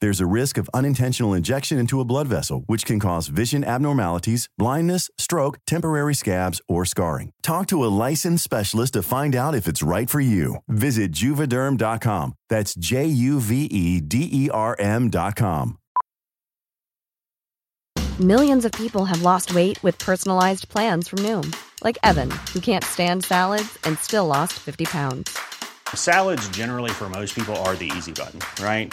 There's a risk of unintentional injection into a blood vessel, which can cause vision abnormalities, blindness, stroke, temporary scabs, or scarring. Talk to a licensed specialist to find out if it's right for you. Visit juvederm.com. That's J U V E D E R M.com. Millions of people have lost weight with personalized plans from Noom, like Evan, who can't stand salads and still lost 50 pounds. Salads, generally, for most people, are the easy button, right?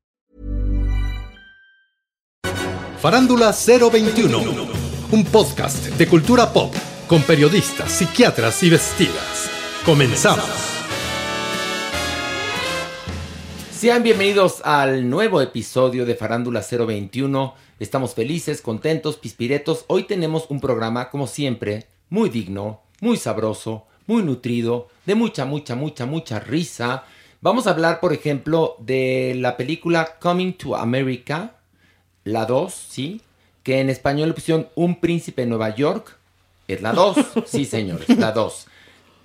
Farándula 021, un podcast de cultura pop con periodistas, psiquiatras y vestidas. Comenzamos. Sean bienvenidos al nuevo episodio de Farándula 021. Estamos felices, contentos, pispiretos. Hoy tenemos un programa, como siempre, muy digno, muy sabroso, muy nutrido, de mucha, mucha, mucha, mucha risa. Vamos a hablar, por ejemplo, de la película Coming to America, la 2, ¿sí? Que en español le pusieron Un príncipe en Nueva York. Es la 2, sí señores, la 2.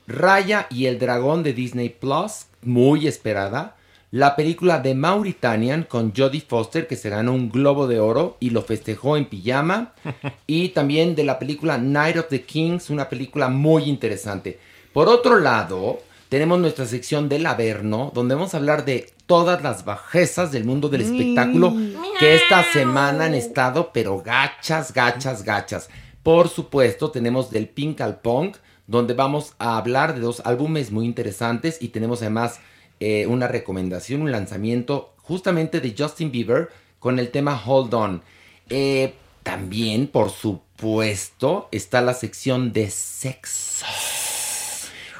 Raya y el dragón de Disney Plus, muy esperada. La película de Mauritanian con Jodie Foster, que se ganó un globo de oro y lo festejó en pijama. Y también de la película Night of the Kings, una película muy interesante. Por otro lado, tenemos nuestra sección del Averno, donde vamos a hablar de todas las bajezas del mundo del espectáculo que esta semana han estado, pero gachas, gachas, gachas. Por supuesto, tenemos del Pink al Punk, donde vamos a hablar de dos álbumes muy interesantes y tenemos además eh, una recomendación, un lanzamiento justamente de Justin Bieber con el tema Hold On. Eh, también, por supuesto, está la sección de sexo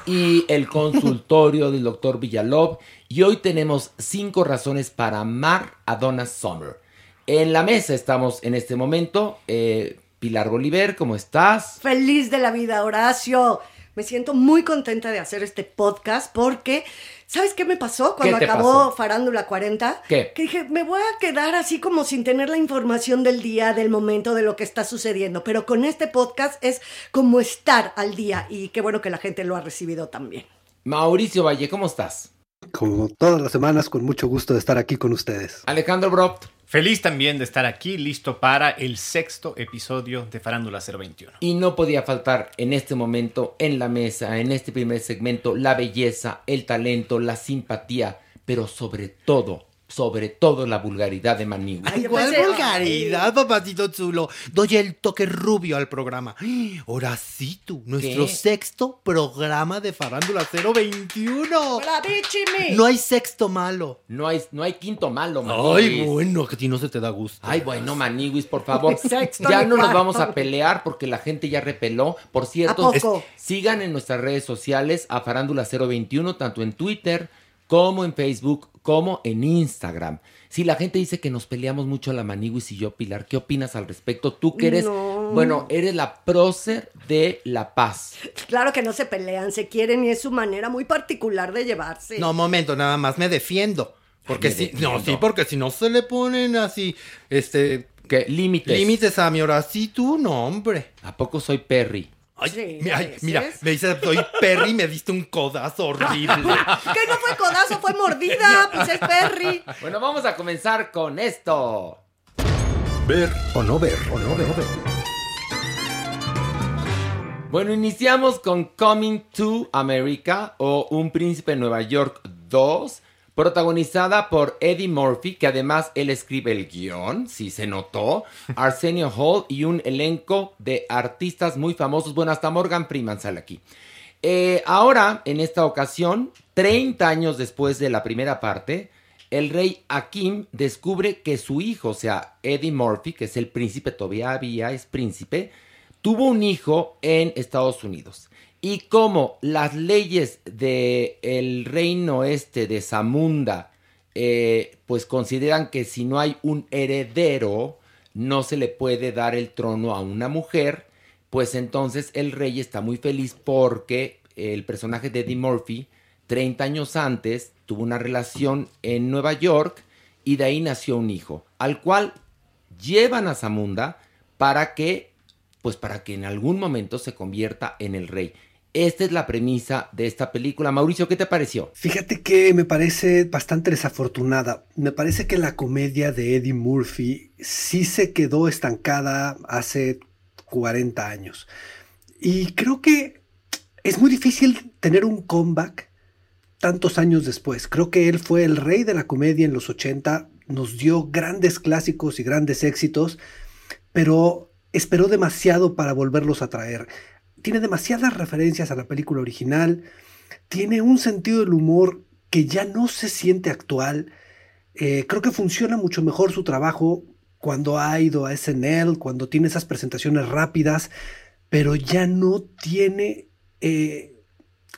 y el consultorio del doctor Villalob. Y hoy tenemos cinco razones para amar a Donna Summer. En la mesa estamos en este momento. eh, Pilar Bolívar, ¿cómo estás? Feliz de la vida, Horacio. Me siento muy contenta de hacer este podcast porque, ¿sabes qué me pasó cuando acabó pasó? Farándula 40? ¿Qué? Que dije, me voy a quedar así como sin tener la información del día, del momento, de lo que está sucediendo. Pero con este podcast es como estar al día y qué bueno que la gente lo ha recibido también. Mauricio Valle, ¿cómo estás? Como todas las semanas, con mucho gusto de estar aquí con ustedes. Alejandro Broft. Feliz también de estar aquí, listo para el sexto episodio de Farándula 021. Y no podía faltar en este momento, en la mesa, en este primer segmento, la belleza, el talento, la simpatía, pero sobre todo, sobre todo la vulgaridad de Manigui. Ay, ¿Cuál pensé- vulgaridad, papacito chulo? Doy el toque rubio al programa. Ahora sí tú, nuestro ¿Qué? sexto programa de Farándula 021. ¡Hola, bichimi! No hay sexto malo. No hay, no hay quinto malo, Maniguis. Ay, bueno, que a ti no se te da gusto. Ay, bueno, Maniguis, por favor. Sexto ya no nos vamos a pelear porque la gente ya repeló. Por cierto, ¿A poco? sigan en nuestras redes sociales a Farándula 021, tanto en Twitter como en Facebook, como en Instagram. Si la gente dice que nos peleamos mucho la Maniguis y yo, Pilar, ¿qué opinas al respecto? Tú que eres, No. bueno, eres la prócer de la paz. Claro que no se pelean, se quieren y es su manera muy particular de llevarse. No, momento, nada más me defiendo. Porque Me si, defiendo. no, sí, porque si no se le ponen así, este, ¿Qué? Límites. límites a mi hora, sí tú, no, hombre. ¿A poco soy Perry? Ay, Sí, mi- a ay, mira, me dice, soy Perry y me diste un codazo horrible. Que no fue codazo, fue mordida, pues es Perry. Bueno, vamos a comenzar con esto. Ver o no ver o no ver. Bueno, iniciamos con Coming to America o Un Príncipe de Nueva York 2, protagonizada por Eddie Murphy, que además él escribe el guion, si se notó, Arsenio Hall y un elenco de artistas muy famosos. Bueno, hasta Morgan Freeman sale aquí. Eh, ahora, en esta ocasión, 30 años después de la primera parte, el rey Akim descubre que su hijo, o sea, Eddie Murphy, que es el príncipe, todavía es príncipe, tuvo un hijo en Estados Unidos. Y como las leyes del reino este de Zamunda, eh, pues consideran que si no hay un heredero, no se le puede dar el trono a una mujer, pues entonces el rey está muy feliz porque el personaje de Eddie Murphy, 30 años antes, tuvo una relación en Nueva York y de ahí nació un hijo, al cual llevan a Zamunda para que, pues para que en algún momento se convierta en el rey. Esta es la premisa de esta película. Mauricio, ¿qué te pareció? Fíjate que me parece bastante desafortunada. Me parece que la comedia de Eddie Murphy sí se quedó estancada hace 40 años. Y creo que es muy difícil tener un comeback tantos años después. Creo que él fue el rey de la comedia en los 80, nos dio grandes clásicos y grandes éxitos, pero esperó demasiado para volverlos a traer. Tiene demasiadas referencias a la película original, tiene un sentido del humor que ya no se siente actual. Eh, creo que funciona mucho mejor su trabajo cuando ha ido a SNL, cuando tiene esas presentaciones rápidas, pero ya no tiene, eh,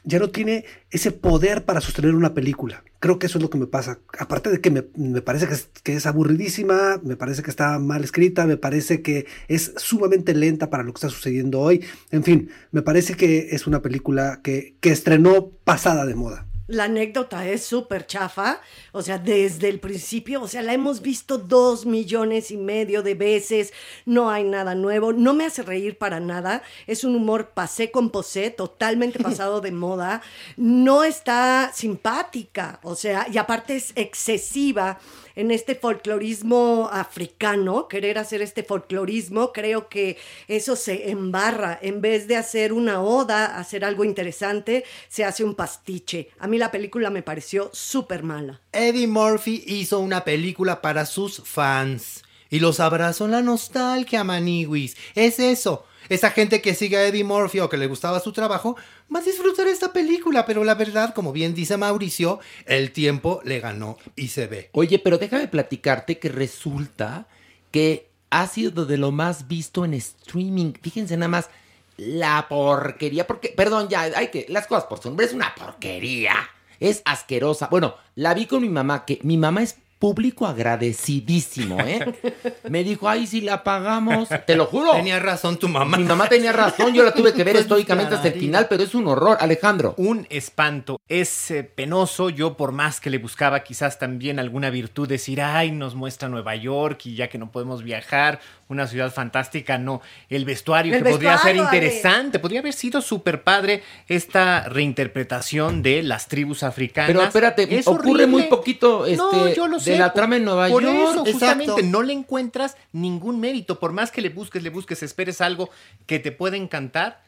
ya no tiene ese poder para sostener una película. Creo que eso es lo que me pasa. Aparte de que me, me parece que es, aburridísima, me parece que está mal escrita, me parece que es sumamente lenta para lo que está sucediendo hoy. En fin, me parece que es una película que, que estrenó pasada de moda. La anécdota es súper chafa, o sea, desde el principio, o sea, la hemos visto dos millones y medio de veces, no hay nada nuevo, no me hace reír para nada, es un humor pasé con posé, totalmente pasado de moda, no está simpática, o sea, y aparte es excesiva en este folclorismo africano, querer hacer este folclorismo, creo que eso se embarra. En vez de hacer una oda, hacer algo interesante, se hace un pastiche. A mí la película me pareció súper mala. Eddie Murphy hizo una película para sus fans. Y los abrazó en la nostalgia, maniwis. Es eso. Esa gente que sigue a Eddie Murphy o que le gustaba su trabajo va a disfrutar esta película, pero la verdad, como bien dice Mauricio, el tiempo le ganó y se ve. Oye, pero déjame platicarte que resulta que ha sido de lo más visto en streaming. Fíjense nada más la porquería, porque, perdón, ya, hay que, las cosas por su nombre, es una porquería. Es asquerosa. Bueno, la vi con mi mamá, que mi mamá es público agradecidísimo, ¿eh? Me dijo, ay, si la pagamos. Te lo juro. Tenía razón tu mamá. Mi mamá tenía razón, yo la tuve que ver estoicamente hasta el final, pero es un horror, Alejandro. Un espanto. Es eh, penoso. Yo, por más que le buscaba quizás también alguna virtud, decir, ay, nos muestra Nueva York y ya que no podemos viajar, una ciudad fantástica, no. El vestuario El que podría ser Ale. interesante. Podría haber sido súper padre esta reinterpretación de las tribus africanas. Pero espérate, Es ocurre horrible. muy poquito este, No, yo lo de sé, la por- trama en Nueva por York. eso, justamente, Exacto. no le encuentras ningún mérito. Por más que le busques, le busques, esperes algo que te pueda encantar,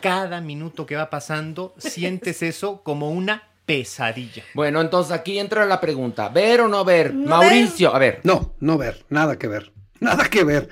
cada minuto que va pasando sientes eso como una pesadilla. Bueno, entonces aquí entra la pregunta, ¿ver o no ver? No Mauricio, a ver. No, no ver, nada que ver. Nada que ver.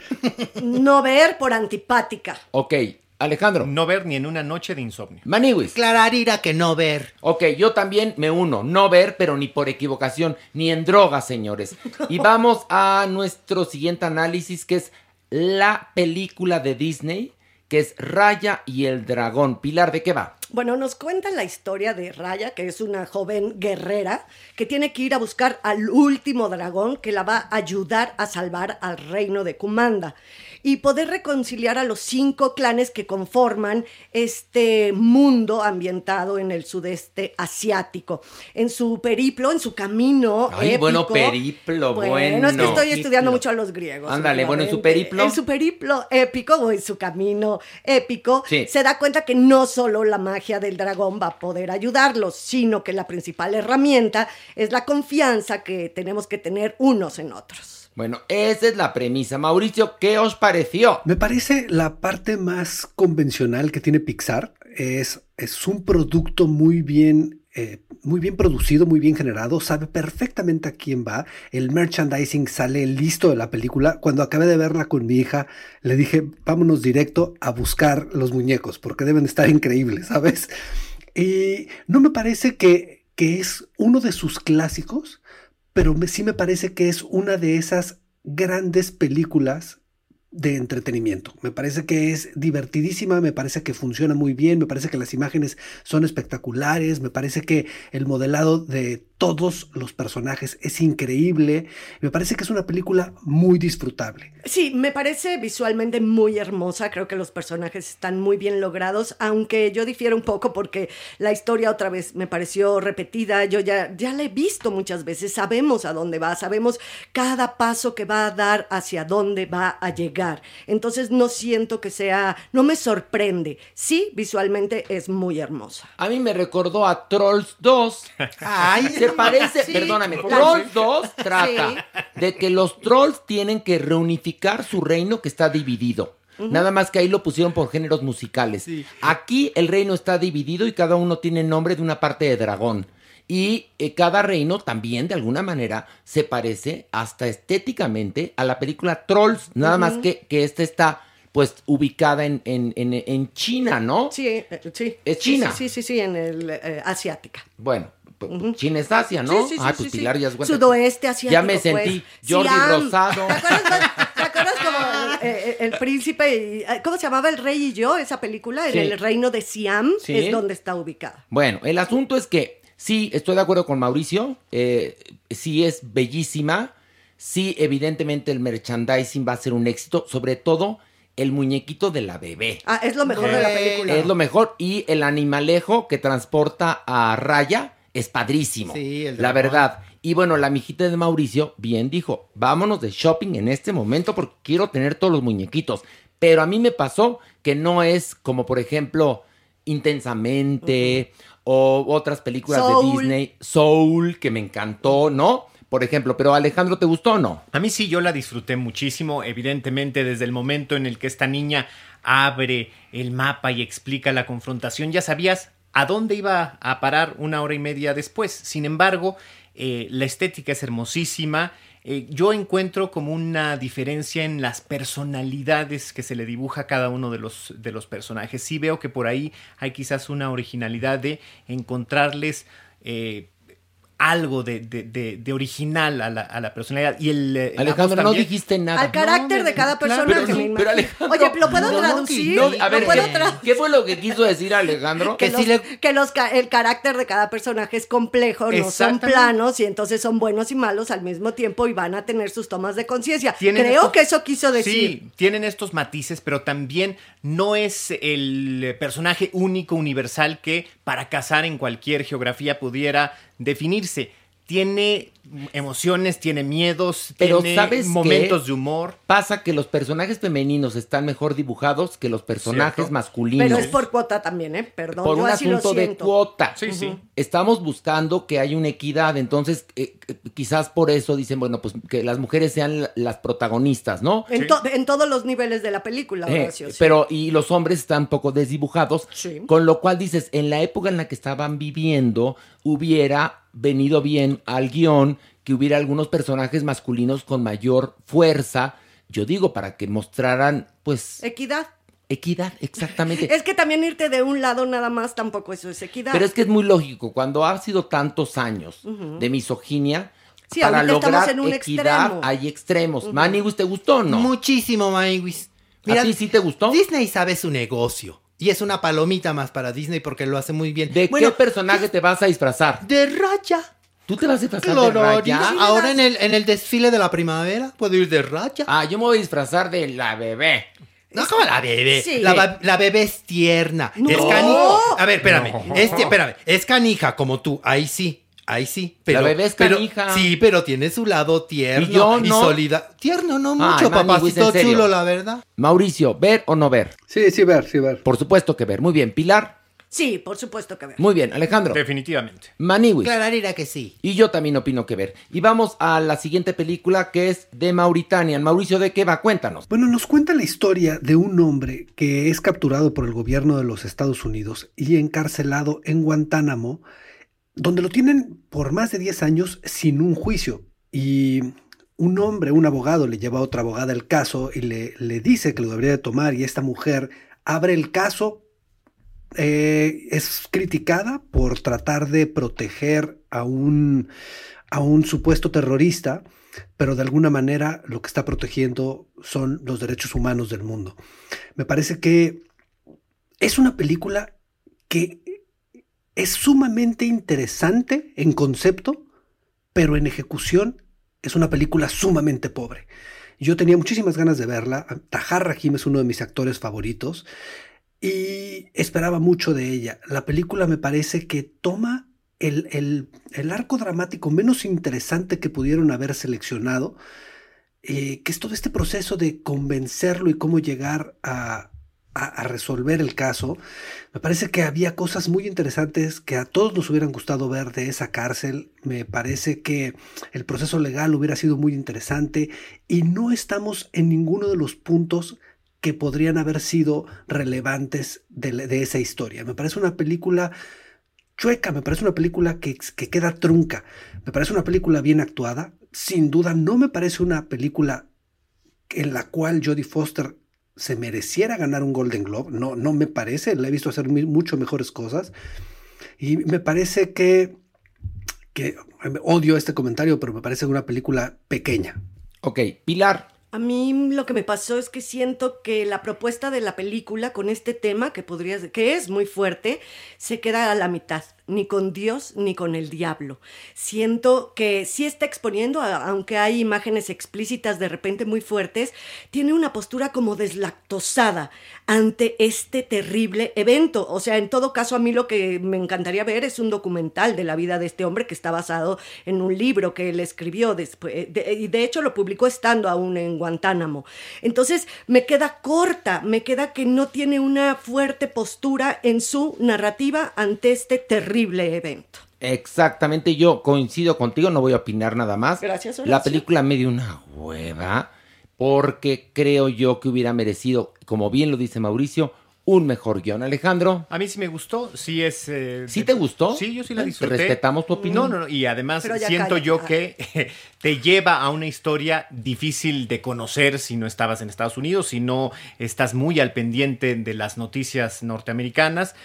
No ver por antipática. Ok, Alejandro. No ver ni en una noche de insomnio. Maniwis. Clararira que no ver. Ok, yo también me uno. No ver, pero ni por equivocación, ni en drogas, señores. Y vamos a nuestro siguiente análisis, que es la película de Disney, que es Raya y el Dragón. Pilar, ¿de qué va? Bueno, nos cuenta la historia de Raya, que es una joven guerrera que tiene que ir a buscar al último dragón que la va a ayudar a salvar al reino de Kumanda y poder reconciliar a los cinco clanes que conforman este mundo ambientado en el sudeste asiático. En su periplo, en su camino. Ay, épico, bueno, periplo, bueno. Bueno, es que estoy estudiando mucho a los griegos. Ándale, bueno, en su periplo. En su periplo épico o en su camino épico, Sí. se da cuenta que no solo la magia del dragón va a poder ayudarlos, sino que la principal herramienta es la confianza que tenemos que tener unos en otros. Bueno, esa es la premisa. Mauricio, ¿qué os pareció? Me parece la parte más convencional que tiene Pixar. Es, es un producto muy bien, eh, muy bien producido, muy bien generado. Sabe perfectamente a quién va. El merchandising sale listo de la película. Cuando acabé de verla con mi hija, le dije, vámonos directo a buscar los muñecos, porque deben estar increíbles, ¿sabes? Y no me parece que, que es uno de sus clásicos, pero sí me parece que es una de esas grandes películas de entretenimiento. Me parece que es divertidísima, me parece que funciona muy bien, me parece que las imágenes son espectaculares, me parece que el modelado de todos los personajes es increíble, me parece que es una película muy disfrutable. Sí, me parece visualmente muy hermosa. Creo que los personajes están muy bien logrados, aunque yo difiero un poco porque la historia otra vez me pareció repetida. Yo ya, ya la he visto muchas veces. Sabemos a dónde va, sabemos cada paso que va a dar hacia dónde va a llegar. Entonces no siento que sea, no me sorprende. Sí, visualmente es muy hermosa. A mí me recordó a Trolls 2. Ay, Se parece, Sí. perdóname, Trolls 2 trata Sí. de que los trolls tienen que reunificar su reino que está dividido. Nada más que ahí lo pusieron por géneros musicales. Aquí el reino está dividido y cada uno tiene nombre de una parte de dragón. Y eh, cada reino también, de alguna manera, se parece hasta estéticamente a la película Trolls. Nada más que, que esta está, pues, ubicada en, en, en, en China, ¿no? Sí, eh, sí. Es Sí, China. Sí, sí, sí, en el eh, asiática. Bueno, China es Asia, ¿no? Sí, sí, ah, pues sí. Pilar ya es. Sudoeste asiático. Ya me pues. sentí Jordi Siam. Rosado. ¿Te acuerdas, ¿Te acuerdas como eh, el príncipe y, eh, ¿Cómo se llamaba El Rey y yo? Esa película, en el reino de Siam, es donde está ubicada. Bueno, el asunto es que sí, estoy de acuerdo con Mauricio. eh, sí es bellísima. Sí, evidentemente el merchandising va a ser un éxito. Sobre todo el muñequito de la bebé. Ah, es lo mejor de la película. Es lo mejor. Y el animalejo que transporta a Raya es padrísimo. Sí, el La verdad. Y bueno, la mijita de Mauricio bien dijo, vámonos de shopping en este momento porque quiero tener todos los muñequitos. Pero a mí me pasó que no es como, por ejemplo, Intensamente o otras películas Soul. de Disney. Soul, que me encantó, ¿no? Por ejemplo, pero Alejandro, ¿te gustó o no? A mí sí, yo la disfruté muchísimo, evidentemente desde el momento en el que esta niña abre el mapa y explica la confrontación, ya sabías a dónde iba a parar una hora y media después. Sin embargo, eh, la estética es hermosísima. Eh, yo encuentro como una diferencia en las personalidades que se le dibuja a cada uno de los, de los personajes. Sí veo que por ahí hay quizás una originalidad de encontrarles... eh, algo de, de- de- de original a la, a la personalidad. Y el, Alejandro, no dijiste nada. Al carácter No, de cada claro, personaje, pero- Oye, ¿lo puedo no, traducir? No, a ver, ¿Lo puedo ¿qué, tra- qué fue lo que quiso decir Alejandro? que, Que los, le- que los el carácter de cada personaje es complejo, no son planos y entonces son buenos y malos al mismo tiempo y van a tener sus tomas de conciencia. Creo estos- que eso quiso decir. Sí, tienen estos matices, pero también no es el personaje único, universal, que para cazar en cualquier geografía pudiera definirse. Tiene emociones, tiene miedos, Pero tiene ¿sabes momentos de humor. Pasa que los personajes femeninos están mejor dibujados que los personajes Cierto. masculinos. Pero es por cuota también, ¿eh? Perdón, Por yo un así lo asunto de cuota. Sí, sí. Estamos buscando que haya una equidad, entonces eh, eh, quizás por eso dicen, bueno, pues que las mujeres sean la- las protagonistas, ¿no? En, to- en todos los niveles de la película, Eh, sí. Pero, y los hombres están un poco desdibujados, Sí. con lo cual dices, en la época en la que estaban viviendo, hubiera venido bien al guion que hubiera algunos personajes masculinos con mayor fuerza, yo digo, para que mostraran, pues, Equidad. equidad, exactamente. Es que también irte de un lado nada más tampoco eso es equidad. Pero es que es muy lógico, cuando ha sido tantos años de misoginia, Sí, para lograr en un equidad extremo. hay extremos. Manny, ¿te gustó o no? Muchísimo, Maywis. ¿A ti sí te gustó? Disney sabe su negocio. Y es una palomita más para Disney porque lo hace muy bien. ¿De Bueno, qué personaje te vas a disfrazar? De Raya. ¿Tú te vas a disfrazar Claro, de Raya? ahora en el, en el desfile de la primavera puedo ir de Raya. Ah, yo me voy a disfrazar de la bebé. No, como la bebé. Sí. La, bebé es tierna. Es canija. A ver, espérame. Es, espérame. Es canija como tú. Ahí sí. Ahí sí. Pero, La bebé es pero- canija. sí, pero tiene su lado tierno ¿Y yo y, no? sólida. Tierno, no mucho, Ay, papacito chulo, la verdad. Mauricio, ¿ver o no ver? Sí, sí, ver, sí, ver. Por supuesto que ver. Muy bien. Pilar. Sí, por supuesto que ver. Muy bien. Alejandro. Definitivamente. Maniwis. Clararira que sí. Y yo también opino que ver. Y vamos a la siguiente película que es de Mauritania. Mauricio, ¿de qué va? Cuéntanos. Bueno, nos cuenta la historia de un hombre que es capturado por el gobierno de los Estados Unidos y encarcelado en Guantánamo, donde lo tienen por más de 10 años sin un juicio. Y un hombre, un abogado, le lleva a otra abogada el caso y le, le dice que lo debería de tomar y esta mujer abre el caso. Eh, es criticada por tratar de proteger a un, a un supuesto terrorista pero de alguna manera lo que está protegiendo son los derechos humanos del mundo. Me parece que es una película que es sumamente interesante en concepto, pero en ejecución es una película sumamente pobre. Yo tenía muchísimas ganas de verla. Tahar Rahim es uno de mis actores favoritos y esperaba mucho de ella. La película me parece que toma el, el- el arco dramático menos interesante que pudieron haber seleccionado, eh, que es todo este proceso de convencerlo y cómo llegar a, a- a resolver el caso. Me parece que había cosas muy interesantes que a todos nos hubieran gustado ver de esa cárcel. Me parece que el proceso legal hubiera sido muy interesante y no estamos en ninguno de los puntos que podrían haber sido relevantes de, esa historia. Me parece una película chueca, me parece una película que, que queda trunca, me parece una película bien actuada, sin duda no me parece una película en la cual Jodie Foster se mereciera ganar un Golden Globe, no, no me parece, la he visto hacer mucho mejores cosas y me parece que, que odio este comentario, pero me parece una película pequeña. Ok, Pilar. A mí lo que me pasó es que siento que la propuesta de la película con este tema, que podría, que es muy fuerte, se queda a la mitad, ni con Dios ni con el diablo. Siento que sí está exponiendo, aunque hay imágenes explícitas de repente muy fuertes, tiene una postura como deslactosada ante este terrible evento. O sea, en todo caso, a mí lo que me encantaría ver es un documental de la vida de este hombre que está basado en un libro que él escribió después, de- y de hecho lo publicó estando aún en Guantánamo. Entonces, me queda corta, me queda que no tiene una fuerte postura en su narrativa ante este terrible evento. Exactamente, yo coincido contigo, no voy a opinar nada más. Gracias, Horacio. La película me dio una hueva porque creo yo que hubiera merecido, como bien lo dice Mauricio, un mejor guion. Alejandro. A mí sí me gustó, sí es... eh, ¿Sí te gustó? Sí, yo sí la Te disfruté. respetamos tu opinión. No, no, no, y además siento yo Ah. que te lleva a una historia difícil de conocer si no estabas en Estados Unidos, si no estás muy al pendiente de las noticias norteamericanas.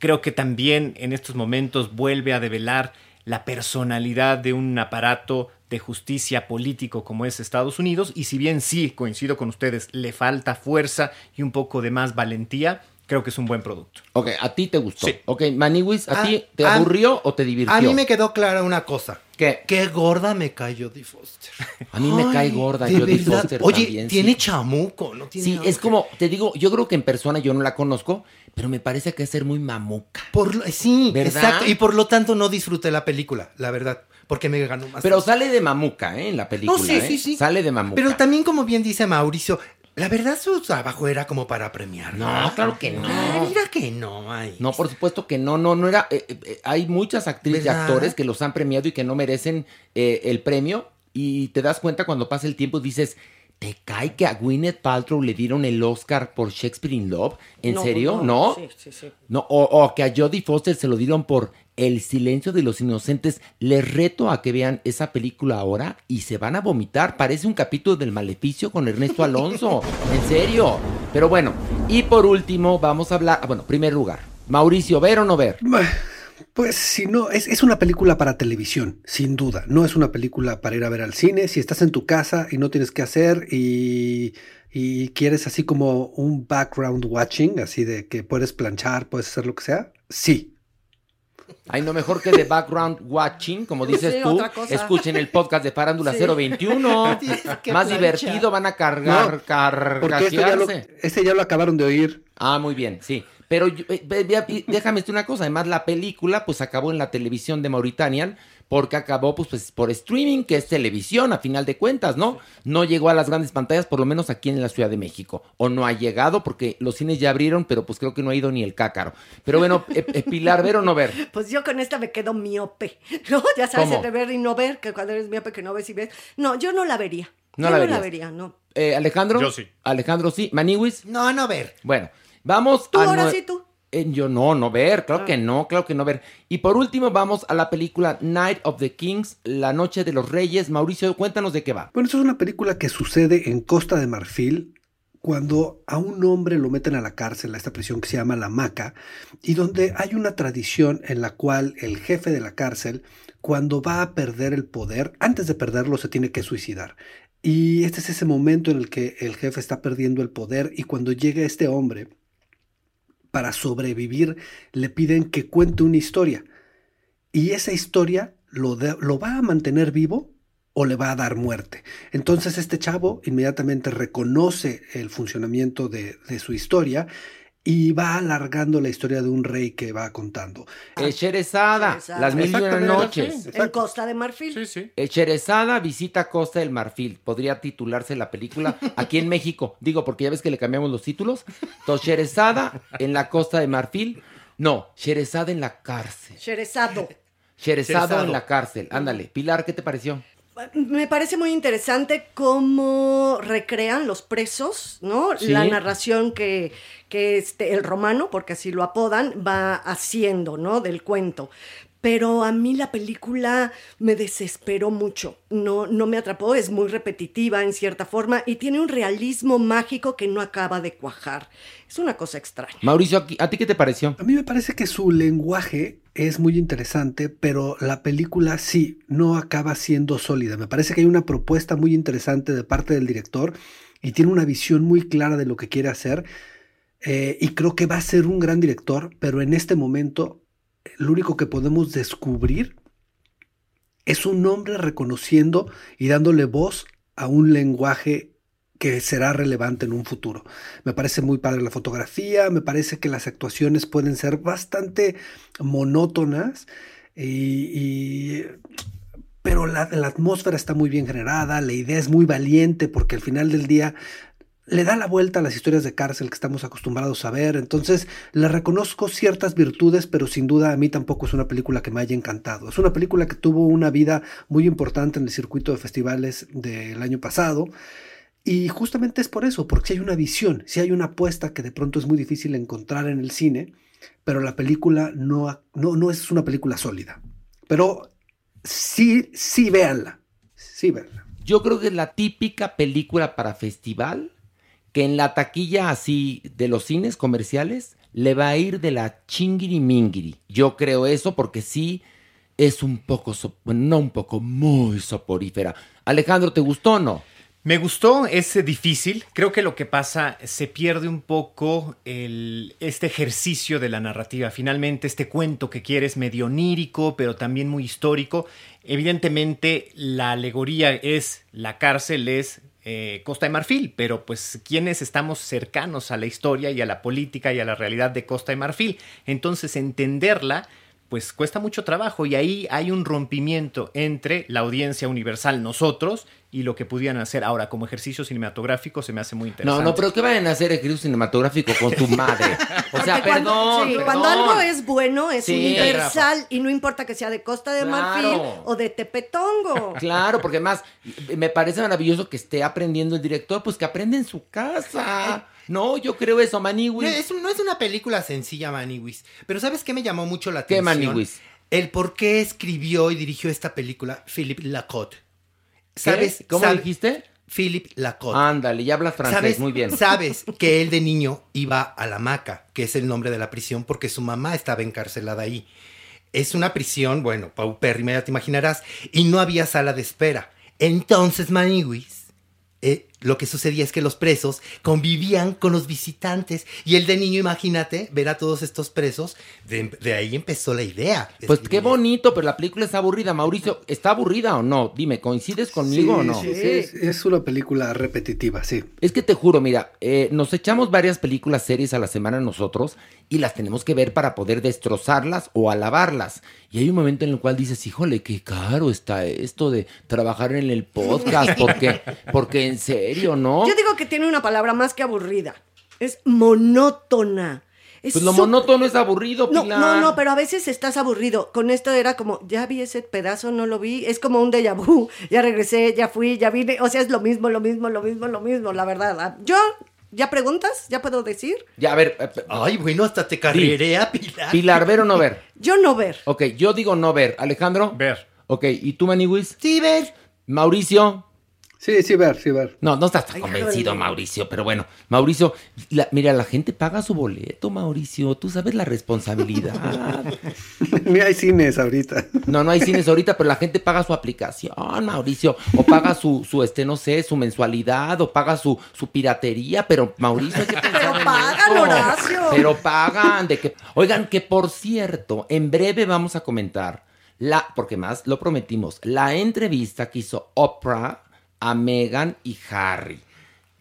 Creo que también en estos momentos vuelve a develar la personalidad de un aparato de justicia político como es Estados Unidos y si bien sí, coincido con ustedes, le falta fuerza y un poco de más valentía, creo que es un buen producto. Ok, a ti te gustó. Sí. Ok, Maniwis, ¿a Ah, ti te a- aburrió o te divirtió? A mí me quedó clara una cosa. ¿Qué? Qué gorda me cae Jodie Foster. A mí me Ay, cae gorda de Jodie verdad. Foster Oye, también, tiene sí. chamuco, ¿no? Tiene Sí, es como, te digo, yo creo que en persona yo no la conozco, pero me parece que es ser muy mamuca. Por lo- sí, ¿Verdad? exacto. Y por lo tanto no disfruté la película, la verdad. Porque me ganó más. Pero sale de mamuca, ¿eh? En la película. No, sí, ¿eh? sí, sí. Sale de mamuca. Pero también, como bien dice Mauricio, la verdad su trabajo era como para premiar. No, claro que no. Mira que no, ay. No, por supuesto que no, no, no era. eh, eh, eh, hay muchas actrices y actores que los han premiado y que no merecen eh, el premio. Y te das cuenta cuando pasa el tiempo dices, ¿te cae que a Gwyneth Paltrow le dieron el Oscar por Shakespeare in Love? ¿En No, serio? ¿No? Sí, sí, sí. No, o, o que a Jodie Foster se lo dieron por El silencio de los inocentes. Les reto a que vean esa película ahora y se van a vomitar. Parece un capítulo del maleficio con Ernesto Alonso. en serio. Pero bueno, y por último vamos a hablar, ah, bueno, primer lugar. Mauricio, ¿ver o no ver? Pues si no, es, es una película para televisión, sin duda. No es una película para ir a ver al cine. Si estás en tu casa y no tienes que hacer y y quieres así como un background watching, así de que puedes planchar, puedes hacer lo que sea, sí. Ay, no mejor que de background watching, como dices Sí, tú. Escuchen el podcast de Farándula Sí. 021. Tienes que Más divertido, van a cargar, No, Porque este ya, lo, carcajearse. este ya lo acabaron de oír. Ah, muy bien, sí. Pero yo- eh, déjame decir una cosa, además la película pues acabó en la televisión de Mauritania porque acabó pues, pues, por streaming, que es televisión a final de cuentas, ¿no? No llegó a las grandes pantallas, por lo menos aquí en la Ciudad de México. O no ha llegado porque los cines ya abrieron, pero pues creo que no ha ido ni el cácaro. Pero bueno, eh, eh, Pilar, ¿ver o no ver? Pues yo con esta me quedo miope, ¿no? Ya sabes, ¿Cómo? entre ver y no ver, que cuando eres miope que no ves y ves. No, yo no la vería. No yo la no la vería, no. Eh, Alejandro. Yo sí. Alejandro sí. Maniwis. No, no ver. Bueno, vamos Tú a... ahora sí, tú. Eh, yo no, no ver, Ah. claro que no, claro que no ver. Y por último vamos a la película Night of the Kings, La Noche de los Reyes. Mauricio, cuéntanos de qué va. Bueno, esto es una película que sucede en Costa de Marfil cuando a un hombre lo meten a la cárcel, a esta prisión que se llama La Maca, y donde hay una tradición en la cual el jefe de la cárcel, cuando va a perder el poder, antes de perderlo se tiene que suicidar. Y este es ese momento en el que el jefe está perdiendo el poder y cuando llega este hombre, para sobrevivir, le piden que cuente una historia. Y esa historia lo, lo va a mantener vivo o le va a dar muerte. Entonces este chavo inmediatamente reconoce el funcionamiento de, de su historia y va alargando la historia de un rey que va contando. Sherezada, Sherezada. las mil y una Exactamente, noches. sí. En Costa de Marfil. Sí, sí. Sherezada visita Costa del Marfil. Podría titularse la película aquí en México. Digo, porque ya ves que le cambiamos los títulos. Entonces, Sherezada en la Costa de Marfil. No, Sherezada en la cárcel. Sherezado Sherezado. en la cárcel. Ándale. Pilar, ¿qué te pareció? Me parece muy interesante cómo recrean los presos, ¿no? Sí. La narración que, que este, el romano, porque así lo apodan, va haciendo, ¿no? Del cuento. Pero a mí la película me desesperó mucho. No, no me atrapó, es muy repetitiva en cierta forma y tiene un realismo mágico que no acaba de cuajar. Es una cosa extraña. Mauricio, aquí- ¿a ti qué te pareció? A mí me parece que su lenguaje es muy interesante, pero la película sí no acaba siendo sólida. Me parece que hay una propuesta muy interesante de parte del director y tiene una visión muy clara de lo que quiere hacer. eh, y creo que va a ser un gran director, pero en este momento lo único que podemos descubrir es un hombre reconociendo y dándole voz a un lenguaje que será relevante en un futuro. Me parece muy padre la fotografía, me parece que las actuaciones pueden ser bastante monótonas pero la atmósfera está muy bien generada, la idea es muy valiente porque al final del día le da la vuelta a las historias de cárcel que estamos acostumbrados a ver, entonces le reconozco ciertas virtudes, pero sin duda a mí tampoco es una película que me haya encantado. Es una película que tuvo una vida muy importante en el circuito de festivales del año pasado. Y justamente es por eso, porque si hay una visión, si hay una apuesta que de pronto es muy difícil encontrar en el cine, pero la película no, no, no es una película sólida. Pero sí, sí véanla, sí véanla. Yo creo que es la típica película para festival que en la taquilla así de los cines comerciales le va a ir de la chingiri mingiri. Yo creo eso porque sí es un poco, so- no un poco, muy soporífera. Alejandro, ¿te gustó o no? Me gustó, es eh, difícil. Creo que lo que pasa, se pierde un poco el, este ejercicio de la narrativa. Finalmente, este cuento que quieres, medio onírico, pero también muy histórico. Evidentemente, la alegoría es la cárcel, es eh, Costa de Marfil, pero pues quienes estamos cercanos a la historia y a la política y a la realidad de Costa de Marfil. Entonces, entenderla pues cuesta mucho trabajo y ahí hay un rompimiento entre la audiencia universal, nosotros, y lo que pudieran hacer. Ahora, como ejercicio cinematográfico, se me hace muy No, interesante. no, pero que vayan a hacer ejercicio cinematográfico con tu madre. O sea, cuando, perdón. sí, perdón. cuando algo es bueno, es Sí, universal y no importa que sea de Costa de Claro. Marfil o de Tepetongo. Claro, porque además me parece maravilloso que esté aprendiendo el director, pues que aprende en su casa. No, yo creo eso, No Maniwis. es, no es una película sencilla, Maniwis. Pero ¿sabes qué me llamó mucho la ¿Qué, atención? Maniwis? El por qué escribió y dirigió esta película Philip Lacotte. ¿Sabes? ¿Cómo dijiste? Philip Lacotte. Ándale, ya hablas francés, ¿Sabes, muy bien. Sabes que él de niño iba a la Maca, que es el nombre de la prisión, porque su mamá estaba encarcelada ahí. Es una prisión, bueno, paupérrima, ya te imaginarás, y no había sala de espera. Entonces Maniwis eh, lo que sucedía es que los presos convivían con los visitantes y el de niño, imagínate, ver a todos estos presos, de, de ahí empezó la idea. Pues qué bonito, pero la película está aburrida. Mauricio, ¿está aburrida o no? Dime, ¿coincides conmigo o no? Sí, sí, es, es una película repetitiva, sí. Es que te juro, mira, eh, nos echamos varias películas, series a la semana nosotros y las tenemos que ver para poder destrozarlas o alabarlas. Y hay un momento en el cual dices, híjole, qué caro está esto de trabajar en el podcast, porque, porque en serio, ¿no? Yo digo que tiene una palabra más que aburrida. Es monótona. Es Pues lo monótono es aburrido, No, Pilar. no, no, pero a veces estás aburrido. Con esto era como, ya vi ese pedazo, no lo vi. Es como un déjà vu. Ya regresé, ya fui, ya vine. O sea, es lo mismo, lo mismo, lo mismo, lo mismo, la verdad. Ah, Yo, ¿ya preguntas? ¿Ya puedo decir? Ya, a ver. eh, eh, Ay, bueno, hasta te carrerea, Pilar. Pilar, ¿ver o no ver? Yo no ver. Ok, yo digo no ver. Alejandro. Ver. Ok, ¿y tú, Maniwis? Sí, ver. Mauricio. Sí, sí, ver, sí, ver. No, no estás tan Ay, convencido. Mauricio, pero bueno, Mauricio, la- mira, la gente paga su boleto, Mauricio, tú sabes la responsabilidad. Ni hay cines ahorita. No, no hay cines ahorita, pero la gente paga su aplicación, Mauricio, o paga su, su este, no sé, su mensualidad, o paga su, su piratería, pero Mauricio, hay que pensar Pero en pagan, eso. Horacio. Pero pagan, de que, oigan, que por cierto, en breve vamos a comentar la, porque más lo prometimos, la entrevista que hizo Oprah a Meghan y Harry.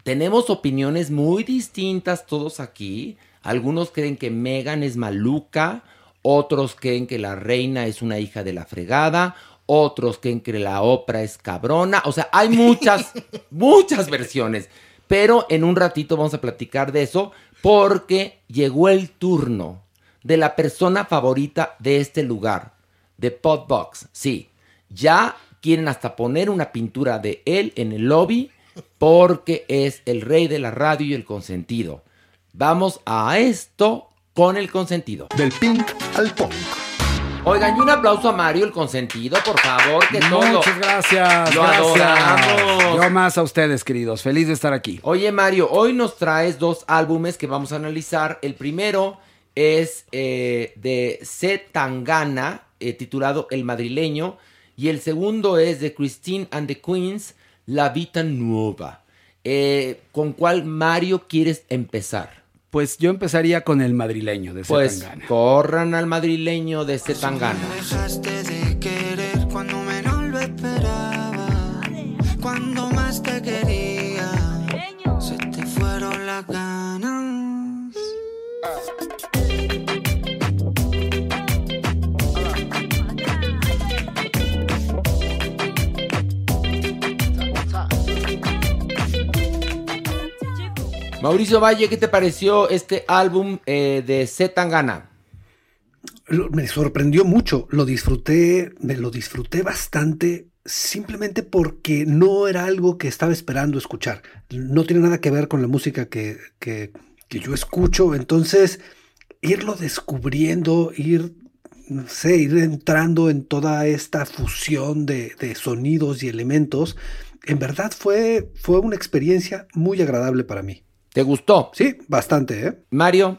Tenemos opiniones muy distintas todos aquí. Algunos creen que Meghan es maluca, otros creen que la reina es una hija de la fregada, otros creen que la Oprah es cabrona. O sea, hay muchas, muchas versiones. Pero en un ratito vamos a platicar de eso porque llegó el turno de la persona favorita de este lugar, de Podbox. Sí, ya quieren hasta poner una pintura de él en el lobby porque es el rey de la radio y el consentido. Vamos a esto con el consentido. Del pink al punk. Oigan, y un aplauso a Mario, el consentido, por favor, que todo. Muchas gracias. Lo gracias. adoramos. Yo más a ustedes, queridos. Feliz de estar aquí. Oye, Mario, hoy nos traes dos álbumes que vamos a analizar. El primero es eh, de C. Tangana, eh, titulado El Madrileño. Y el segundo es de Christine and the Queens, La Vita Nueva. Eh, ¿Con cuál Mario quieres empezar? Pues yo empezaría con el madrileño de Pues Zetangana. corran al madrileño de C. Mauricio Valle, ¿qué te pareció este álbum eh, de C. Tangana? Me sorprendió mucho, lo disfruté, me lo disfruté bastante simplemente porque no era algo que estaba esperando escuchar. No tiene nada que ver con la música que, que- que yo escucho, entonces irlo descubriendo, ir, no sé, ir entrando en toda esta fusión de, de sonidos y elementos, en verdad fue, fue una experiencia muy agradable para mí. ¿Te gustó? Sí, bastante, ¿eh? Mario.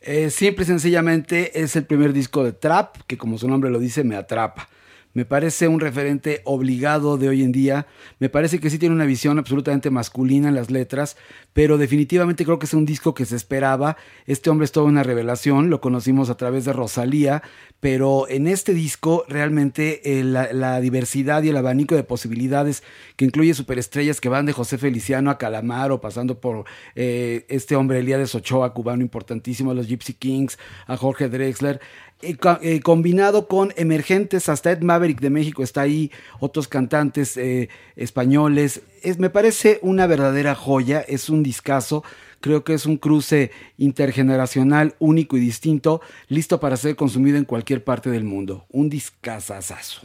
Eh, simple y sencillamente es el primer disco de trap que como su nombre lo dice me atrapa. Me parece un referente obligado de hoy en día. Me parece que sí tiene una visión absolutamente masculina en las letras, pero definitivamente creo que es un disco que se esperaba. Este hombre es toda una revelación, lo conocimos a través de Rosalía, pero en este disco realmente eh, la, diversidad y el abanico de posibilidades que incluye superestrellas que van de José Feliciano a Calamaro, pasando por eh, este hombre Elías Ochoa, cubano importantísimo, a los Gypsy Kings, a Jorge Drexler, eh, eh, combinado con emergentes, hasta Ed Maverick de México está ahí, otros cantantes eh, españoles. Es, me parece una verdadera joya, es un discazo. Creo que es un cruce intergeneracional único y distinto, listo para ser consumido en cualquier parte del mundo. Un discazazazo.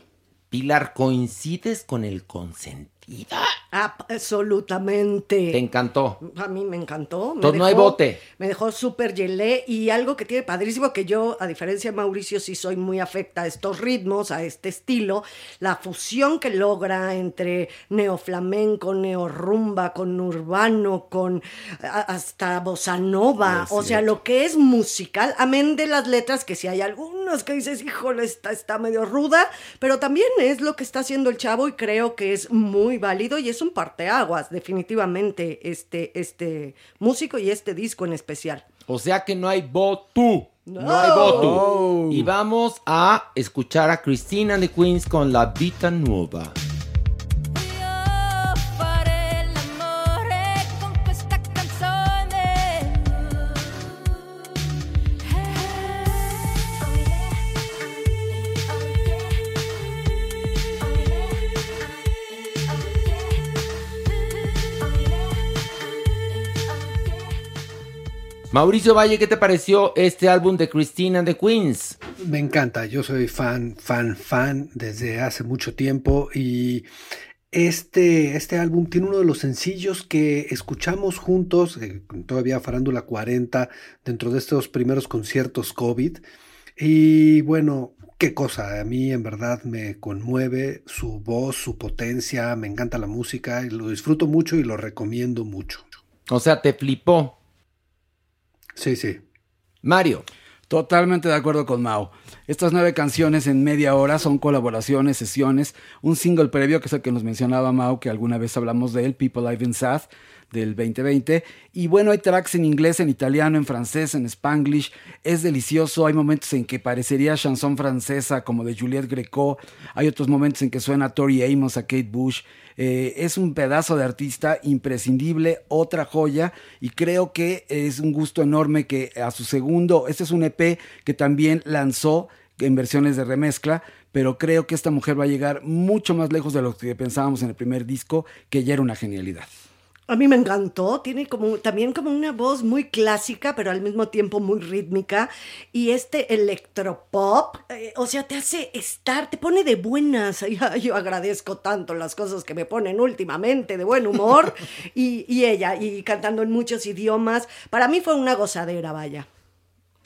Pilar, ¿coincides con el consentido? Absolutamente. ¿Te encantó? A mí me encantó. me Entonces no hay bote. Me dejó súper gelé y algo que tiene padrísimo que yo, a diferencia de Mauricio, sí soy muy afecta a estos ritmos, a este estilo, la fusión que logra entre neoflamenco, neorrumba, con urbano, con hasta bossa nova, o sea, lo que es musical, amén de las letras, que si hay algunas que dices, híjole, esta está medio ruda, pero también es lo que está haciendo el chavo y creo que es muy válido y es es un parteaguas, definitivamente, este, este músico y este disco en especial. O sea que no hay voto. No, hay voto. Y vamos a escuchar a Christina the Queens con La Vita Nuova. Mauricio Valle, ¿qué te pareció este álbum de Christina and the Queens? Me encanta, yo soy fan, fan, fan desde hace mucho tiempo y este, este álbum tiene uno de los sencillos que escuchamos juntos, eh, todavía Farándula 40, dentro de estos primeros conciertos COVID. Y bueno, qué cosa, a mí en verdad me conmueve su voz, su potencia, me encanta la música y lo disfruto mucho y lo recomiendo mucho. O sea, te flipó. Sí, sí. Mario. Totalmente de acuerdo con Mao. Estas nueve canciones en media hora son colaboraciones, sesiones, un single previo que es el que nos mencionaba Mao, que alguna vez hablamos de él, People I've Been Sad, del 2020. Y bueno, hay tracks en inglés, en italiano, en francés, en spanglish. Es delicioso. Hay momentos en que parecería chanson francesa, como de Juliette Greco. Hay otros momentos en que suena a Tori Amos, a Kate Bush. Eh, es un pedazo de artista imprescindible, otra joya, y creo que es un gusto enorme que a su segundo, este es un EP que también lanzó en versiones de remezcla, pero creo que esta mujer va a llegar mucho más lejos de lo que pensábamos en el primer disco, que ya era una genialidad. A mí me encantó, tiene como también como una voz muy clásica, pero al mismo tiempo muy rítmica. Y este electropop, eh, o sea, te hace estar, te pone de buenas. Yo, yo agradezco tanto las cosas que me ponen últimamente, de buen humor. y, y ella, y cantando en muchos idiomas. Para mí fue una gozadera, vaya.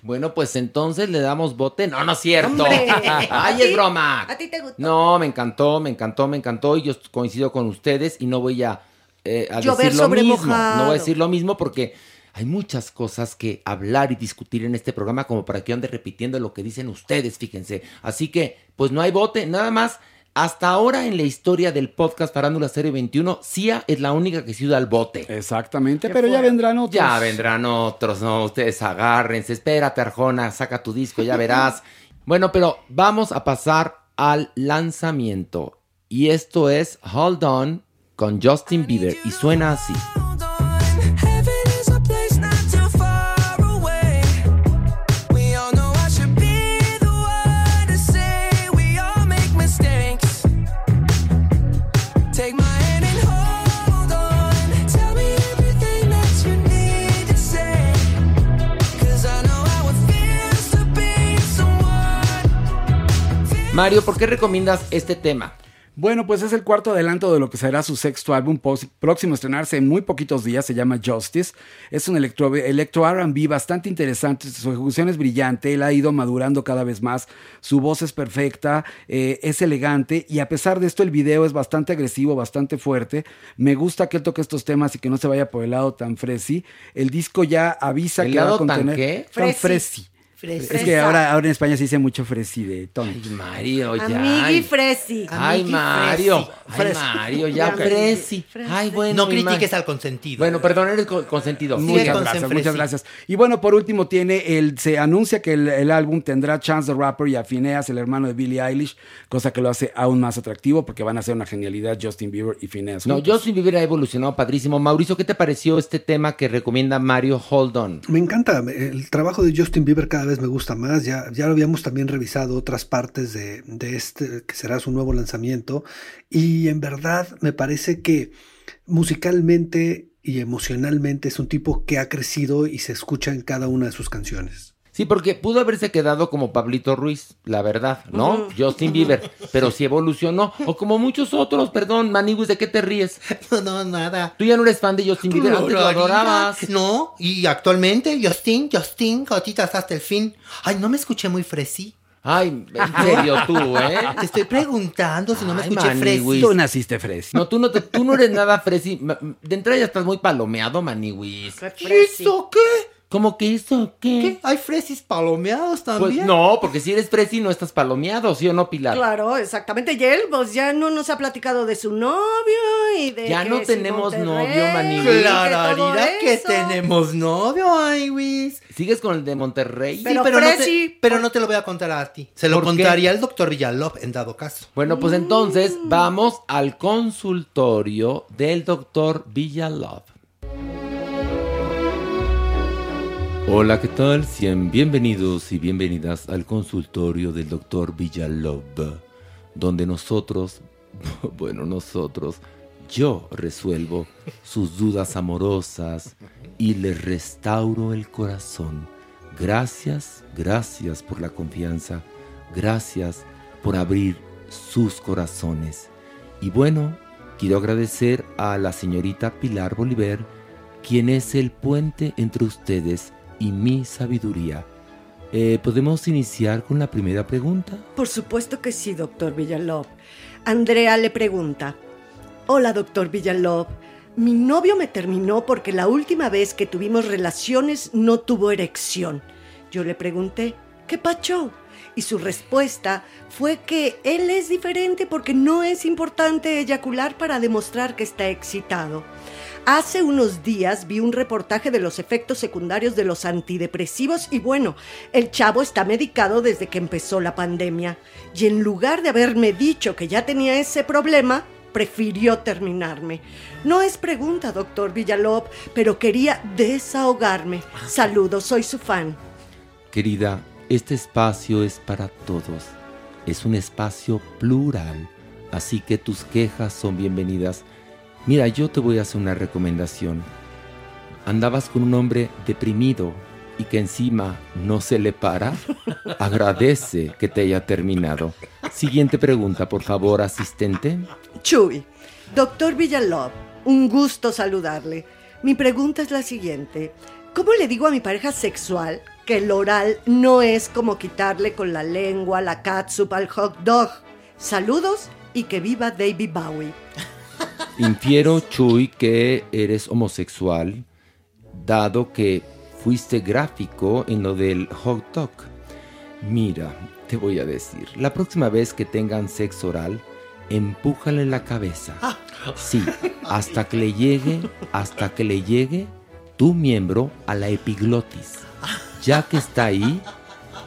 Bueno, pues entonces le damos bote. No, no es cierto. Ay, ¿A es broma. ¿A ti te gustó? No, me encantó, me encantó, me encantó. Y yo coincido con ustedes y no voy a, eh, a Llover decir lo sobre mismo. mojado. No voy a decir lo mismo porque hay muchas cosas que hablar y discutir en este programa como para que yo ande repitiendo lo que dicen ustedes, fíjense. Así que, pues no hay bote, nada más. Hasta ahora en la historia del podcast Farándula Serie 21, Cia es la única que se iba al bote. Exactamente, pero ya vendrán otros. Ya vendrán otros, no, ustedes agárrense, espérate Arjona, saca tu disco, ya verás. bueno, pero vamos a pasar al lanzamiento. Y esto es Hold On con Justin Bieber y suena así. Mario, ¿por qué recomiendas este tema? Bueno, pues es el cuarto adelanto de lo que será su sexto álbum próximo a estrenarse en muy poquitos días, se llama Justice. Es un electro, electro RB bastante interesante, su ejecución es brillante, él ha ido madurando cada vez más, su voz es perfecta, eh, es elegante y a pesar de esto el video es bastante agresivo, bastante fuerte. Me gusta que él toque estos temas y que no se vaya por el lado tan fresi. El disco ya avisa ¿El que va a lado tan contener... qué? Tan Fresi. Fresi. Fresi. Es que ahora, ahora en España se dice mucho fresi de tono. Ay, Mario, ya. Amigui. Fresi. Ay, Mario. Fresi. Ay, Mario, ya Fresi. Ay, bueno. No critiques al consentido. Bueno, perdón, eres con- consentido. Sí, Muchas gracias, muchas gracias. Y bueno, por último tiene el, se anuncia que el, el álbum tendrá Chance the Rapper y a Phineas, el hermano de Billie Eilish, cosa que lo hace aún más atractivo porque van a ser una genialidad Justin Bieber y Phineas. No. Justin Bieber ha evolucionado padrísimo. Mauricio, ¿qué te pareció este tema que recomienda Mario Hold On? Me encanta, el trabajo de Justin Bieber cada vez me gusta más, ya, ya lo habíamos también revisado otras partes de, de este, que será su nuevo lanzamiento, y en verdad me parece que musicalmente y emocionalmente es un tipo que ha crecido y se escucha en cada una de sus canciones. Sí, porque pudo haberse quedado como Pablito Ruiz, la verdad, ¿no? Justin Bieber, pero sí evolucionó. O como muchos otros, perdón, Manigus, ¿de qué te ríes? No, no, nada. Tú ya no eres fan de Justin Bieber, antes lo adorabas. No, y actualmente, Justin, Justin, gotitas hasta el fin. Ay, no me escuché muy fresi. Ay, en serio tú, ¿eh? Te estoy preguntando si no me Ay, escuché fresi. Tú naciste fresi. No, tú no, te- tú no eres nada fresi. De entrada ya estás muy palomeado, Maniwis. ¿Y eso qué? ¿Cómo que eso? ¿Qué? Hay fresis palomeados Pues también. no, porque si eres fresi no estás palomeado, ¿sí o no, Pilar? Claro, exactamente. Y él, pues ya no nos ha platicado de su novio y de. Ya que no tenemos Monterrey, novio, todo Clararira que tenemos novio, ay, Luis. ¿Sigues con el de Monterrey? Sí, Pero pero, no Fresi, te, pero no te lo voy a contar a ti. Se lo ¿Por qué? contaría el doctor Villalop en dado caso. Bueno, pues entonces vamos al consultorio del doctor Villalove. Hola, ¿qué tal? Sean bienvenidos y bienvenidas al consultorio del doctor Villalove, donde nosotros, bueno, nosotros, yo resuelvo sus dudas amorosas y les restauro el corazón. Gracias, gracias por la confianza, gracias por abrir sus corazones. Y bueno, quiero agradecer a la señorita Pilar Bolívar, quien es el puente entre ustedes y mi sabiduría. Eh, ¿Podemos iniciar con la primera pregunta? Por supuesto que sí, doctor Villalov. Andrea le pregunta: Hola, doctor Villalov. Mi novio me terminó porque la última vez que tuvimos relaciones no tuvo erección. Yo le pregunté: ¿Qué pacho? Y su respuesta fue que él es diferente porque no es importante eyacular para demostrar que está excitado. Hace unos días vi un reportaje de los efectos secundarios de los antidepresivos y bueno, el chavo está medicado desde que empezó la pandemia. Y en lugar de haberme dicho que ya tenía ese problema, prefirió terminarme. No es pregunta, doctor Villalop, pero quería desahogarme. Saludos, soy su fan. Querida, este espacio es para todos. Es un espacio plural, así que tus quejas son bienvenidas. Mira, yo te voy a hacer una recomendación. Andabas con un hombre deprimido y que encima no se le para. Agradece que te haya terminado. Siguiente pregunta, por favor, asistente. Chuy, doctor Villalov, un gusto saludarle. Mi pregunta es la siguiente. ¿Cómo le digo a mi pareja sexual que el oral no es como quitarle con la lengua la catsup al hot dog? Saludos y que viva David Bowie. Infiero, Chuy, que eres homosexual, dado que fuiste gráfico en lo del hot dog. Mira, te voy a decir, la próxima vez que tengan sexo oral, empújale la cabeza. Sí, hasta que le llegue, hasta que le llegue tu miembro a la epiglotis. Ya que está ahí,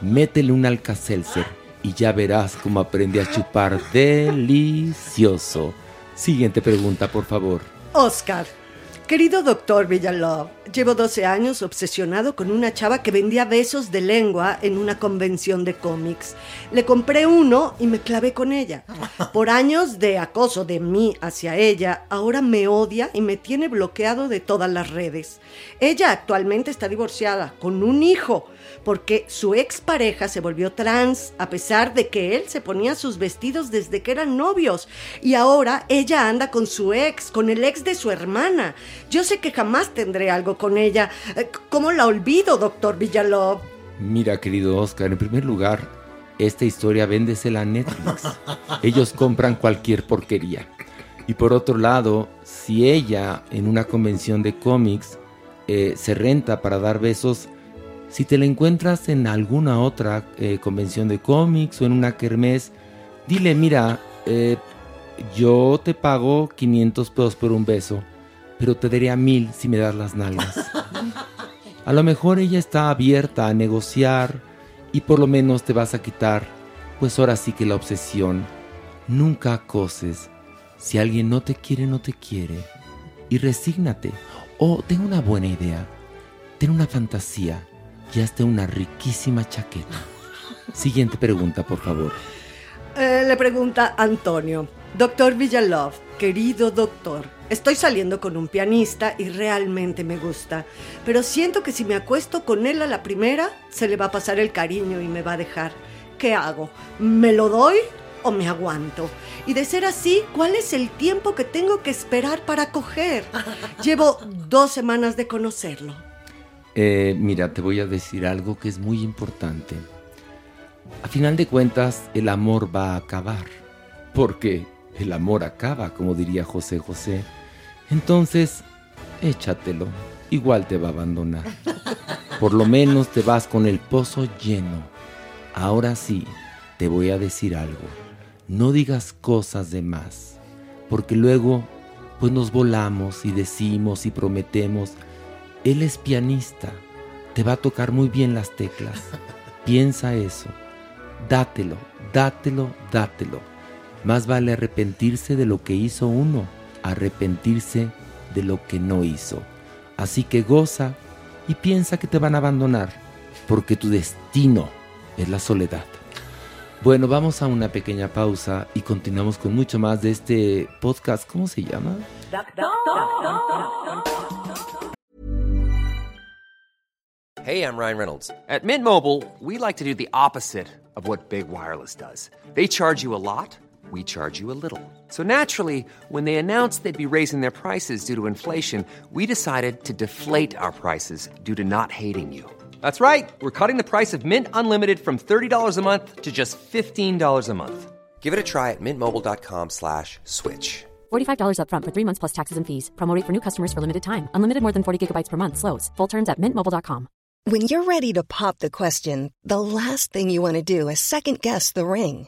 métele un alcacelser y ya verás cómo aprende a chupar delicioso. Siguiente pregunta, por favor. Oscar, querido doctor Villalov, llevo 12 años obsesionado con una chava que vendía besos de lengua en una convención de cómics. Le compré uno y me clavé con ella. Por años de acoso de mí hacia ella, ahora me odia y me tiene bloqueado de todas las redes. Ella actualmente está divorciada con un hijo porque su expareja se volvió trans a pesar de que él se ponía sus vestidos desde que eran novios y ahora ella anda con su ex, con el ex de su hermana. Yo sé que jamás tendré algo con ella. Eh, ¿Cómo la olvido, doctor Villalov? Mira, querido Oscar, en primer lugar, esta historia véndesela a Netflix. Ellos compran cualquier porquería. Y por otro lado, si ella en una convención de cómics eh, se renta para dar besos, si te la encuentras en alguna otra eh, convención de cómics o en una kermés, dile, mira, yo te pago 500 pesos por un beso, pero te daría mil si me das las nalgas. A lo mejor ella está abierta a negociar y por lo menos te vas a quitar, pues ahora sí que la obsesión. Nunca acoses. Si alguien no te quiere, no te quiere. Y resígnate. O ten una buena idea. Ten una fantasía y hazte una riquísima chaqueta. Siguiente pregunta, por favor. Eh, le pregunta Antonio. Doctor Villalov, querido doctor, estoy saliendo con un pianista y realmente me gusta, pero siento que si me acuesto con él a la primera, se le va a pasar el cariño y me va a dejar. ¿Qué hago? ¿Me lo doy o me aguanto? Y de ser así, ¿cuál es el tiempo que tengo que esperar para coger? Llevo dos semanas de conocerlo. Eh, mira, te voy a decir algo que es muy importante. A final de cuentas, el amor va a acabar. Porque el amor acaba, como diría José José. Entonces, échatelo. Igual te va a abandonar. Por lo menos te vas con el pozo lleno. Ahora sí, te voy a decir algo. No digas cosas de más, porque luego pues nos volamos y decimos y prometemos. Él es pianista, te va a tocar muy bien las teclas. Piensa eso. Dátelo, dátelo, dátelo. Más vale arrepentirse de lo que hizo uno, arrepentirse de lo que no hizo. Así que goza y piensa que te van a abandonar, porque tu destino es la soledad. Bueno, vamos a una pequeña pausa y continuamos con mucho más de este podcast. ¿Cómo se llama? Hey, I'm Ryan Reynolds. At Mint Mobile, we like to do the opposite of what Big Wireless does. They charge you a lot, we charge you a little. So naturally, when they announced they'd be raising their prices due to inflation, we decided to deflate our prices due to not hating you. That's right. We're cutting the price of Mint Unlimited from $30 a month to just $15 a month. Give it a try at mintmobile.com slash switch. $45 upfront for three months plus taxes and fees. Promo rate for new customers for limited time. Unlimited more than 40 gigabytes per month. Slows. Full terms at mintmobile.com. When you're ready to pop the question, the last thing you want to do is second guess the ring.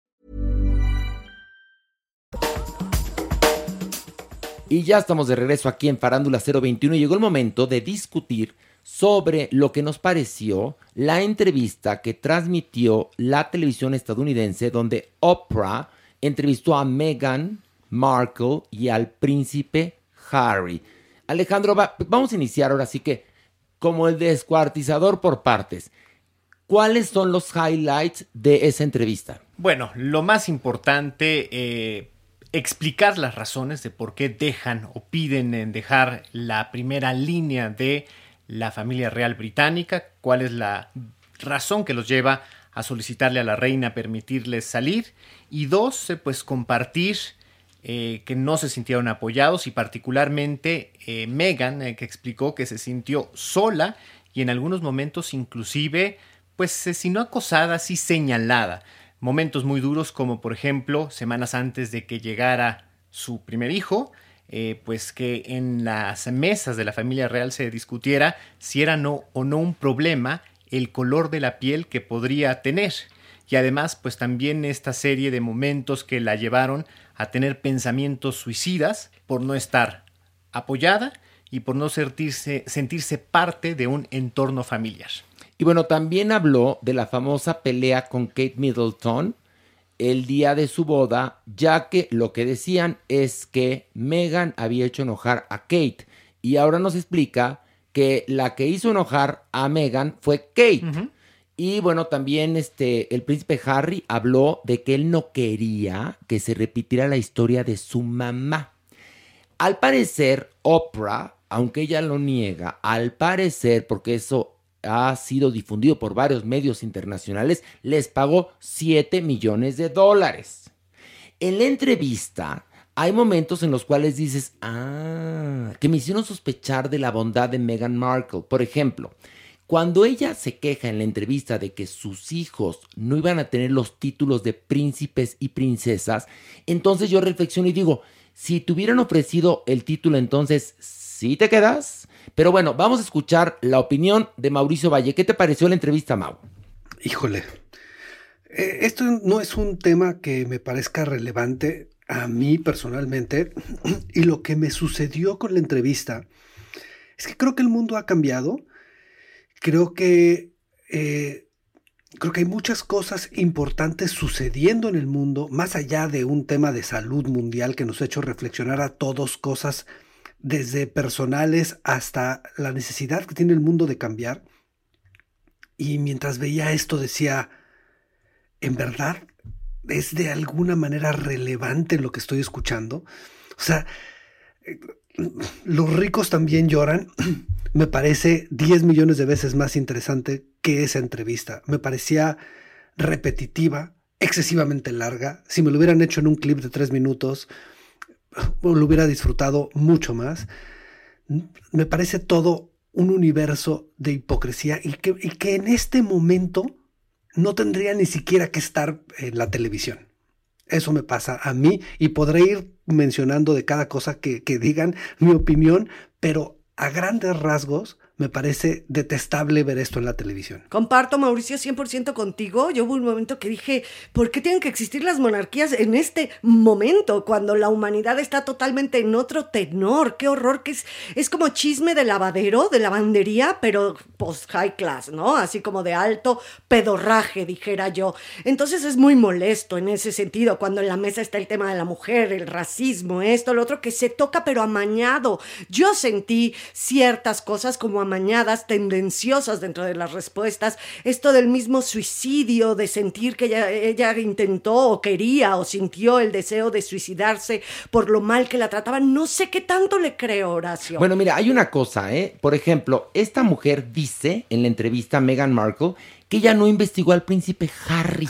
Y ya estamos de regreso aquí en Farándula 021 y llegó el momento de discutir sobre lo que nos pareció la entrevista que transmitió la televisión estadounidense donde Oprah entrevistó a Meghan Markle y al príncipe Harry. Alejandro, va- vamos a iniciar ahora sí que como el descuartizador por partes. ¿Cuáles son los highlights de esa entrevista? Bueno, lo más importante, eh, explicar las razones de por qué dejan o piden en dejar la primera línea de la familia real británica, cuál es la razón que los lleva a solicitarle a la reina permitirles salir y dos, pues compartir eh, que no se sintieron apoyados y particularmente eh, Meghan, eh, que explicó que se sintió sola y en algunos momentos inclusive, pues si no acosada, sí señalada. Momentos muy duros como por ejemplo semanas antes de que llegara su primer hijo, eh, pues que en las mesas de la familia real se discutiera si era no o no un problema el color de la piel que podría tener. Y además, pues también esta serie de momentos que la llevaron a tener pensamientos suicidas por no estar apoyada y por no sentirse, sentirse parte de un entorno familiar. Y bueno, también habló de la famosa pelea con Kate Middleton el día de su boda, ya que lo que decían es que Meghan había hecho enojar a Kate. Y ahora nos explica que la que hizo enojar a Meghan fue Kate. Y bueno, también este, el príncipe Harry habló de que él no quería que se repitiera la historia de su mamá. Al parecer, Oprah, aunque ella lo niega, al parecer, porque eso ha sido difundido por varios medios internacionales, les pagó 7 millones de dólares. En la entrevista hay momentos en los cuales dices, ah, que me hicieron sospechar de la bondad de Meghan Markle. Por ejemplo, cuando ella se queja en la entrevista de que sus hijos no iban a tener los títulos de príncipes y princesas, entonces yo reflexiono y digo, si te hubieran ofrecido el título, entonces, ¿sí te quedas? Pero bueno, vamos a escuchar la opinión de Mauricio Valle. ¿Qué te pareció la entrevista, Mau? Híjole, eh, esto no es un tema que me parezca relevante a mí personalmente y lo que me sucedió con la entrevista es que creo que el mundo ha cambiado, creo que eh, Creo que hay muchas cosas importantes sucediendo en el mundo, más allá de un tema de salud mundial que nos ha hecho reflexionar a todos cosas desde personales hasta la necesidad que tiene el mundo de cambiar. Y mientras veía esto decía, ¿en verdad es de alguna manera relevante lo que estoy escuchando? O sea, eh, los ricos también lloran. Me parece 10 millones de veces más interesante que esa entrevista. Me parecía repetitiva, excesivamente larga. Si me lo hubieran hecho en un clip de 3 minutos, lo hubiera disfrutado mucho más. Me parece todo un universo de hipocresía y que, en este momento no tendría ni siquiera que estar en la televisión. Eso me pasa a mí y podré ir mencionando de cada cosa que digan mi opinión, pero a grandes rasgos me parece detestable ver esto en la televisión. Comparto, Mauricio, 100% contigo. Yo hubo un momento que dije, ¿por qué tienen que existir las monarquías en este momento, cuando la humanidad está totalmente en otro tenor? Qué horror, que es, es como chisme de lavadero, de lavandería, pero post high class, ¿no? Así como de alto pedorraje, dijera yo. Entonces es muy molesto en ese sentido, cuando en la mesa está el tema de la mujer, el racismo, esto, lo otro, que se toca pero amañado. Yo sentí ciertas cosas como amañadas, tendenciosas dentro de las respuestas. Esto del mismo suicidio, de sentir que ella, ella intentó o quería o sintió el deseo de suicidarse por lo mal que la trataban. No sé qué tanto le creo, Horacio. Bueno, mira, hay una cosa, ¿eh? Por ejemplo, esta mujer dice en la entrevista a Meghan Markle que ella no investigó al príncipe Harry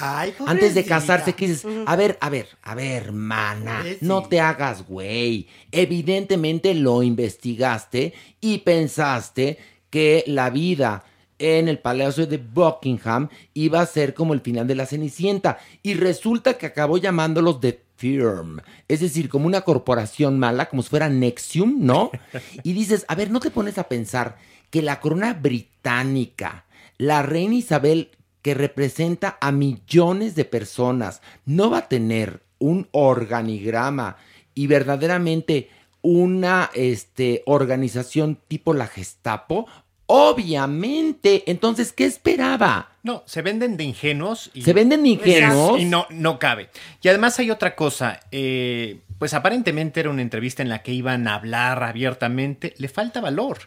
antes de casarse. Que dices, a ver, a ver, a ver, hermana, no te hagas güey. Evidentemente lo investigaste y pensaste que la vida en el Palacio de Buckingham iba a ser como el final de la Cenicienta. Y resulta que acabó llamándolos The Firm. Es decir, como una corporación mala, como si fuera Nexium, ¿no? Y dices, a ver, ¿no te pones a pensar que la corona británica, la reina Isabel, que representa a millones de personas, no va a tener un organigrama y verdaderamente una este, organización tipo la Gestapo? Obviamente. Entonces, ¿qué esperaba? No, se venden de ingenuos. Y, ¿Se venden de ingenuos? Y no, no cabe. Y además hay otra cosa. eh, pues aparentemente era una entrevista en la que iban a hablar abiertamente. Le falta valor.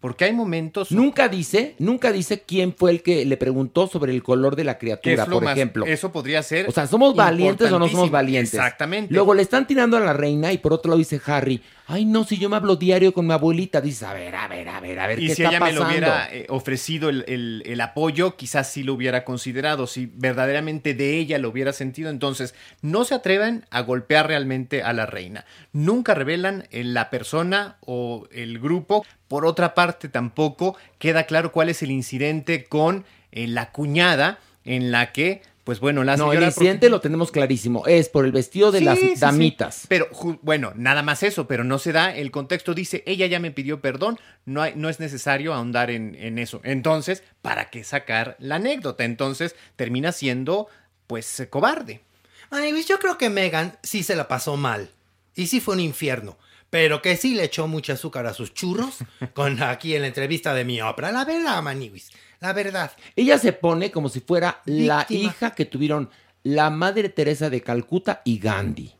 Porque hay momentos. Nunca dice, nunca dice quién fue el que le preguntó sobre el color de la criatura, por más- ejemplo. Eso podría ser. O sea, ¿somos valientes o no somos valientes? Exactamente. Luego le están tirando a la reina y por otro lado dice Harry, ay no, si yo me hablo diario con mi abuelita, dice, a ver, a ver, a ver, a ver, Y ¿qué si está ella me pasando? lo hubiera eh, ofrecido el, el- el apoyo, quizás sí lo hubiera considerado, si verdaderamente de ella lo hubiera sentido. Entonces, no se atrevan a golpear realmente a la reina. Nunca revelan en la persona o el grupo. Por otra parte, tampoco queda claro cuál es el incidente con eh, la cuñada en la que, pues bueno, la no, el incidente lo tenemos clarísimo, es por el vestido de Sí, las sí, sí. damitas. Pero bueno, nada más eso, pero no se da el contexto. Dice, ella ya me pidió perdón, no, hay, no es necesario ahondar en, en eso. Entonces, ¿para qué sacar la anécdota? Entonces, termina siendo, pues, eh, cobarde. Maniguis, yo creo que Megan sí se la pasó mal. Y sí fue un infierno. Pero que sí le echó mucho azúcar a sus churros con aquí en la entrevista de mi ópera. La verdad, Maniguis. La verdad. Ella se pone como si fuera la hija que tuvieron la Madre Teresa de Calcuta y Gandhi.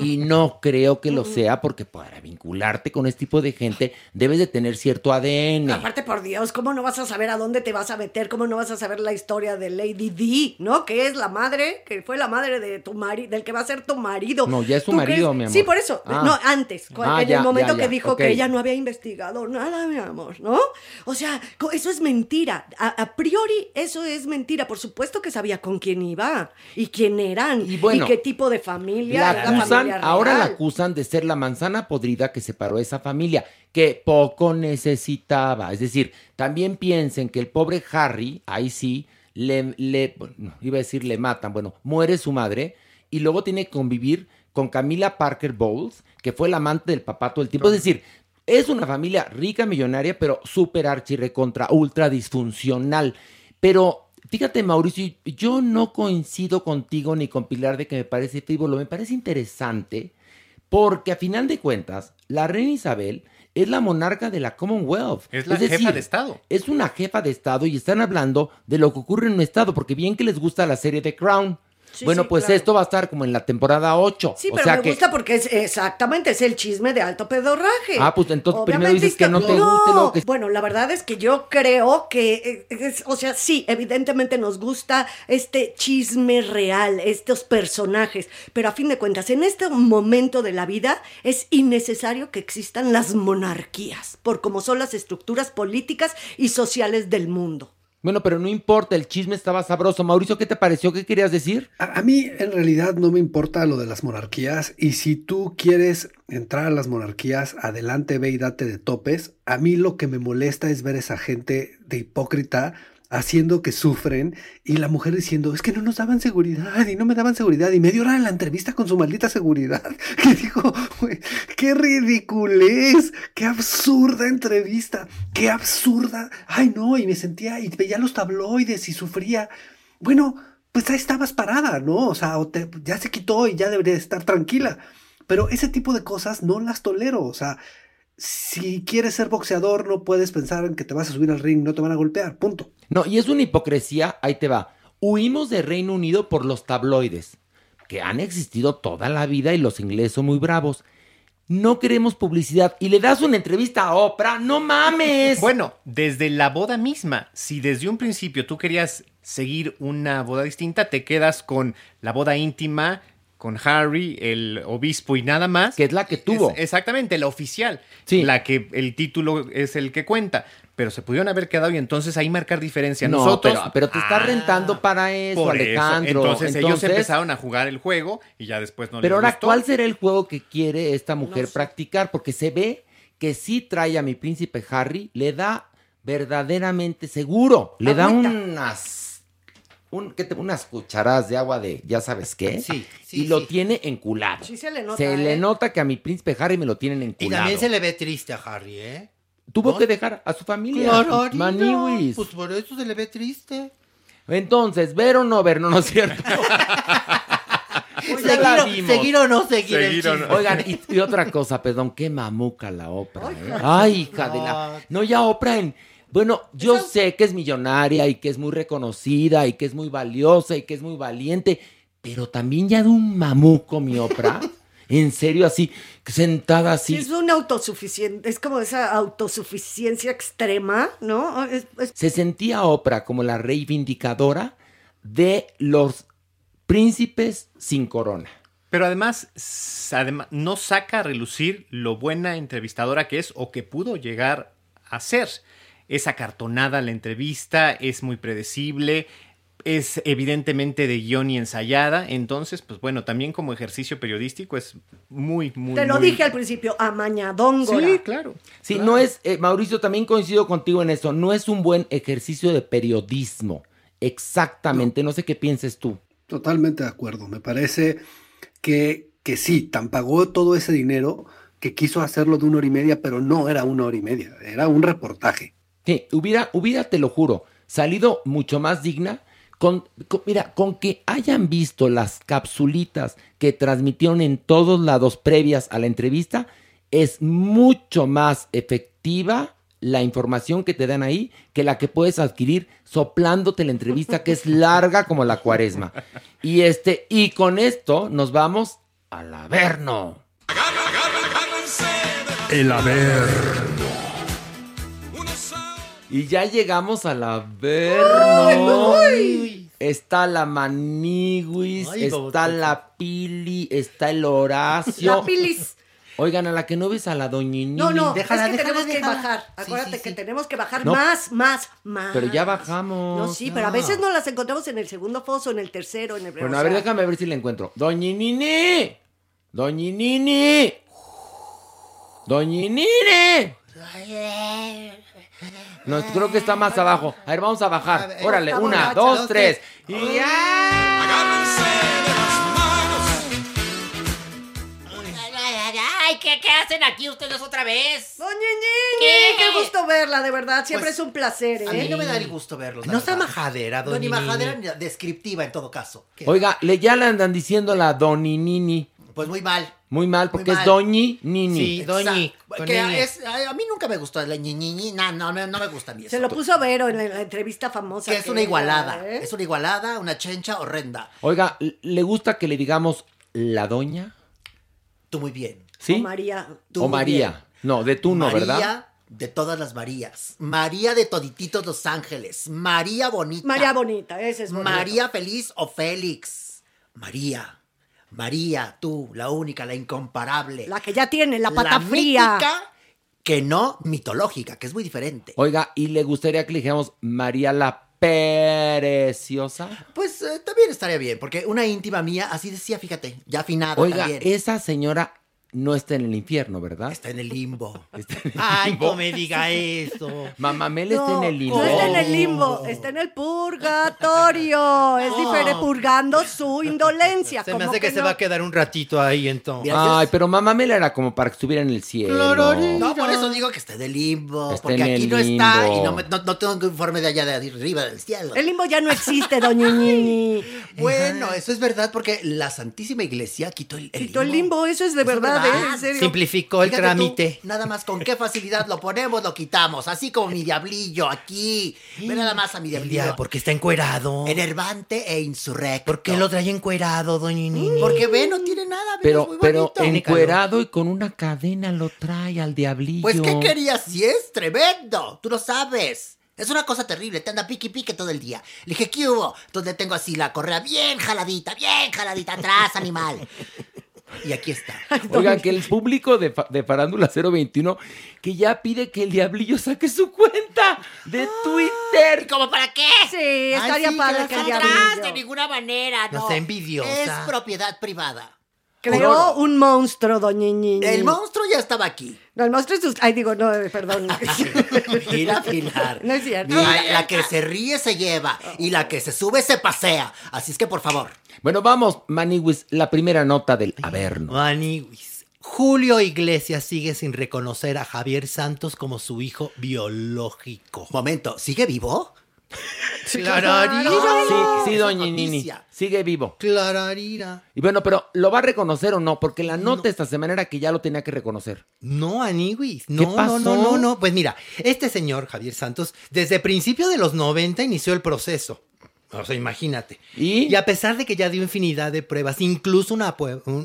Y no creo que lo sea porque para vincularte con este tipo de gente debes de tener cierto ADN. Aparte, por Dios, ¿cómo no vas a saber a dónde te vas a meter? ¿Cómo no vas a saber la historia de Lady Di, ¿no? Que es la madre, que fue la madre de tu marido, del que va a ser tu marido. No, ya es ¿Tú marido, crees? mi amor. Sí, por eso. Ah. No, antes, Ah, en ya, el momento ya, que dijo que ella no había investigado nada, mi amor, ¿no? O sea, eso es mentira. A, a priori, eso es mentira. Por supuesto que sabía con quién iba y quién eran y, bueno, qué tipo de familia. La acusan, ahora la acusan de ser la manzana podrida que separó a esa familia, que poco necesitaba. Es decir, también piensen que el pobre Harry, ahí sí, le, le- bueno, iba a decir le matan, bueno, muere su madre y luego tiene que convivir con Camila Parker Bowles, que fue la amante del papá todo el tiempo. Es decir, es una familia rica, millonaria, pero súper archi recontra, ultra disfuncional. Pero fíjate, Mauricio, yo no coincido contigo ni con Pilar de que me parece frívolo, me parece interesante porque a final de cuentas, la reina Isabel es la monarca de la Commonwealth. Es la jefa de Estado. Es una jefa de Estado y están hablando de lo que ocurre en un Estado, porque bien que les gusta la serie de Crown. Sí, bueno, sí, pues claro. esto va a estar como en la temporada 8. Sí, o pero sea me que, gusta porque es exactamente es el chisme de alto pedorraje. Ah, pues entonces primero Obviamente dices que no te guste lo que- Bueno, la verdad es que yo creo que, eh, es- o sea, sí, evidentemente nos gusta este chisme real, estos personajes, pero a fin de cuentas, en este momento de la vida es innecesario que existan las monarquías, por como son las estructuras políticas y sociales del mundo. Bueno, pero no importa, el chisme estaba sabroso. Mauricio, ¿qué te pareció? ¿Qué querías decir? A, mí en realidad no me importa lo de las monarquías y si tú quieres entrar a las monarquías, adelante ve y date de topes. A mí lo que me molesta es ver esa gente de hipócrita haciendo que sufren y la mujer diciendo, es que no nos daban seguridad y no me daban seguridad y media hora en la entrevista con su maldita seguridad. Que "Güey, qué ridiculez, qué absurda entrevista, qué absurda. Ay no, y me sentía y veía los tabloides y sufría. Bueno, pues ahí estabas parada, ¿no? O sea, ya se quitó y ya debería estar tranquila. Pero ese tipo de cosas no las tolero. O sea, si quieres ser boxeador, no puedes pensar en que te vas a subir al ring, no te van a golpear, punto. No, y es una hipocresía, ahí te va. Huimos de Reino Unido por los tabloides, que han existido toda la vida y los ingleses son muy bravos. No queremos publicidad y le das una entrevista a Oprah, no mames. Bueno, desde la boda misma, si desde un principio tú querías seguir una boda distinta, te quedas con la boda íntima, con Harry, el obispo y nada más. Que es la que tuvo. Es- exactamente, la oficial. Sí. La que el título es el que cuenta. Pero se pudieron haber quedado y entonces ahí marcar diferencia. No, Nosotros. pero, pero te estás rentando para eso, Por eso. Alejandro. Entonces, ellos empezaron a jugar el juego y ya después no Pero les ahora, gustó. ¿cuál será el juego que quiere esta mujer practicar? Porque se ve que sí trae a mi príncipe Harry, le da verdaderamente seguro, le da unas un- ¿qué te- unas cucharadas de agua de ya sabes qué, Sí, y lo tiene enculado. Sí se le nota, Se le ¿eh? nota que a mi príncipe Harry me lo tienen Y enculado. también se le ve triste a Harry, ¿eh? Tuvo ¿No? que dejar a su familia. Claro, Maniwis. Pues por eso se le ve triste. Entonces, ver o no ver, no, no es cierto. Ya la Seguir o- seguir o no seguir el chisme. Oigan, y, y otra cosa, perdón, qué mamuca la Oprah. ¿eh? Ay, hija de la. No, ya Oprah en. Bueno, yo sé que es millonaria y que es muy reconocida y que es muy valiosa y que es muy valiente, pero también ya de un mamuco, mi Oprah. En serio, así, sentada así. Sí, es una autosuficiente, es como esa autosuficiencia extrema, ¿no? Es- es- Se sentía Oprah como la reivindicadora de los príncipes sin corona. Pero además, adema- no saca a relucir lo buena entrevistadora que es o que pudo llegar a ser. Es acartonada la entrevista, es muy predecible, es evidentemente de guion y ensayada. Entonces, pues bueno, también como ejercicio periodístico es muy, muy. Te lo muy- dije al principio, amañadóngora. Sí, claro. Sí, no es, eh, Mauricio, también coincido contigo en eso, no es un buen ejercicio de periodismo. Exactamente, no, sé qué pienses tú. Totalmente de acuerdo. Me parece que, que sí, tan pagó todo ese dinero que quiso hacerlo de una hora y media, pero no era una hora y media, era un reportaje. Sí, hubiera, hubiera, te lo juro, salido mucho más digna. Con, mira, con que hayan visto las capsulitas que transmitieron en todos lados previas a la entrevista, es mucho más efectiva la información que te dan ahí que la que puedes adquirir soplándote la entrevista que es larga como la cuaresma. Y este, y con esto nos vamos al Averno. El Averno. Y ya llegamos al Averno. Está la Maniguis, Ay, está la Pili, está el Horacio. La pilis. Oigan, a la que no ves a la doñinini. No, no, Déjala, es que déjala, tenemos que bajar. Sí, Acuérdate sí, que sí. tenemos que bajar No. más, más, más. Pero ya bajamos. No, sí, pero a veces no las encontramos en el segundo foso, en el tercero, en el Bueno, a ver, déjame ver si la encuentro. Doñinini. Doñinini. Doñinini. No, creo que está más abajo. A ver, vamos a bajar. A ver, Órale, una, borracha, dos, dos, tres. Y ya. Ay, ¿qué, qué hacen aquí ustedes otra vez? Doña Ñiñi, qué gusto verla, de verdad. Siempre Pues, es un placer, ¿eh? A mí no me da el gusto verlos. No está majadera, No, doña ni majadera ni descriptiva en todo caso. ¿Qué? Oiga, le ya le andan diciendo la Doninini. Pues muy mal. Muy mal, porque mal. es Doñi Nini. Que es- a mí nunca me gustó la ñi, no, no, me- no me gusta a mí eso. Se lo puso Vero en la, en la entrevista famosa. Que es una igualada. ¿eh? Es una igualada, una chencha horrenda. Oiga, ¿le gusta que le digamos la doña? Tú muy bien. ¿Sí? O María. Tú o muy María. bien. No, de tú no, María ¿verdad? de todas las Marías. María de todititos Los Ángeles. María bonita. María Bonita, ese es bonito. María feliz o Félix. María. María, tú, la única, la incomparable. La que ya tiene la pata La fría. mítica, que no mitológica, que es muy diferente. Oiga, ¿y le gustaría que le dijéramos María la Preciosa? Pues eh, también estaría bien, porque una íntima mía así decía, fíjate, ya afinada Oiga, también. esa señora no está en el infierno, ¿verdad? Está en el limbo. Está en el Ay, limbo. no me diga eso. Mamamel está No, en el limbo. No está en el limbo, está en el purgatorio. Es diferente, purgando su indolencia. Se me hace que, se no? va a quedar un ratito ahí entonces. Ay, pero Mamamel era como para que estuviera en el cielo. No, por eso digo que está en el limbo. Está porque en el aquí no está y limbo. no, me- no- no tengo informe de allá de arriba del cielo. El limbo ya no existe, doña Ñiñi. Bueno, eso es verdad porque la Santísima Iglesia quitó el, el Quitó el limbo, eso es de verdad, ¿eh? En serio. Simplificó el Fíjate tú, trámite. nada más con qué facilidad lo ponemos, lo quitamos. Así como mi diablillo aquí. Ve nada más a mi diablillo. día, porque está encuerado. Enervante e insurrecto. ¿Por qué lo trae encuerado, doña Nini? Porque ve, no tiene nada. ve, es Pero, muy pero bonito. encuerado y con una cadena lo trae al diablillo. Pues, ¿qué querías? Si es tremendo. Tú lo sabes. Es una cosa terrible, te anda pique y pique todo el día. Le dije, ¿qué hubo? Entonces tengo así la correa bien jaladita, bien jaladita atrás, animal. Y aquí está. Oigan, que el público de, Fa- de Farándula 021 que ya pide que el diablillo saque su cuenta de Twitter. ¿Cómo para qué? Sí, estaría Ay, sí, padre que el atrás, diablillo. de ninguna manera, No no. envidiosa. Es propiedad privada. Creó un monstruo, doña. El monstruo ya estaba aquí. No, el monstruo es usted. Ay, digo, no, eh, perdón. Mira, Pilar. No es cierto. Mira, la que se ríe se lleva y la que se sube se pasea. Así es que, por favor. Bueno, vamos, Maniwis, la primera nota del Averno. Maniwis. Julio Iglesias sigue sin reconocer a Javier Santos como su hijo biológico. Momento, ¿sigue vivo? Clararira. Sí, sí, doña Nini. Sigue vivo. Clararira. Y bueno, pero ¿lo va a reconocer o no? Porque la nota esta semana era que ya lo tenía que reconocer. No, Aniwis. No, pasó? no, no, no, no. Pues mira, este señor, Javier Santos, desde principio de los 90 inició el proceso. O sea, imagínate. ¿Y? a pesar de que ya dio infinidad de pruebas, incluso una,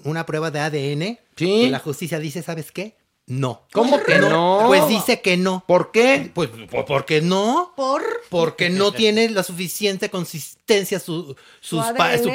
una prueba de ADN, Sí. pues la justicia dice, ¿sabes qué? No. ¿Cómo que no? Pues dice que no. ¿Por qué? Pues, ¿por por qué no? ¿Por? Porque no tiene la suficiente consistencia su, su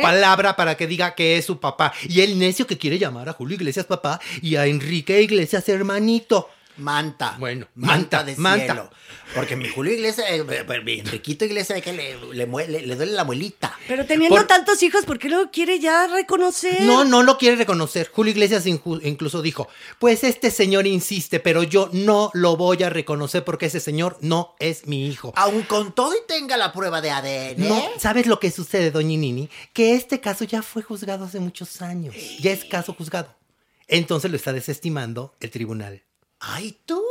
palabra para que diga que es su papá. Y el necio que quiere llamar a Julio Iglesias papá y a Enrique Iglesias hermanito. Manta. Bueno, Manta, manta, de manta. cielo. Porque mi Julio Iglesias, eh, eh, mi Enriquito Iglesias, que le, le, le- le duele la muelita. Pero teniendo Por- tantos hijos, ¿por qué lo quiere ya reconocer? No, no lo quiere reconocer. Julio Iglesias incluso dijo, pues este señor insiste, pero yo no lo voy a reconocer porque ese señor no es mi hijo. Aun con todo y tenga la prueba de ADN. No, ¿sabes lo que sucede, doña Nini? Que este caso ya fue juzgado hace muchos años. Ya es caso juzgado. Entonces lo está desestimando el tribunal. Ay, tú.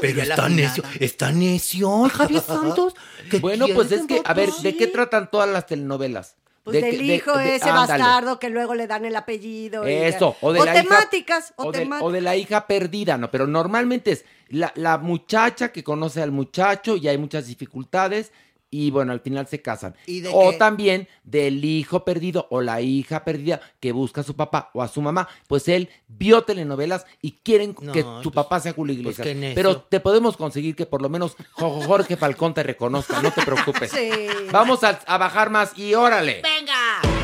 Pero la está necio, está necio, el Javier Santos. ¿Qué Bueno, pues es que, a ver? ¿de qué tratan todas las telenovelas? Pues De del de- hijo de- ese ándale. bastardo que luego le dan el apellido. Eso, o de la hija- temáticas, o, o de, temáticas. o de la hija perdida, ¿no? Pero normalmente es la, la muchacha que conoce al muchacho y hay muchas dificultades y bueno, al final se casan. ¿Y de o qué? también del hijo perdido o la hija perdida que busca a su papá o a su mamá. Pues él vio telenovelas y quieren No, que pues, su papá sea Julio Iglesias. necio. Pero te podemos conseguir que por lo menos Jo- Jorge Falcón te reconozca, no te preocupes. Sí. Vamos a, a bajar más y órale. ¡Venga!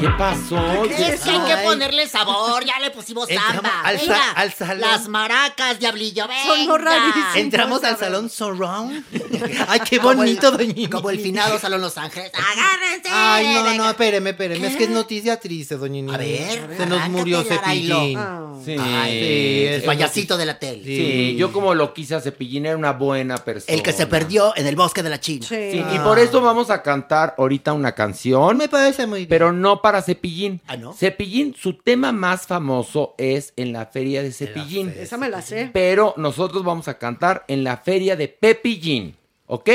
¿Qué pasó? ¿Qué Es que hay que ponerle sabor, ya le pusimos samba. al sa- Venga, al salón. Las maracas, diablillo, venga. Son rarísimas. Entramos al salón surround. Ay, qué bonito, doña Nini. Como el finado Salón Los Ángeles. ¡Agárrense! Ay, no, no, espéreme, espéreme. Es que es noticia triste, doña. A ver, Se nos murió. Cepillín. Ah. Sí, Ay, Sí, el payasito de la tele. Sí, yo como lo quise a Cepillín, era una buena persona. El que se perdió en el bosque de la China. Sí. Sí, y por eso vamos a cantar ahorita una canción, Me parece muy bien. pero no para Cepillín. Ah, ¿no? Cepillín, su tema más famoso es en la feria de Cepillín. Esa me la sé. Pero nosotros vamos a cantar en la feria de Pepillín. ¿Ok?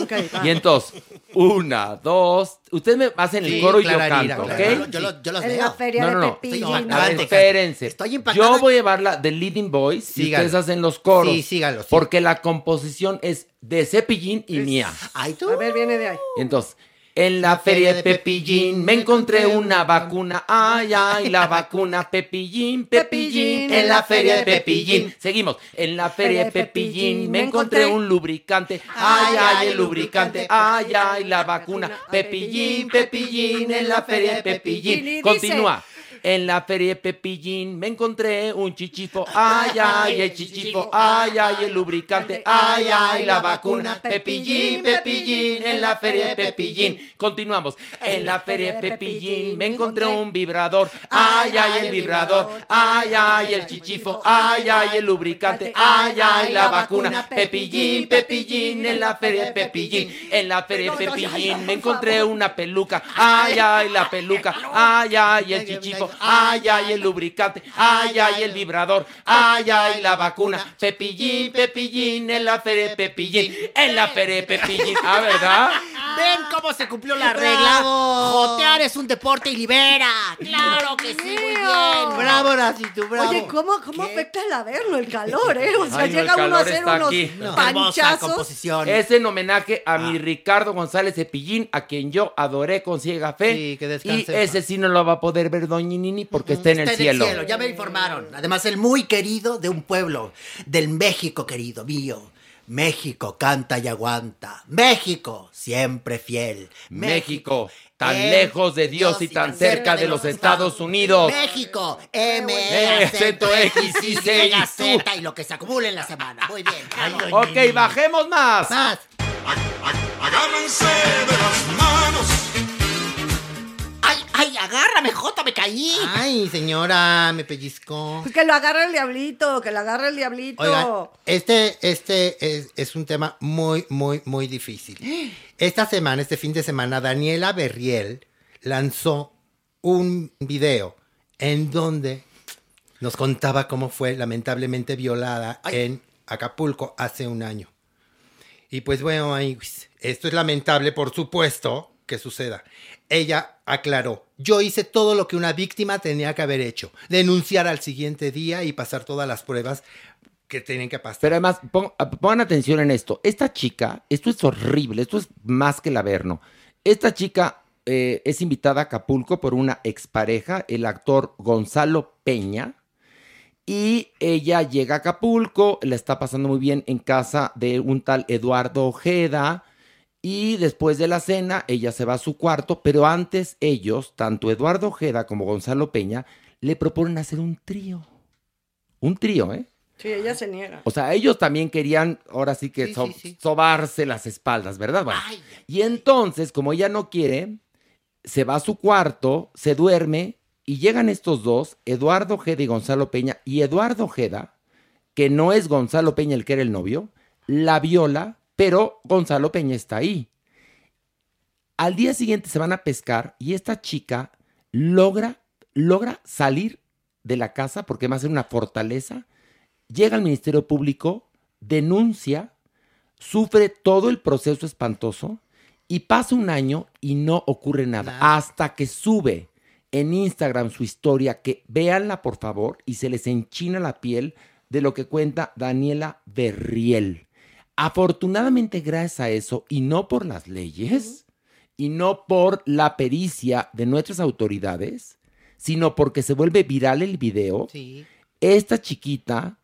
Ok, va. Y entonces, una, dos. Ustedes me hacen el Sí, coro y yo Clararira, canto, ¿ok? Yo, lo- yo los En veo. la feria No, de no, no. Pepillín. Estoy A ver, impactada. espérense. Estoy impactada. Yo voy a llevar la de Leading Voice y ustedes hacen los coros. Sí, sígalo, sí. Porque la composición es de Cepillín y mía. Ay, tú. A ver, viene de ahí. Entonces, en la feria de Pepillín me encontré una vacuna. Ay, ay, la vacuna Pepillín, Pepillín. En la feria de Pepillín. Seguimos. En la feria de Pepillín me encontré un lubricante. Ay, ay, el lubricante. Ay, ay, la vacuna Pepillín, Pepillín. En la feria de Pepillín. Continúa. En la feria de Pepillín me encontré un chichifo. Ay, ay, el chichifo. Ay, ay, el lubricante. Ay, ay, la vacuna. Pepillín, Pepillín. En la feria de Pepillín. Continuamos. En la feria de Pepillín me encontré un vibrador. Ay, ay, el vibrador. Ay, ay, el chichifo. Ay, ay, el lubricante. Ay, ay, la vacuna. Pepillín, Pepillín. En la feria de Pepillín. En la feria de Pepillín me encontré una peluca. Ay, ay, la peluca. Ay, ay, el chichifo. Ay, ay, el lubricante. Ay, ay, el vibrador. Ay, ay, la vacuna. Pepillín, Pepillín. En la feria de Pepillín. En la feria de Pepillín. Ah, ¿verdad? ¿Ven cómo se cumplió la regla? Jotear es un deporte y libera. Claro que sí, muy bien. Bravo, Horacito, bravo. Oye, ¿cómo, cómo afecta el averno, el calor, eh? O sea, Ay, el llega uno a hacer unos aquí. Panchazos. Es en homenaje a mi Ricardo González Cepillín, a quien yo adoré con ciega fe. Sí, que y descanse en ese sí no lo va a poder ver Doña Nini porque está en el Está cielo. ya me informaron. Además, el muy querido de un pueblo, del México querido mío. México canta y aguanta. México siempre fiel. México, tan lejos de Dios y tan cerca de los Estados Unidos. México, M, acento X, y C, y. Z y lo que se acumule en la semana. Muy bien. Ok, bajemos más. Más. Agárrense de las manos. Ay, agárrame, Jota, me caí. Ay, señora, me pellizcó. Pues que lo agarre el diablito, que lo agarre el diablito. Oigan, este, este es, es un tema muy, muy, muy difícil. Esta semana, este fin de semana, Daniela Berriel lanzó un video en donde nos contaba cómo fue lamentablemente violada en Acapulco hace un año. Y pues bueno, esto es lamentable, por supuesto, que suceda. Ella aclaró, yo hice todo lo que una víctima tenía que haber hecho, denunciar al siguiente día y pasar todas las pruebas que tienen que pasar. Pero además, pon- pongan atención en esto. Esta chica, esto es horrible, esto es más que el averno. Esta chica eh, es invitada a Acapulco por una expareja, el actor Gonzalo Peña. Y ella llega a Acapulco, la está pasando muy bien en casa de un tal Eduardo Ojeda. Y después de la cena, ella se va a su cuarto, pero antes ellos, tanto Eduardo Ojeda como Gonzalo Peña, le proponen hacer un trío. Un trío, ¿eh? Sí, ella se niega. O sea, ellos también querían, ahora sí que Sí, so- sí, sí. sobarse las espaldas, ¿verdad? Bueno, y entonces, como ella no quiere, se va a su cuarto, se duerme y llegan estos dos, Eduardo Ojeda y Gonzalo Peña. Y Eduardo Ojeda, que no es Gonzalo Peña el que era el novio, la viola, pero Gonzalo Peña está ahí. Al día siguiente se van a pescar y esta chica logra, logra salir de la casa porque va a ser una fortaleza llega al Ministerio Público, denuncia, sufre todo el proceso espantoso y pasa un año y no ocurre nada. Hasta que sube en Instagram su historia, que véanla por favor y se les enchina la piel de lo que cuenta Daniela Berriel. Afortunadamente gracias a eso y no por las leyes y no por la pericia de nuestras autoridades, sino porque se vuelve viral el video, esta chiquita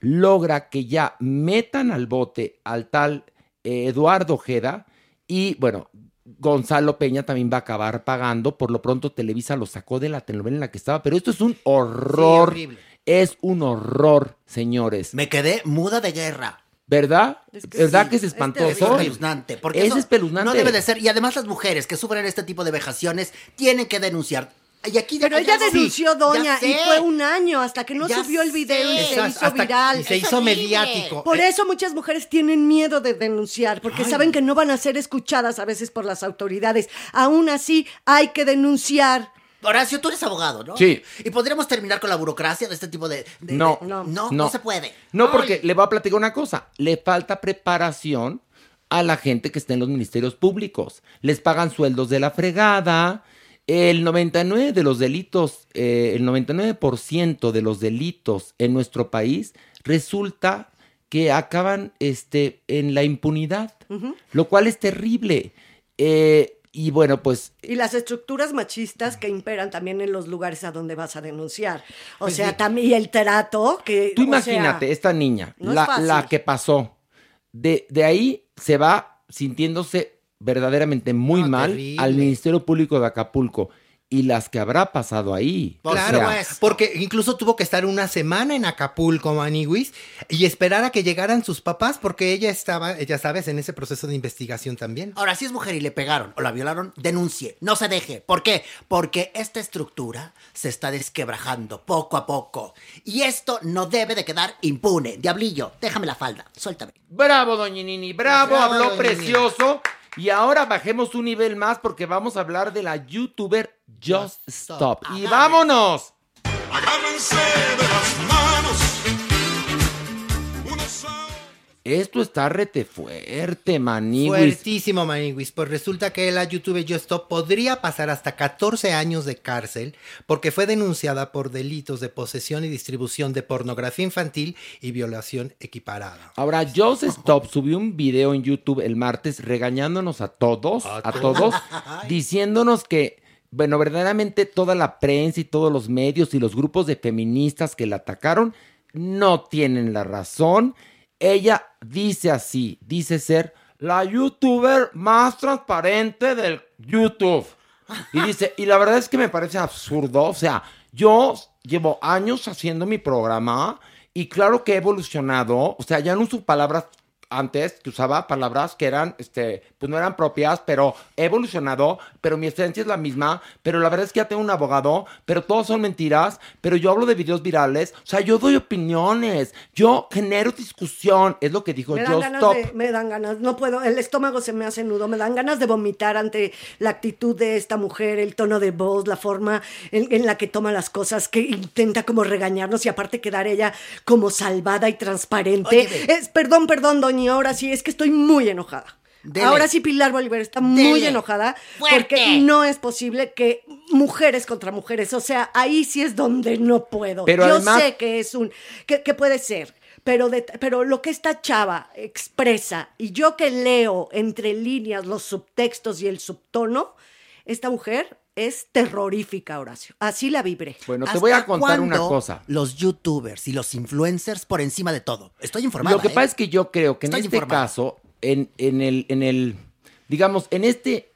logra que ya metan al bote al tal eh, Eduardo Ojeda y bueno, Gonzalo Peña también va a acabar pagando. Por lo pronto Televisa lo sacó de la telenovela en la que estaba, pero esto es un horror. horrible. es un horror, señores. Me quedé muda de guerra. ¿Verdad? ¿Verdad Sí, que es Es espantoso? espeluznante. Porque es eso espeluznante. No debe de ser. Y además las mujeres que sufren este tipo de vejaciones tienen que denunciar. Y aquí Pero ella ya- denunció, Sí, doña, y fue un año hasta que no Ya subió el video y se Exacto, hizo hasta- viral. y se Es hizo mediático. Por Eh, eso muchas mujeres tienen miedo de denunciar, porque Ay. saben que no van a ser escuchadas a veces por las autoridades. Aún así, hay que denunciar. Horacio, tú eres abogado, ¿no? Sí. Y podríamos terminar con la burocracia de este tipo de. de- No, de- no, no, se puede. No, porque le voy a platicar una cosa. Le falta preparación a la gente que está en los ministerios públicos. Les pagan sueldos de la fregada. El 99 de los delitos, eh, el 99% de los delitos en nuestro país resulta que acaban este, en la impunidad, lo cual es terrible. Eh, y bueno, pues Y las estructuras machistas que imperan también en los lugares a donde vas a denunciar. O Pues sea, sí. también y el trato que... Tú imagínate, sea, esta niña, no la, la que pasó, de, de ahí se va sintiéndose verdaderamente muy mal terrible. al Ministerio Público de Acapulco y las que habrá pasado ahí. O Claro, sea, pues, porque incluso tuvo que estar una semana en Acapulco, Maniwis, y esperar a que llegaran sus papás, porque ella estaba, ya sabes, en ese proceso de investigación también. Ahora, si es mujer y le pegaron o la violaron, denuncie, no se deje. ¿Por qué? Porque esta estructura se está desquebrajando poco a poco. Y esto no debe de quedar impune. Diablillo, déjame la falda, suéltame. Bravo, doña Nini, bravo, Bravo, habló Nini. Y ahora bajemos un nivel más porque vamos a hablar de la youtuber Just Stop. Y vámonos. Agárrense de las manos. Esto está rete fuerte, maniwis. Fuertísimo, Maniwis. Pues resulta que la YouTube Just Stop podría pasar hasta 14 años de cárcel porque fue denunciada por delitos de posesión y distribución de pornografía infantil y violación equiparada. Ahora, Just Stop subió un video en YouTube el martes regañándonos a todos, a, todos, diciéndonos que, bueno, verdaderamente toda la prensa y todos los medios y los grupos de feministas que la atacaron no tienen la razón. Ella dice así, dice ser la youtuber más transparente del YouTube. Y dice, y la verdad es que me parece absurdo, o sea, yo llevo años haciendo mi programa y claro que he evolucionado, o sea, ya no uso palabras antes que usaba palabras que eran, este, pues no eran propias, pero he evolucionado, pero mi esencia es la misma, pero la verdad es que ya tengo un abogado, pero todos son mentiras, pero yo hablo de videos virales, o sea, yo doy opiniones, yo genero discusión, es lo que dijo Me Stop. de, me dan ganas, no puedo, el estómago se me hace nudo, me dan ganas de vomitar ante la actitud de esta mujer, el tono de voz, la forma en, en la que toma las cosas, que intenta como regañarnos y aparte quedar ella como salvada y transparente. Oye, ve. Es, perdón, perdón, doña, ahora sí, es que estoy muy enojada. Dele. Ahora sí, Pilar Bolívar está muy enojada Fuerte. porque no es posible que mujeres contra mujeres, o sea, ahí sí es donde no puedo. Pero Yo además- sé que es un, que, que puede ser, pero, de- pero lo que esta chava expresa y yo que leo entre líneas los subtextos y el subtono, esta mujer es terrorífica, Horacio. Así la vibré. Bueno, te voy a ¿Hasta contar una cosa. Los youtubers y los influencers por encima de todo. Estoy informada. Lo que ¿eh? pasa es que yo creo que en este informada. caso, en, en el, en el, digamos, en este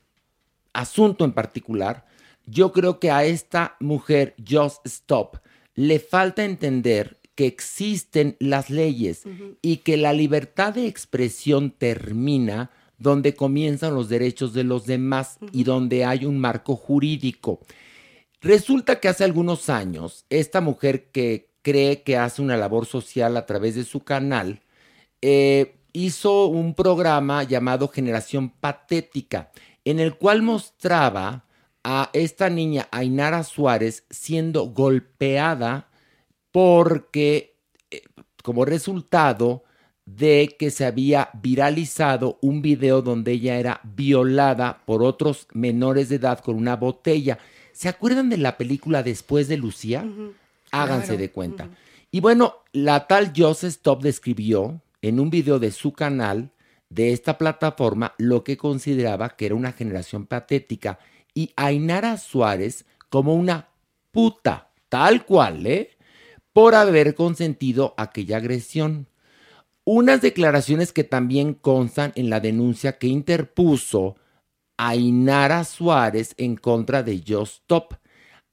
asunto en particular, yo creo que a esta mujer, Just Stop, le falta entender que existen las leyes y que la libertad de expresión termina donde comienzan los derechos de los demás y donde hay un marco jurídico. Resulta que hace algunos años, esta mujer que cree que hace una labor social a través de su canal, eh, hizo un programa llamado Generación Patética, en el cual mostraba a esta niña, Ainara Suárez, siendo golpeada porque, eh, como resultado de que se había viralizado un video donde ella era violada por otros menores de edad con una botella. ¿Se acuerdan de la película Después de Lucía? Háganse Claro. de cuenta. Y bueno, la tal Joseph Stop describió en un video de su canal de esta plataforma lo que consideraba que era una generación patética y Ainara Suárez como una puta, tal cual, ¿eh? Por haber consentido aquella agresión. Unas declaraciones que también constan en la denuncia que interpuso Ainara Suárez en contra de Just Stop,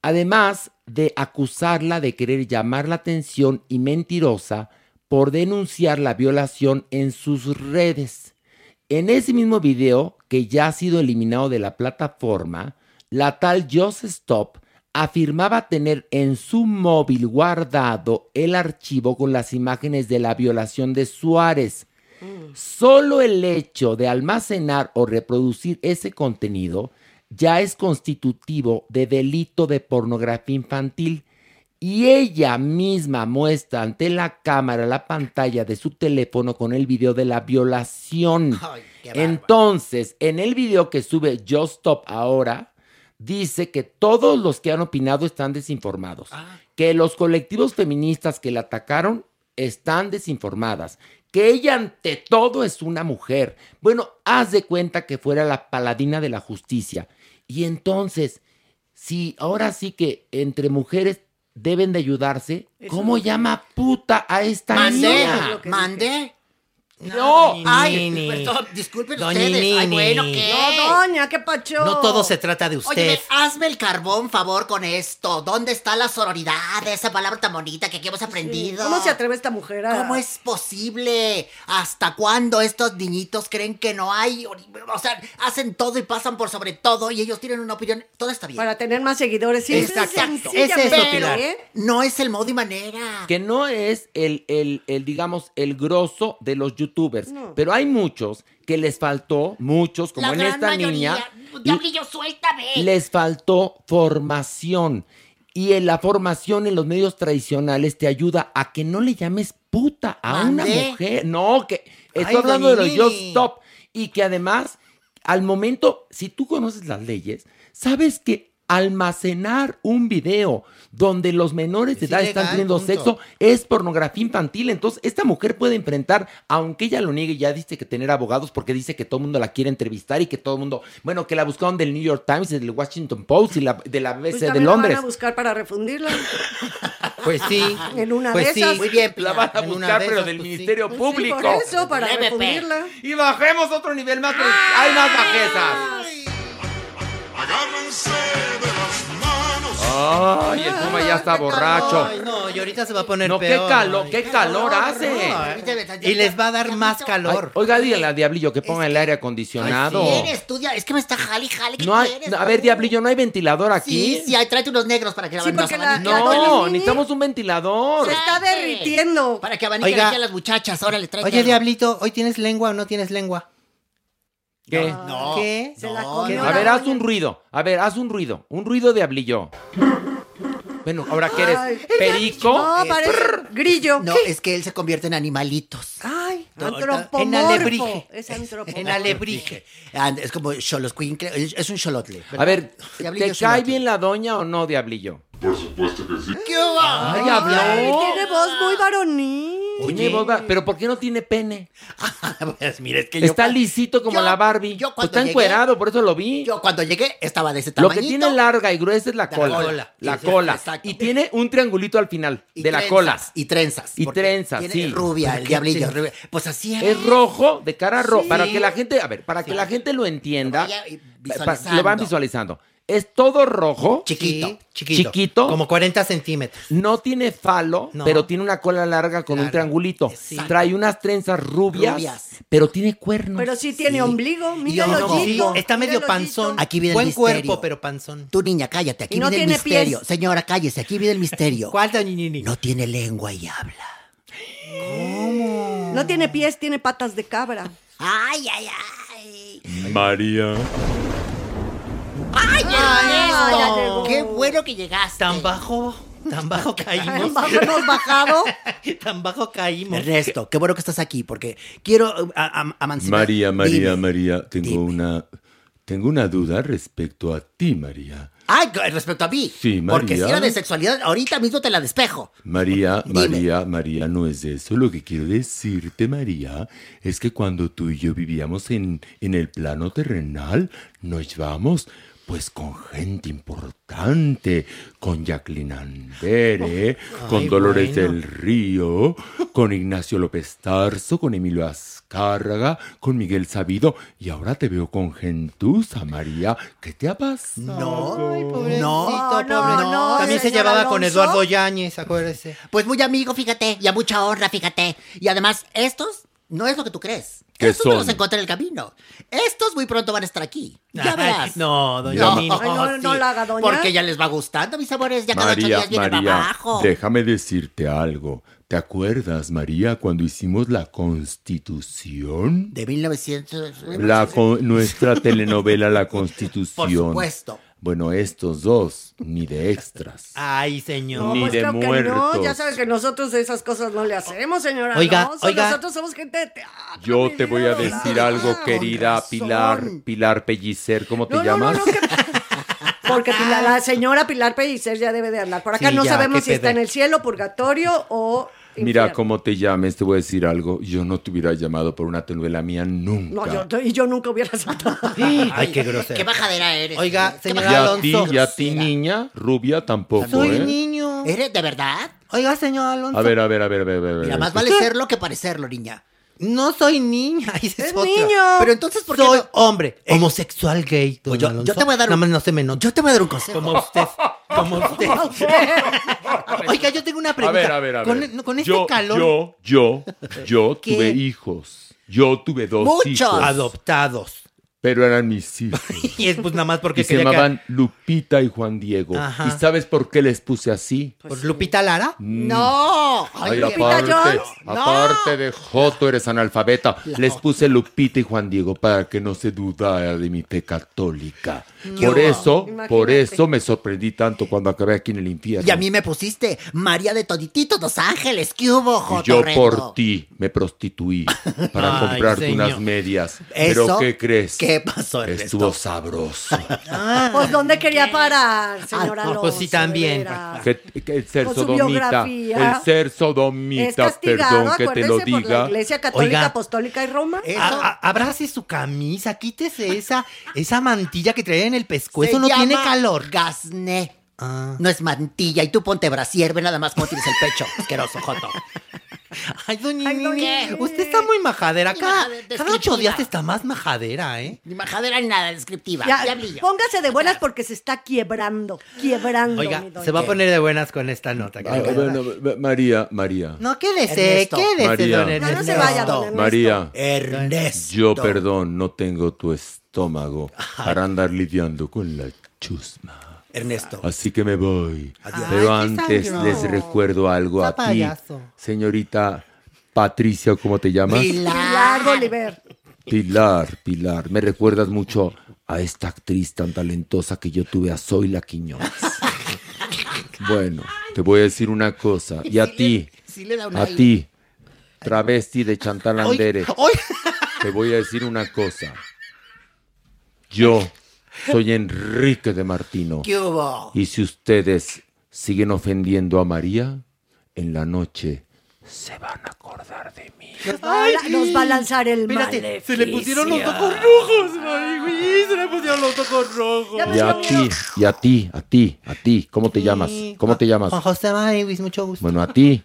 además de acusarla de querer llamar la atención y mentirosa por denunciar la violación en sus redes. En ese mismo video, que ya ha sido eliminado de la plataforma, la tal Just Stop afirmaba tener en su móvil guardado el archivo con las imágenes de la violación de Suárez. Solo el hecho de almacenar o reproducir ese contenido ya es constitutivo de delito de pornografía infantil y ella misma muestra ante la cámara la pantalla de su teléfono con el video de la violación. Entonces, en el video que sube Just Stop ahora, dice que todos los que han opinado están desinformados, que los colectivos feministas que la atacaron están desinformadas, que ella ante todo es una mujer. Bueno, haz de cuenta que fuera la paladina de la justicia. Y entonces, si ahora sí que entre mujeres deben de ayudarse, ¿cómo llama puta a esta Mandé, niña? mandé. No, Ay, Nini. perdón, disculpen Doña ustedes. Ay, Nini. bueno, ¿qué? No, doña, ¿qué pacho? No todo se trata de usted. Oye, hazme el carbón, favor, con esto. ¿Dónde está la sororidad? Esa palabra tan bonita que aquí hemos aprendido. ¿Cómo se atreve esta mujer a...? ¿Cómo es posible? ¿Hasta cuándo estos niñitos creen que no hay? O sea, hacen todo y pasan por sobre todo y ellos tienen una opinión. Todo está bien. Para tener más seguidores. Sí, Exacto. sencillamente, Es eso, Pilar. ¿eh? No es el modo y manera. que no es el, el, el, digamos, el grosso de los youtubers, No. pero hay muchos que les faltó, muchos, como La en gran esta mayoría. niña, Diablillo, suéltame. les faltó formación. Y en la formación en los medios tradicionales te ayuda a que no le llames puta a una mujer. No, que estoy Ay, hablando de los Nini. Stop. Y que además, al momento, si tú conoces las leyes, sabes que almacenar un video donde los menores de Es edad están teniendo punto. sexo es pornografía infantil. Entonces, esta mujer puede enfrentar, aunque ella lo niegue, ya dice que tener abogados porque dice que todo el mundo la quiere entrevistar y que todo el mundo, bueno, que la buscaron del New York Times, del Washington Post y la, de la BBC Pues de también la Londres. van a buscar para refundirla. Pues sí. En una Pues de sí. esas. Muy bien, La van a En buscar, de pero esas, del pues sí. Ministerio Pues sí, Público. por eso, para refundirla. Y bajemos otro nivel más, pero hay más bajezas. Agárrense de las manos. Ay, el Puma ya está borracho. Ay, no, y ahorita se va a poner No, qué peor. calor, qué calor hace. Y les va a dar más calor. Ay, oiga, dígale a Diablillo que ponga el aire acondicionado. ¿Quieres tú? dia- Es que me está jale, y jale. ¿Qué No hay, quieres? a ver, Diablillo, ¿no hay ventilador aquí? Sí, sí, hay, tráete unos negros para que Sí, abran los porque la- la- No, Nini necesitamos un ventilador. Se está derritiendo. Para que abaniquen aquí a las muchachas. Órale, tráete Oye, algo. Diablito, ¿hoy tienes lengua o no tienes lengua? ¿Qué? No. ¿Qué? Se la No, comió A la ver, haz doña. un ruido. A ver, haz un ruido. Un ruido de Diablillo. Bueno, ahora qué eres Ay. perico. No, parece grillo. No, es que él se convierte en animalitos. Ay, No, antropomorfo. en alebrije. Es antropomorfo. En alebrije. Es como xoloscuincle, es un xolotle. A ver, Diablillo ¿te cae xolotle. bien la doña o no, Diablillo? Por supuesto que sí. ¿Qué hubo? Ay, Ay, habló. tiene voz muy varonil. Voz va- pero ¿por qué no tiene pene? Pues mira, es que yo Está cuando- lisito como yo- la Barbie. yo Pues cuando está llegué- encuerado, por eso lo vi. Yo cuando llegué estaba de ese Lo tamañito. que tiene larga y gruesa es la La cola. cola. La Sí, cola. exacto. Y tiene un triangulito al final Y de la cola. Y trenzas. Y trenzas, tiene sí. Rubia, el ¿Qué diablillo. rubia. Pues así es. Es rojo, de cara roja. Para que la gente, a ver, para que la gente lo entienda, Lo vaya, lo van visualizando. Es todo rojo, Chiquito. Sí, chiquito. Chiquito. Como 40 centímetros. no tiene falo, No. pero tiene una cola larga con un triangulito. Exacto. Trae unas trenzas rubias, Rubias. pero tiene cuernos. Pero sí tiene ombligo. Mira. Está medio panzón. Aquí viene Buen el misterio. cuerpo, pero panzón. Tú, niña, cállate. Aquí Y no viene el misterio. pies. Señora, cállese. Aquí viene el misterio. ¿Cuál, doña Nini? No tiene lengua y habla. No tiene pies, tiene patas de cabra. Ay, ay, ay. María. Ay, Ernesto. Qué bueno que llegaste. Tan bajo, tan bajo caímos. Hemos bajado. tan bajo caímos. Ernesto, qué bueno que estás aquí porque quiero uh, a- a- amancibar. María, María, Dime. María, tengo Dime. una tengo una duda respecto a ti, María. Ay, respecto a mí. Sí, Porque si María. era de sexualidad, ahorita mismo te la despejo. María, Dime. María, María, no es eso. Lo que quiero decirte, María, es que cuando tú y yo vivíamos en, en el plano terrenal, nos llevábamos pues con gente importante, con Jacqueline Andere, con Dolores bueno. del Río, con Ignacio López Tarso, con Emilio Azcárraga, con Miguel Sabido, y ahora te veo con gentuza, María. ¿Qué te ha pasado? No, No, no, pobre. no, También se llevaba con. Eduardo Yáñez, acuérdese. Pues muy amigo, fíjate, y a mucha honra, fíjate. Y además, estos no es lo que tú crees. ¿Qué Estos son? los encontré en el camino. Estos muy pronto van a estar aquí. Ya Ay, verás. No, doña. Ay, no, no la haga, doña. Porque ya les va gustando, mis amores. Ya cada ocho María, días vienen María, abajo. déjame decirte algo. ¿Te acuerdas, María, cuando hicimos la Constitución? De 1900. La con- nuestra telenovela La Constitución. Por supuesto. Bueno, estos dos, ni de extras. Ay, señor. No, Ni pues de claro que muertos. no, ya sabes que nosotros esas cosas no le hacemos, señora. Oiga, Alonso, oiga. Nosotros somos gente de teatro. Yo te voy a decir algo, querida. Pilar, Pilar Pellicer, ¿cómo te No, no, no, llamas? no, que- Porque Pilar- la señora Pilar Pellicer ya debe de hablar. Por acá Sí, no ya, sabemos si está en el cielo, purgatorio o Mira, cómo te llames, te voy a decir algo. Yo no te hubiera llamado por una telenovela mía nunca. No, yo, y yo nunca hubiera aceptado. Ay, qué grosero. Qué majadera eres. Oiga, ¿Qué señora Y a Alonso. ti, y a ti, niña, rubia, tampoco, Soy ¿eh? niño. ¿Eres de verdad? Oiga, señor Alonso. A ver, a ver, a ver, a ver, a ver. Mira, más vale serlo que parecerlo, niña. No soy niña. es, Es niño. Pero entonces, ¿por qué Soy no? hombre. Homosexual gay. don Pues yo- Alonso. yo te voy a dar un- Nada más no se me nota. Yo te voy a dar un consejo. Como usted. Como usted. Oiga, yo tengo una A pregunta. ver, a ver, a Con, ver. con este yo, calor. Yo, yo, yo ¿Qué? tuve hijos. Yo tuve dos Muchos. hijos. Adoptados. Pero eran mis hijos. Y es pues nada más porque y se que- llamaban Lupita y Juan Diego. Ajá. ¿Y sabes por qué les puse así? ¿Por Lupita Lara? No. Ay, Lupita aparte, Jones. aparte de Joto, eres analfabeta. Les puse Lupita y Juan Diego para que no se dudara de mi fe católica. ¿Qué Por hubo? eso, por eso me sorprendí tanto cuando acabé aquí en el infierno. Y a mí me pusiste María de Todititos Los Ángeles. ¿Qué hubo, Y Joto yo por ti me prostituí para Ay, comprarte señor. unas medias. ¿Eso? ¿Pero qué crees? ¿Qué pasó, Ernesto? Estuvo sabroso. Pues, ¿dónde quería parar, señora Ah, pues sí, también. que, que el ser Con su sodomita, biografía. el ser sodomita, perdón que te lo acuérdese, por la diga. Iglesia Católica Oiga. Apostólica y Roma. A- a- abrace su camisa, quítese esa, esa mantilla que trae en el pescuezo, Se no tiene calor. Gasné. Ah. No es mantilla. Y tú ponte brasier, ve nada más cómo tienes el pecho. Asqueroso, Joto. Ay, doña Ay, Nini, usted está muy majadera. Ni Cada, majadera cada ocho días está más majadera, ¿eh? Ni majadera ni nada descriptiva. Ya, Diablillo. póngase de buenas porque se está quiebrando, quiebrando. Oiga, mi doña. se va a poner de buenas con esta nota. que Ah, le voy a dar. bueno, ma- María, María. No, quédese, Ernesto. quédese, María. don No, Ernesto. no se vaya, don Ernesto. María, Ernesto. yo perdón, no tengo tu estómago para andar lidiando con la chusma. Ernesto. Así que me voy. Adiós. Pero Ay, antes les recuerdo algo Está aquí. payaso. Señorita Patricia, ¿cómo te llamas? Pilar Bolívar. Pilar, Pilar. Me recuerdas mucho a esta actriz tan talentosa que yo tuve, a Zoila Quiñones. Bueno, te voy a decir una cosa. Y a ti, a ti, travesti de Chantal Andere, te voy a decir una cosa. Yo soy Enrique de Martino. ¿Qué hubo? Y si ustedes siguen ofendiendo a María, en la noche se van a acordar de mí. Nos va, a- nos va a lanzar el Espérate, se le pusieron los ojos rojos, ay, güey, se le pusieron los ojos rojos. Y a ti, y a ti, a ti, a ti, ¿cómo te llamas? ¿Cómo te llamas? Juan José Maniwis, mucho gusto. Bueno, a ti,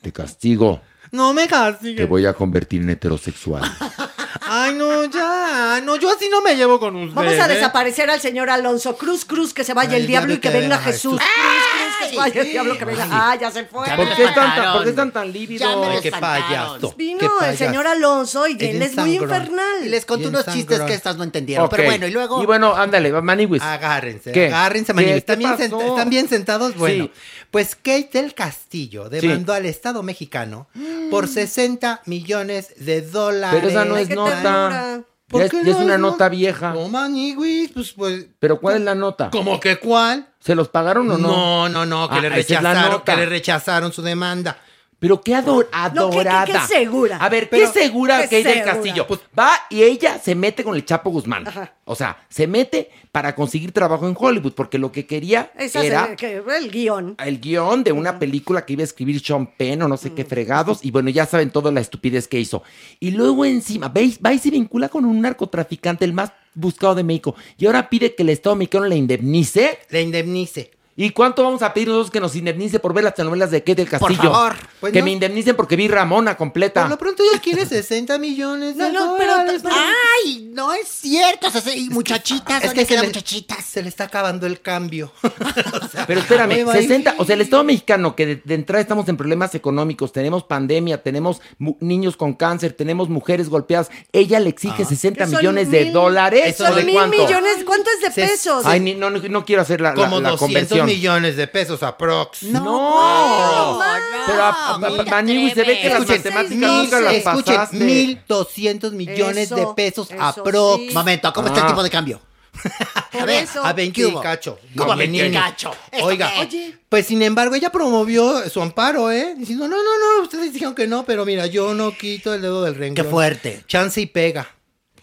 te castigo. No me castigue. Te voy a convertir en heterosexual. Ay, no, ya. No, yo así no me llevo con usted. Vamos a desaparecer al señor Alonso. Cruz, cruz, que se vaya Ay, el diablo y que venga Jesús. Jesús. Cruz, cruz, que se vaya el diablo que venga. Ah, ya se fue. Ya ¿Por qué, están tan, ¿Por qué están tan lívidos? Ya me Ay, qué espantaron. payaso. Vino qué el señor Alonso y él es muy infernal. Y les conté Bien unos chistes que estas no entendieron. Pero bueno, y luego. Y bueno, ándale, Maniwis. Agárrense, ¿Qué? agárrense. Maniwis. ¿Qué ¿Están, bien sentados? Bueno, Sí. pues Kate del Castillo demandó al Estado mexicano por 60 millones de dólares. Pero esa no es nota. Ternura. ¿Por Ya es, ya una nota vieja. No, Maniwis, pues, pues... Pero ¿cuál es la nota? ¿Cómo que cuál? ¿Se los pagaron o no? No, no, no, que Ah, le esa es la rechazaron, nota. que le rechazaron su demanda. Pero qué ador- No, ¿qué- qué- adorada. qué segura? A ver, Pero, ¿qué segura ¿qué que hay del segura? Castillo? Pues va y ella se mete con el Chapo Guzmán. Ajá. O sea, se mete para conseguir trabajo en Hollywood, porque lo que quería Esa era se- que- el guion. el guion de una película que iba a escribir Sean Penn o no sé qué fregados. Y bueno, ya saben toda la estupidez que hizo. Y luego encima, ¿veis? Va y se vincula con un narcotraficante, el más buscado de México. Y ahora pide que el Estado mexicano la indemnice. Le indemnice. ¿Y cuánto vamos a pedir nosotros que nos indemnice por ver las telenovelas de Kate del Castillo? favor. Pues que no. me indemnicen porque vi Ramona completa. Por lo pronto ella quiere 60 millones de No, no, pero, dólares. pero- ¡Ay! No es cierto. o sea, y muchachitas, Es ¿dónde que se le, muchachitas? se le está acabando el cambio. Pero espérame, Ahí va, ahí. 60, o sea, el Estado mexicano, que de, de entrada estamos en problemas económicos, tenemos pandemia, tenemos niños con cáncer, tenemos mujeres golpeadas, ella le exige 60 Que son millones de dólares. eso ¿o Son de mil cuánto? millones. ¿Cuánto es de Se- pesos? Ay, ni- no, no, no quiero hacer la, la- Como la 200 convención. Millones de pesos aprox. No, pero a- a- no, a- Maniwis se ve que las Escuchen, matemáticas mil- nunca las Escuchen, pasaste. 1.200 millones Eso, de pesos eso aprox. sí. Momento, ¿cómo está Ah. el tipo de cambio? Por a ver, eso. a 20 ¿Qué y hubo? cacho. ¿Cómo No, 20 y 20. cacho? ¿Esto Oiga, qué? Oye. pues sin embargo, ella promovió su amparo, ¿eh? Diciendo, no, no, no, ustedes dijeron que no, pero mira, yo no quito el dedo del renglón. Qué fuerte. Chance y pega.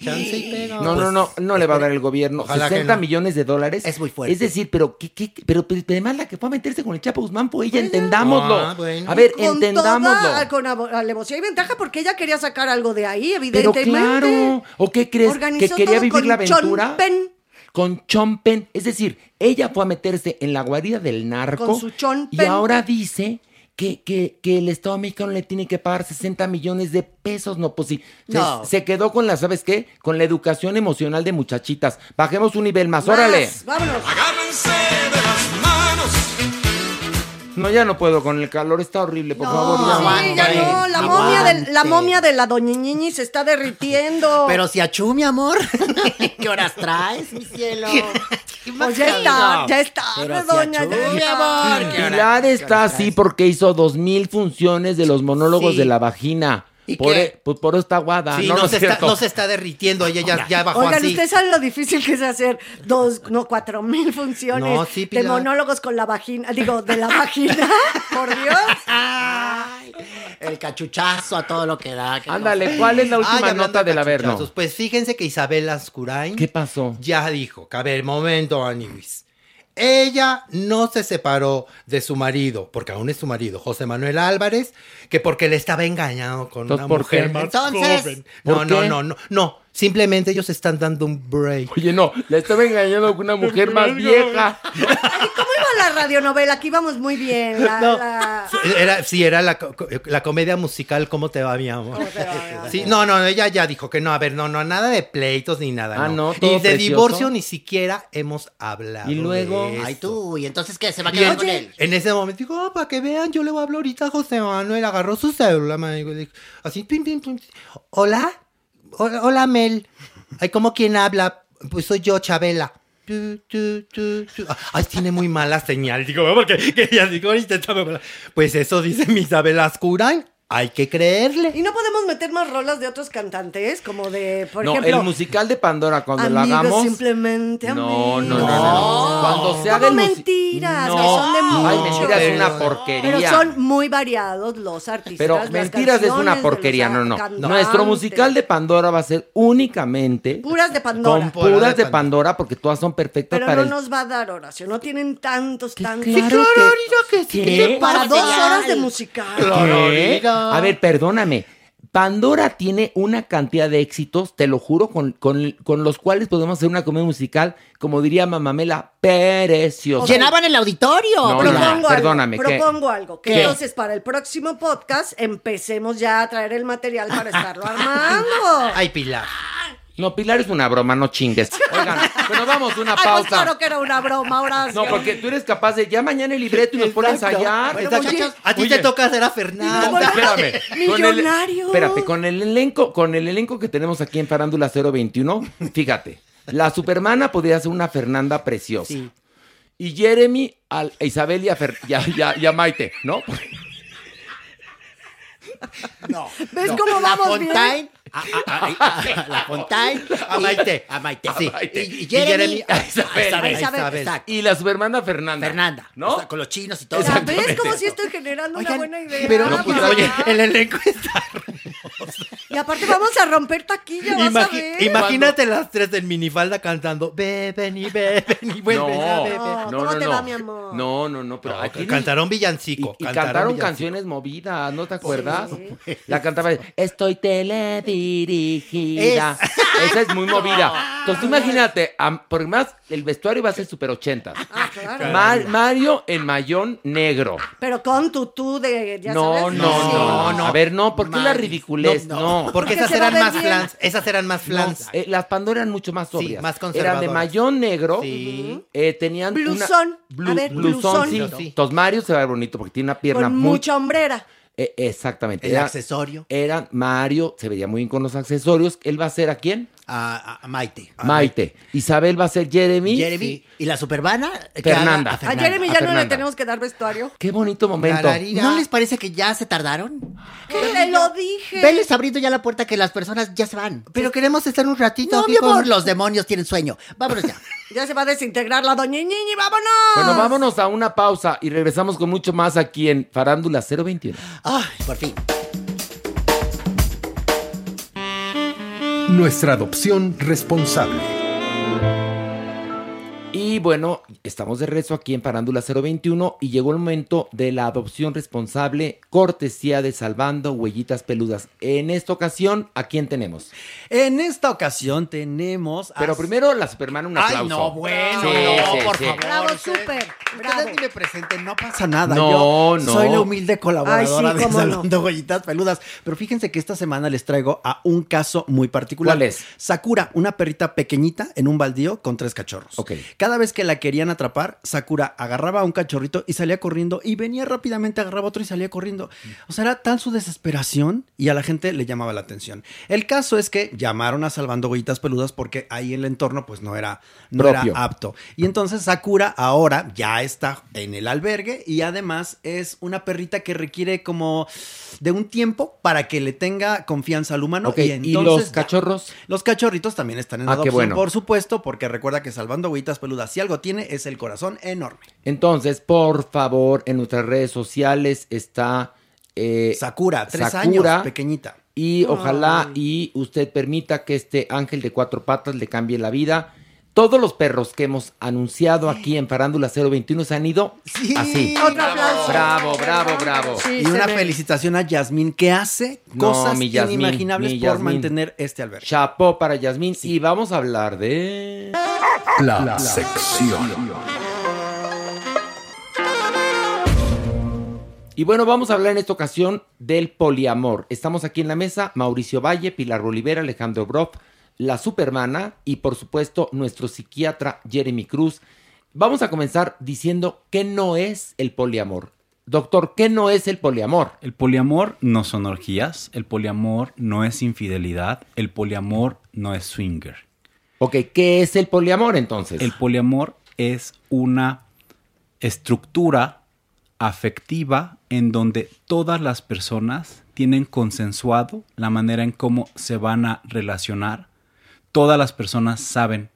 Chance y pega. No, no, no, no le va a dar el gobierno Ojalá que 60 no. millones de dólares. Es muy fuerte. Es decir, pero, ¿qué, qué, pero, pero además la que fue a meterse con el Chapo Guzmán fue ella, entendámoslo. Ah, bueno. A ver, Con entendámoslo. toda- con alevosía y ventaja porque ella quería sacar algo de ahí, Pero evidentemente. claro, ¿o qué crees? Organizó ¿Que quería vivir la aventura? Chompen. Con Chompen. Es decir, ella fue a meterse en la guarida del narco. Con su Y Chompen. ahora dice que, que, que el Estado mexicano le tiene que pagar 60 millones de pesos. No, pues sí. Se, No. se quedó con la, ¿sabes qué? Con la educación emocional de muchachitas. Bajemos un nivel más, órale. Más, vámonos. Agárrense de. No, ya no puedo con el calor, está horrible, por favor. ya. Sí, ya no, la momia, de, la momia de la doñiñiñi se está derritiendo. Pero si achú, mi amor. ¿Qué horas traes, mi cielo? Pues ya está, ya está, Pero si doña, achú, ya mi está. amor. ¿qué horas- Pilar está así porque hizo dos mil funciones de los monólogos Sí. de la vagina. ¿Y por, qué? e- pues por eso está aguada. Sí, no, no, no es se está, no se está derritiendo, ella ya, ya bajó Oigan, así. ustedes saben lo difícil que es hacer dos, no, cuatro mil funciones No, sí, de monólogos con la vagina, digo, de la vagina, por Dios. Ay, el cachuchazo a todo lo que da. Ándale, ¿cuál es la Ay, última hablando nota de del Averno? Pues fíjense que Isabel Ascurain ¿Qué pasó? ya dijo, que a ver, momento, Aniwis. Ella no se separó de su marido, porque aún es su marido, José Manuel Álvarez, que porque le estaba engañado con Entonces, una ¿por mujer más Entonces, joven. ¿por No, no, qué? no, no, no. Simplemente ellos están dando un break. Oye, no, le estaba engañando con una mujer más vieja. Ay, ¿Cómo iba la radionovela? Aquí íbamos muy bien. La, No. la- Era, sí, era la, co- la comedia musical ¿Cómo te va, mi amor? Sí, no, no, ella ya dijo que no, a ver, no, no, nada de pleitos ni nada. Ah, no, Y todo de precioso. divorcio ni siquiera hemos hablado. Y luego- de Ay, tú, ¿y entonces qué? ¿Se va a Y quedar en, con él? en ese momento digo, "Ah, para que vean, yo le voy a hablar ahorita a José Manuel. Agarró su cédula, man, y dijo, así, pim, pim, pim. Hola, hola, hola, Mel. Ay, ¿cómo quién habla? Pues soy yo, Chabela. Tu, tu, tu. Ay, tiene muy mala señal. Digo, porque que dijo, ahorita está muy mala". Pues eso dice mi Isabel Ascurain. Hay que creerle. Y no podemos meter más rolas de otros cantantes, como de, por no, ejemplo, el musical de Pandora, cuando lo Amigos, hagamos. simplemente No, amigos. no, no, no, no. Cuando se haga el mentiras, No. que son de Ay, mentiras es una Pero porquería. son muy variados los artistas. Pero las mentiras es una porquería, no, no. cantantes. Nuestro musical de Pandora va a ser únicamente Puras de Pandora. con puras de Pandora porque todas son perfectas Pero para no el nos va a dar Horacio, no tienen tantos, tantos. claro que- sí. ¿Qué? Para dos horas de musical. ¿Qué? A ver, perdóname. Pandora tiene una cantidad de éxitos, te lo juro, con, con- con los cuales podemos hacer una comedia musical, como diría Mamamela, preciosa. Llenaban el auditorio. No, Propongo perdóname, propongo algo. Que ¿Qué? entonces para el próximo podcast empecemos ya a traer el material para estarlo armando. Ay, Pilar. No, Pilar es una broma, no chingues. Oigan, bueno, vamos, una Ay, pues pausa. claro que era una broma, Horacio. No, porque tú eres capaz de ya mañana el libreto y nos pones a ensayar. Bueno, a ti Oye, te toca hacer a Fernanda. Espérame. Con el, Millonario. espérate, con el elenco, con el elenco que tenemos aquí en Farándula 021, fíjate, la Supermana podría ser una Fernanda preciosa. Y Jeremy a a Isabel y a, Fer- y a- y a- y a Maite, ¿no? No. ¿Ves no. cómo La vamos bien? Fontaine. A, a- a- a- la Fontaine. A Maite. A Maite. Sí. Y, y Y Jeremy. A Isabel. Y la Supermana Fernanda. Fernanda. ¿No? O sea, con los chinos y todo. Ves como si estoy generando una buena idea. Pero, No, pues, oye, el elenco está Y aparte vamos a romper taquilla, vas a ver. imagínate las tres en minifalda cantando Beben y beben y vuelven a No, beber. No, no, ¿cómo no, te no. va, mi amor? No, no, no, pero No, aquí cantaron villancico. Y, y cantaron, villancico. canciones movidas, ¿no te acuerdas? La cantaba, estoy teledirigida. Esa es muy movida. Entonces tú imagínate, am- porque más el vestuario va a ser super 80. Ah, claro. Mario en mayón negro. Pero con tutú de, ya No, sabes. no, Sí. no, no. A ver, no, ¿por qué la ridiculez? No, No, no, porque Porque esas eran más bien. flans. Esas eran más flans. Eh, las Pandora eran mucho más sobrias. más Eran de conservadoras. mayón negro. Sí. eh, tenían una- Blusón. blu- A ver, blusón, blusón. sí. Entonces Mario se va bonito porque tiene una pierna Con muy mucha hombrera. Eh, exactamente. El Era- accesorio. Era Mario, se veía muy bien con los accesorios. ¿Él va a ser a quién? A, a Maite. Maite. Isabel va a ser Jeremy. Jeremy. Y la supervana. Fernanda. A Jeremy A ya no le tenemos que dar vestuario. Qué bonito momento. ¿No les parece que ya se tardaron? Te lo dije. Veles abriendo ya la puerta que las personas ya se van. Pero queremos estar un ratito No, aquí mi con amor. los demonios tienen sueño. Vámonos ya. Ya se va a desintegrar la doña Ñiñi, vámonos. Bueno, vámonos a una pausa y regresamos con mucho más aquí en Farándula 021. Por fin. Nuestra adopción responsable. Y bueno, estamos de regreso aquí en Farándula 021 y llegó el momento de la adopción responsable, cortesía de Salvando Huellitas Peludas. En esta ocasión, ¿a quién tenemos? En esta ocasión tenemos. a- Pero primero la Superman, un Ay, aplauso. no, bueno, Sí, no, sí, por sí. favor. Bravo, súper. Bravo. Ustedes ni me presenten, no pasa nada. No, Yo no. Soy la humilde colaboradora Ay, sí, de cómo no. Salvando Huellitas Peludas. Pero fíjense que esta semana les traigo a un caso muy particular. ¿Cuál es? Sakura, una perrita pequeñita en un baldío con tres cachorros. Ok. Cada vez que la querían atrapar, Sakura agarraba a un cachorrito y salía corriendo y venía rápidamente, agarraba otro y salía corriendo. O sea, era tal su desesperación y a la gente le llamaba la atención. El caso es que llamaron a Salvando Huellitas Peludas porque ahí el entorno pues no era, no era apto. Y entonces Sakura ahora ya está en el albergue y además es una perrita que requiere como de un tiempo para que le tenga confianza al humano. Y, ¿y entonces los ya- cachorros? Los cachorritos también están en Ah, adopción, bueno. por supuesto, porque recuerda que Salvando Huellitas Peludas, si algo tiene, es el corazón enorme. Entonces, por favor, en nuestras redes sociales está eh, Sakura, tres Sakura, años, pequeñita. Y ojalá y usted permita que este ángel de cuatro patas le cambie la vida. Todos los perros que hemos anunciado aquí en Farándula 021 se han ido así. Otro aplauso. Bravo, bravo, bravo. Sí, y una ve. felicitación a Yasmín que hace No, cosas mi Yasmín, inimaginables mi por Yasmín. mantener este albergue. Chapó para Yasmín. Y vamos a hablar de... La, sección. Y bueno, vamos a hablar en esta ocasión del poliamor. Estamos aquí en la mesa, Mauricio Valle, Pilar Olivera, Alejandro Broff, la Supermana y por supuesto nuestro psiquiatra Jeremy Cruz. Vamos a comenzar diciendo qué no es el poliamor. Doctor, ¿qué no es el poliamor? El poliamor no son orgías, el poliamor no es infidelidad, el poliamor no es swinger. Ok, ¿qué es el poliamor entonces? El poliamor es una estructura afectiva en donde todas las personas tienen consensuado la manera en cómo se van a relacionar. Todas las personas saben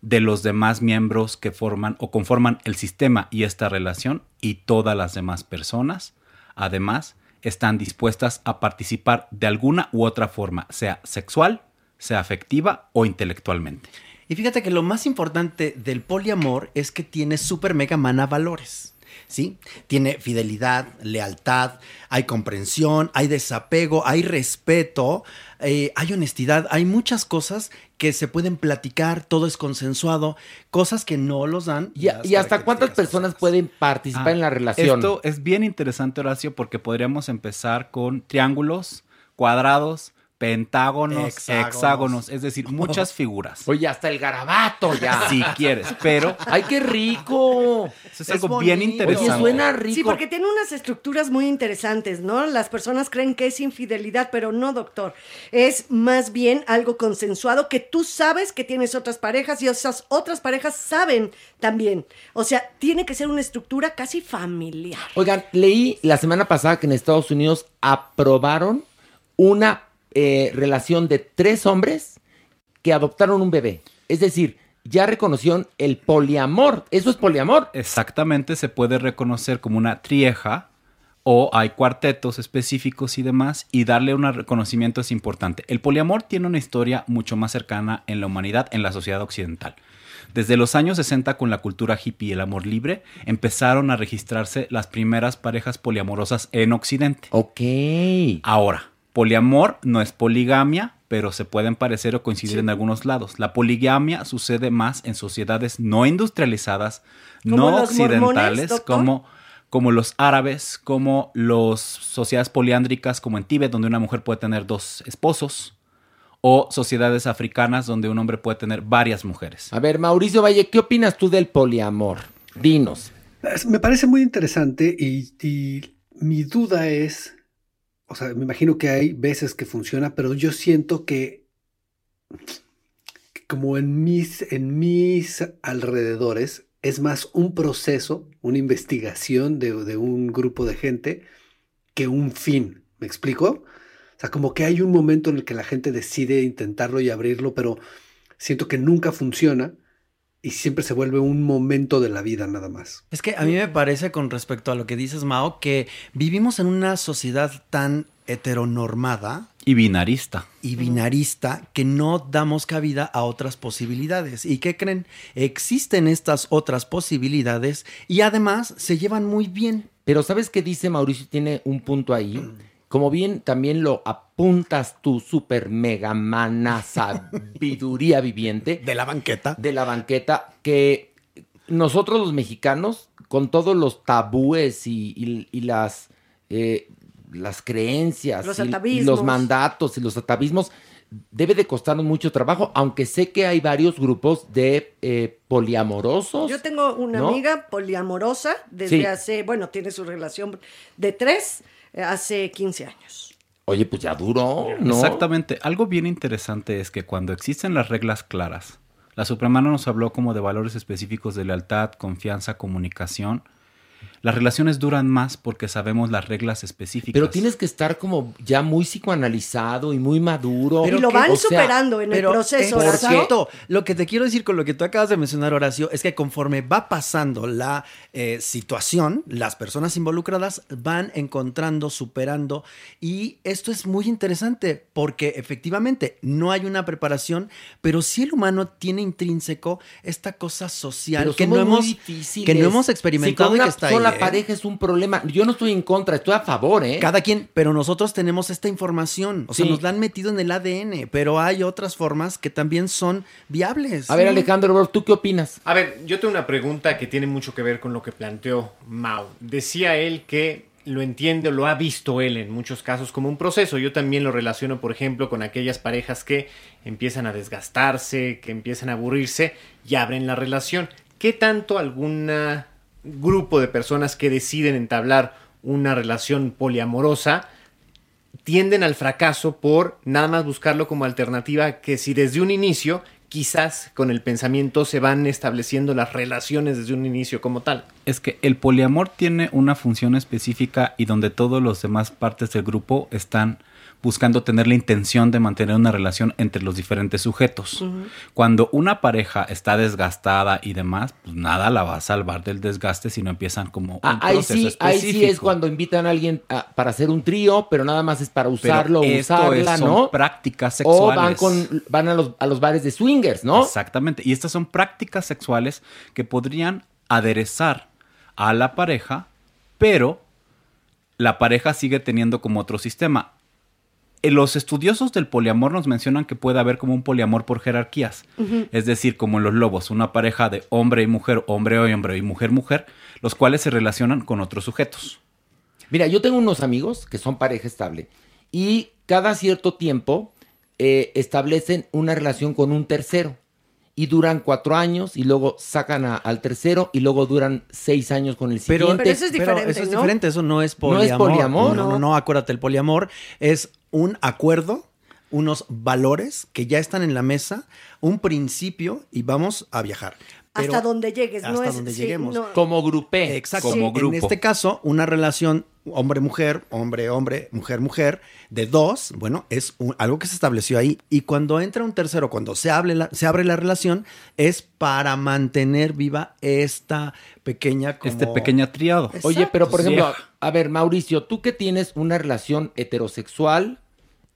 de los demás miembros que forman o conforman el sistema y esta relación y todas las demás personas, además, están dispuestas a participar de alguna u otra forma, sea sexual, sea afectiva o intelectualmente. Y fíjate que lo más importante del poliamor es que tiene super mega mana valores. ¿Sí? Tiene fidelidad, lealtad, hay comprensión, hay desapego, hay respeto, eh, hay honestidad, hay muchas cosas que se pueden platicar, todo es consensuado, cosas que no los dan. ¿Y, y hasta cuántas personas pueden participar Ah, en la relación? Esto es bien interesante, Horacio, porque podríamos empezar con triángulos, cuadrados, pentágonos, Hexágonos. hexágonos, es decir, muchas figuras. Oye, hasta el garabato ya. Si quieres, pero ¡Ay, qué rico! eso es, algo bien interesante. Oye, suena rico. Sí, porque tiene unas estructuras muy interesantes, ¿no? Las personas creen que es infidelidad, pero no, doctor. Es más bien algo consensuado que tú sabes que tienes otras parejas y esas otras parejas saben también. O sea, tiene que ser una estructura casi familiar. Oigan, leí la semana pasada que en Estados Unidos aprobaron una eh, relación de tres hombres que adoptaron un bebé. Es decir, ya reconocieron el poliamor. Eso es poliamor. Exactamente, se puede reconocer como una trieja o hay cuartetos específicos y demás y darle un reconocimiento es importante. El poliamor tiene una historia mucho más cercana en la humanidad, en la sociedad occidental. Desde los años 60 con la cultura hippie y el amor libre empezaron a registrarse las primeras parejas poliamorosas en Occidente. Ok. Ahora, poliamor no es poligamia, pero se pueden parecer o coincidir en algunos lados. La poligamia sucede más en sociedades no industrializadas, ¿Como no occidentales, mormones, como, como los árabes, como las sociedades poliándricas, como en Tíbet, donde una mujer puede tener dos esposos, o sociedades africanas, donde un hombre puede tener varias mujeres. A ver, Mauricio Valle, ¿qué opinas tú del poliamor? Dinos. Me parece muy interesante y, y mi duda es o sea, me imagino que hay veces que funciona, pero yo siento que, como en mis, en mis alrededores es más un proceso, una investigación de, de un grupo de gente que un fin. ¿Me explico? O sea, como que hay un momento en el que la gente decide intentarlo y abrirlo, pero siento que nunca funciona y siempre se vuelve un momento de la vida nada más. Es que a mí me parece con respecto a lo que dices, Mao, que vivimos en una sociedad tan heteronormada Y binarista. y binarista que no damos cabida a otras posibilidades. ¿Y qué creen? Existen estas otras posibilidades y además se llevan muy bien. Pero ¿sabes qué dice Mauricio? Tiene un punto ahí. Como bien también lo apuntas tú, super mega mana sabiduría viviente. De la banqueta. De la banqueta, que nosotros los mexicanos, con todos los tabúes y, y- y las, eh, las creencias, Los y- los mandatos y los atavismos, debe de costarnos mucho trabajo, aunque sé que hay varios grupos de eh, poliamorosos. Yo tengo una ¿no? amiga poliamorosa desde Sí. hace, bueno, tiene su relación de tres, hace 15 años. Oye, pues ya duró, ¿no? Exactamente. Algo bien interesante es que cuando existen las reglas claras, la Supremana nos habló como de valores específicos de lealtad, confianza, comunicación. Las relaciones duran más porque sabemos las reglas específicas. Pero tienes que estar como ya muy psicoanalizado y muy maduro. y lo que- van o sea, superando en el Pero, proceso. Exacto. Lo que te quiero decir con lo que tú acabas de mencionar, Horacio, es que conforme va pasando la eh, situación, las personas involucradas van encontrando, superando. Y esto es muy interesante porque efectivamente no hay una preparación, pero sí el humano tiene intrínseco esta cosa social Pero que no, hemos, que no hemos experimentado y que está ahí. ¿Eh? pareja es un problema. Yo no estoy en contra, estoy a favor, ¿eh? Cada quien, pero nosotros tenemos esta información, o sea, Sí. nos la han metido en el ADN, pero hay otras formas que también son viables. A ver, Alejandro, ¿tú qué opinas? A ver, yo tengo una pregunta que tiene mucho que ver con lo que planteó Mao. Decía él que lo entiende, lo ha visto él en muchos casos como un proceso. Yo también lo relaciono, por ejemplo, con aquellas parejas que empiezan a desgastarse, que empiezan a aburrirse y abren la relación. ¿Qué tanto algún grupo de personas que deciden entablar una relación poliamorosa tienden al fracaso por nada más buscarlo como alternativa que si desde un inicio quizás con el pensamiento se van estableciendo las relaciones desde un inicio como tal. Es que el poliamor tiene una función específica y donde todos los demás partes del grupo están buscando tener la intención de mantener una relación entre los diferentes sujetos. Cuando una pareja está desgastada y demás, pues nada la va a salvar del desgaste si no empiezan como un Ah, ahí, proceso sí, ahí específico. sí es cuando invitan a alguien a- para hacer un trío, pero nada más es para usarlo o Pero esto usarla, es- son ¿no? prácticas O sexuales. van, con, van a, los, a los bares de swingers, ¿no? Exactamente. Y estas son prácticas sexuales que podrían aderezar a la pareja, pero la pareja sigue teniendo como otro sistema. Eh, Los estudiosos del poliamor nos mencionan que puede haber como un poliamor por jerarquías. Es decir, como en los lobos, una pareja de hombre y mujer, hombre y hombre y mujer, mujer, los cuales se relacionan con otros sujetos. Mira, yo tengo unos amigos que son pareja estable y cada cierto tiempo eh, establecen una relación con un tercero y duran cuatro años y luego sacan a- al tercero y luego duran seis años con el Pero, siguiente. eso es diferente, eso no es ¿No poliamor. es poliamor? No, no, no, acuérdate, el poliamor es un acuerdo, unos valores que ya están en la mesa, un principio y vamos a viajar. Pero hasta donde llegues, no hasta es donde sí, lleguemos. no. Como grupé. Exacto. Como En grupo. este caso, una relación hombre-mujer, hombre-hombre, mujer-mujer, de dos, bueno, es un- algo que se estableció ahí. Y cuando entra un tercero, cuando se, abre la, se abre la relación, es para mantener viva esta pequeña... Como... Este pequeña triado. Oye, pero por ejemplo, a ver, Mauricio, tú que tienes una relación heterosexual,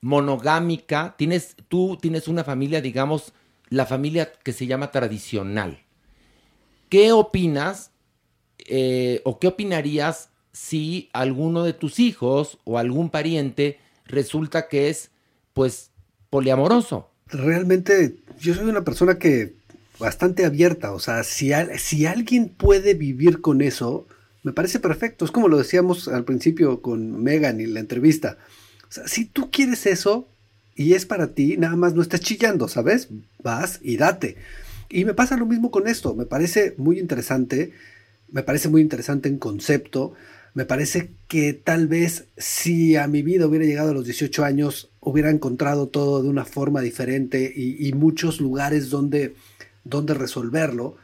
monogámica, tienes, tú tienes una familia, digamos, la familia que se llama tradicional. ¿Qué opinas eh, o qué opinarías si alguno de tus hijos o algún pariente resulta que es, pues, poliamoroso? Realmente yo soy una persona que bastante abierta, o sea, si, al- si alguien puede vivir con eso, me parece perfecto. Es como lo decíamos al principio con Megan y la entrevista. Si tú quieres eso y es para ti, nada más no estés chillando, ¿sabes? Vas y date. Y me pasa lo mismo con esto, me parece muy interesante, me parece muy interesante en concepto. Me parece que tal vez si a mi vida hubiera llegado a los 18 años, hubiera encontrado todo de una forma diferente y, y muchos lugares donde, donde resolverlo.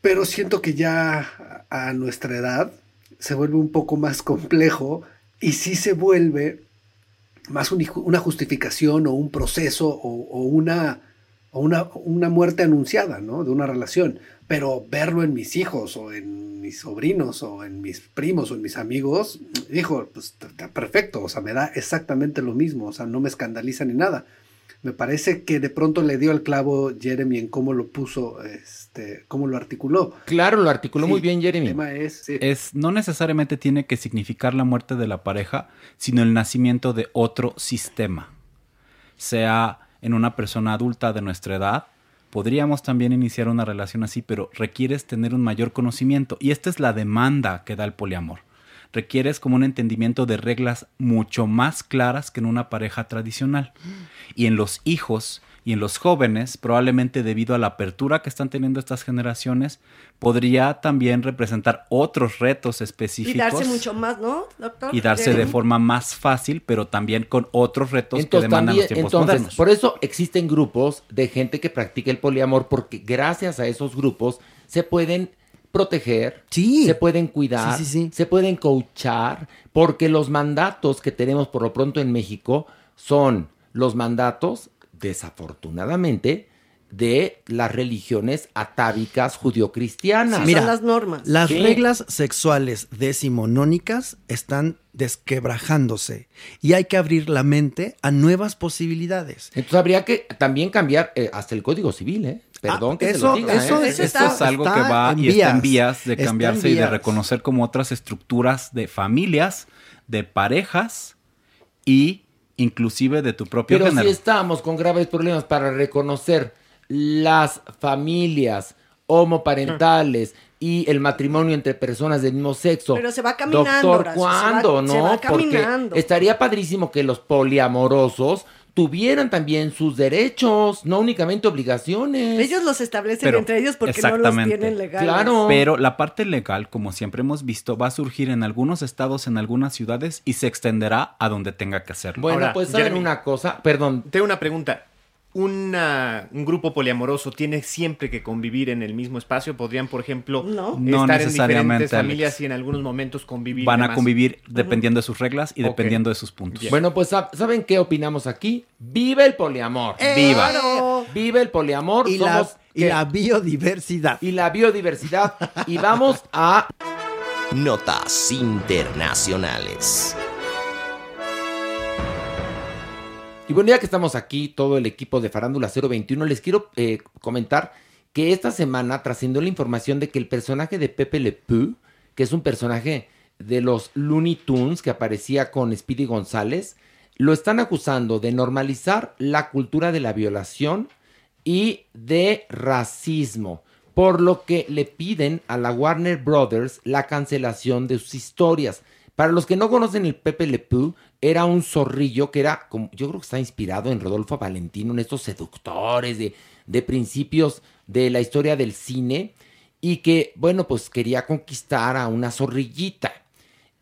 Pero siento que ya a nuestra edad se vuelve un poco más complejo y sí se vuelve más un- una justificación o un proceso o, una, o una, una muerte anunciada, ¿no? De una relación. Pero verlo en mis hijos o en mis sobrinos o en mis primos o en mis amigos, dijo, pues perfecto, o sea, me da exactamente lo mismo, o sea, no me escandaliza ni nada. Me parece que de pronto le dio al clavo Jeremy en cómo lo puso, este, cómo lo articuló. Claro, lo articuló Sí, muy bien Jeremy. El tema es, sí. es no necesariamente tiene que significar la muerte de la pareja, sino el nacimiento de otro sistema. Sea en una persona adulta de nuestra edad, podríamos también iniciar una relación así, pero requieres tener un mayor conocimiento y esta es la demanda que da el poliamor. Requieres como un entendimiento de reglas mucho más claras que en una pareja tradicional. Y en los hijos y en los jóvenes, probablemente debido a la apertura que están teniendo estas generaciones, podría también representar otros retos Y específicos darse mucho más, ¿no, doctor? y darse de forma más fácil, pero también con otros retos que demandan también- los tiempos entonces, modernos. por eso existen grupos de gente que practica el poliamor, porque gracias a esos grupos se pueden proteger, se pueden cuidar, Sí, sí, se pueden coachar, porque los mandatos que tenemos por lo pronto en México son los mandatos, desafortunadamente, de las religiones atávicas judio-cristianas. Mira, Las Sí. reglas sexuales decimonónicas están desquebrajándose y hay que abrir la mente a nuevas posibilidades. Entonces habría que también cambiar eh, hasta el Código Civil, ¿eh? Perdón que eso- te lo diga, eso- ¿eh? eso Esto es algo que va y está en vías de cambiarse y de reconocer como otras estructuras de familias, de parejas y inclusive de tu propio Pero género. si estamos con graves problemas para reconocer las familias homoparentales y el matrimonio entre personas del mismo sexo. Pero se va caminando, Doctor, Horacio, se va- ¿cuándo? se no, porque estaría padrísimo que los poliamorosos tuvieran también sus derechos, no únicamente obligaciones. Ellos los establecen Pero- entre ellos porque no los tienen legales. Claro. Pero la parte legal, como siempre hemos visto, va a surgir en algunos estados, en algunas ciudades y se extenderá a donde tenga que hacerlo. Bueno, Ahora, pues saben Jeremy, una cosa, perdón. Tengo una pregunta. Una- un grupo poliamoroso tiene siempre que convivir en el mismo espacio. Podrían, por ejemplo, No estar en necesariamente, diferentes familias Alex. y en algunos momentos convivir. Van a demás. convivir dependiendo de sus reglas y dependiendo de sus puntos. Bueno, pues ¿sab- ¿saben qué opinamos aquí? ¡Viva el poliamor! ¡Viva! ¡Viva el poliamor! Y la- y la biodiversidad. Y la biodiversidad. y vamos a... Notas internacionales. Y bueno, ya que estamos aquí, todo el equipo de Farándula 021, les quiero eh, comentar que esta semana trascendió la información de que el personaje de Pepe Le Pew, que es un personaje de los Looney Tunes que aparecía con Speedy González, lo están acusando de normalizar la cultura de la violación y de racismo, por lo que le piden a la Warner Brothers la cancelación de sus historias. Para los que no conocen el Pepe Le Pew, era un zorrillo que era, como, yo creo que está inspirado en Rodolfo Valentino, en estos seductores de, de principios de la historia del cine, y que, bueno, pues quería conquistar a una zorrillita.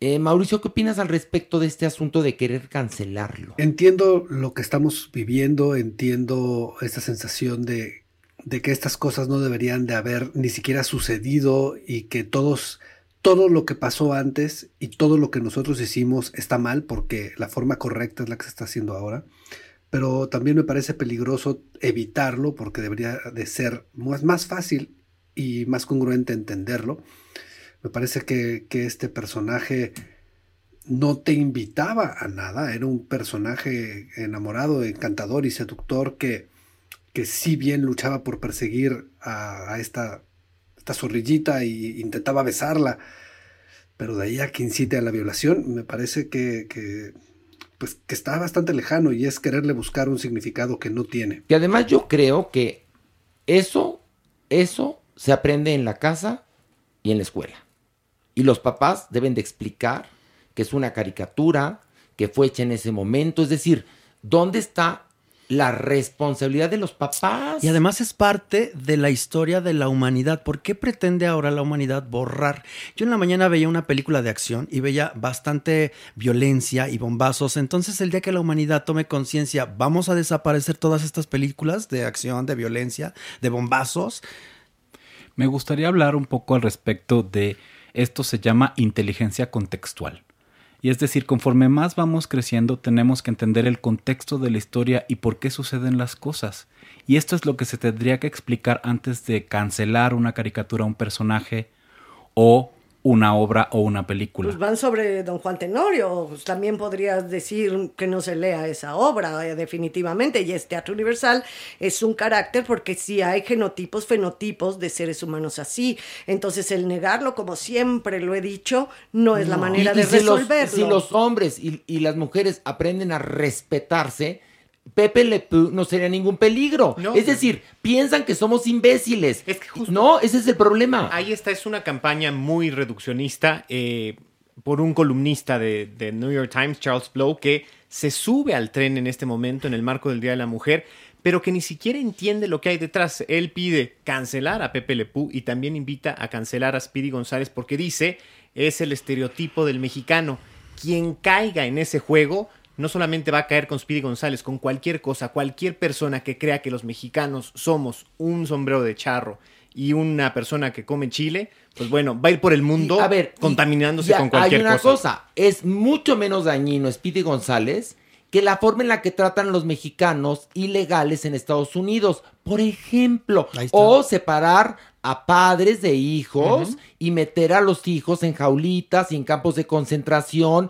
Eh, Mauricio, ¿qué opinas al respecto de este asunto de querer cancelarlo? Entiendo lo que estamos viviendo, entiendo esta sensación de, de que estas cosas no deberían de haber ni siquiera sucedido y que todos, todo lo que pasó antes y todo lo que nosotros hicimos está mal porque la forma correcta es la que se está haciendo ahora. Pero también me parece peligroso evitarlo porque debería de ser más, más fácil y más congruente entenderlo. Me parece que, que este personaje no te invitaba a nada, era un personaje enamorado, encantador y seductor que, que si bien luchaba por perseguir a, a esta, esta zorrillita e intentaba besarla, pero de ahí a que incite a la violación, me parece que, que, pues, que está bastante lejano y es quererle buscar un significado que no tiene. Y además yo creo que eso, eso se aprende en la casa y en la escuela. Y los papás deben de explicar que es una caricatura, que fue hecha en ese momento. Es decir, ¿dónde está la responsabilidad de los papás. Y además es parte de la historia de la humanidad. ¿Por qué pretende ahora la humanidad borrar? Yo en la mañana veía una película de acción y veía bastante violencia y bombazos. Entonces el día que la humanidad tome conciencia, vamos a desaparecer todas estas películas de acción, de violencia, de bombazos. Me gustaría hablar un poco al respecto de esto se llama inteligencia contextual. Y es decir, conforme más vamos creciendo, tenemos que entender el contexto de la historia y por qué suceden las cosas. Y esto es lo que se tendría que explicar antes de cancelar una caricatura, un personaje o una obra o una película. Pues van sobre Don Juan Tenorio. Pues también podrías decir que no se lea esa obra, eh, definitivamente. Y es Teatro Universal, es un carácter porque sí hay genotipos, fenotipos de seres humanos así. Entonces, el negarlo, como siempre lo he dicho, no es la manera Y- de y si los- resolverlo. Si los hombres y, y las mujeres aprenden a respetarse, Pepe Le Pew no sería ningún peligro. No. es decir, piensan que somos imbéciles. No, ese es el problema. Ahí está, es una campaña muy reduccionista eh, por un columnista de, de New York Times, Charles Blow, que se sube al tren en este momento en el marco del Día de la Mujer, pero que ni siquiera entiende lo que hay detrás. Él pide cancelar a Pepe Le Pew y también invita a cancelar a Speedy González porque dice es el estereotipo del mexicano. Quien caiga en ese juego no solamente va a caer con Speedy González, con cualquier cosa, cualquier persona que crea que los mexicanos somos un sombrero de charro y una persona que come chile, pues bueno, va a ir por el mundo A ver, y- contaminándose ya, con cualquier hay una cosa. cosa. es mucho menos dañino Speedy González que la forma en la que tratan los mexicanos ilegales en Estados Unidos. Por ejemplo, o separar a padres de hijos y meter a los hijos en jaulitas y en campos de concentración.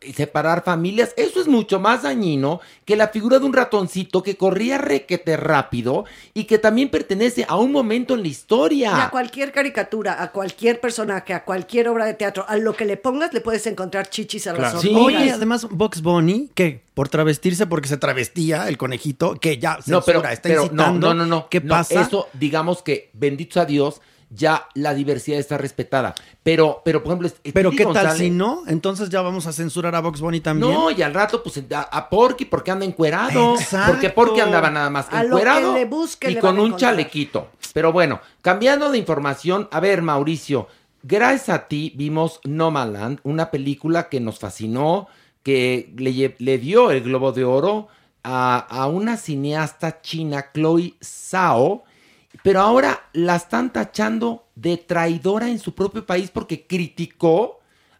y Separar familias, eso es mucho más dañino que la figura de un ratoncito que corría requete rápido y que también pertenece a un momento en la Y a historia. cualquier caricatura, a cualquier personaje, a cualquier obra de teatro, a lo que le pongas le puedes encontrar chichis a las Claro. hormigas. Oye, además, Box Bunny, que por travestirse porque se travestía el conejito, que ya No, pero, censura, está pero incitando. no, no, no, no. ¿Qué No, pasa? Eso, digamos que, bendito sea Dios, ya la diversidad está respetada. Pero, pero por ejemplo, Pero Speedy ¿qué tal si no? Entonces ya vamos a censurar a Box Bunny también. No, y al rato, pues a, a Porky porque anda encuerado. Exacto. Porque Porky andaba nada más A lo encuerado que le busque y le con un chalequito. Pero bueno, cambiando de información, a ver, Mauricio, gracias a ti vimos Nomadland, una película que nos fascinó, que le, le dio el Globo de Oro a, a una cineasta china, Chloe Zhao, pero ahora la están tachando de traidora en su propio país porque criticó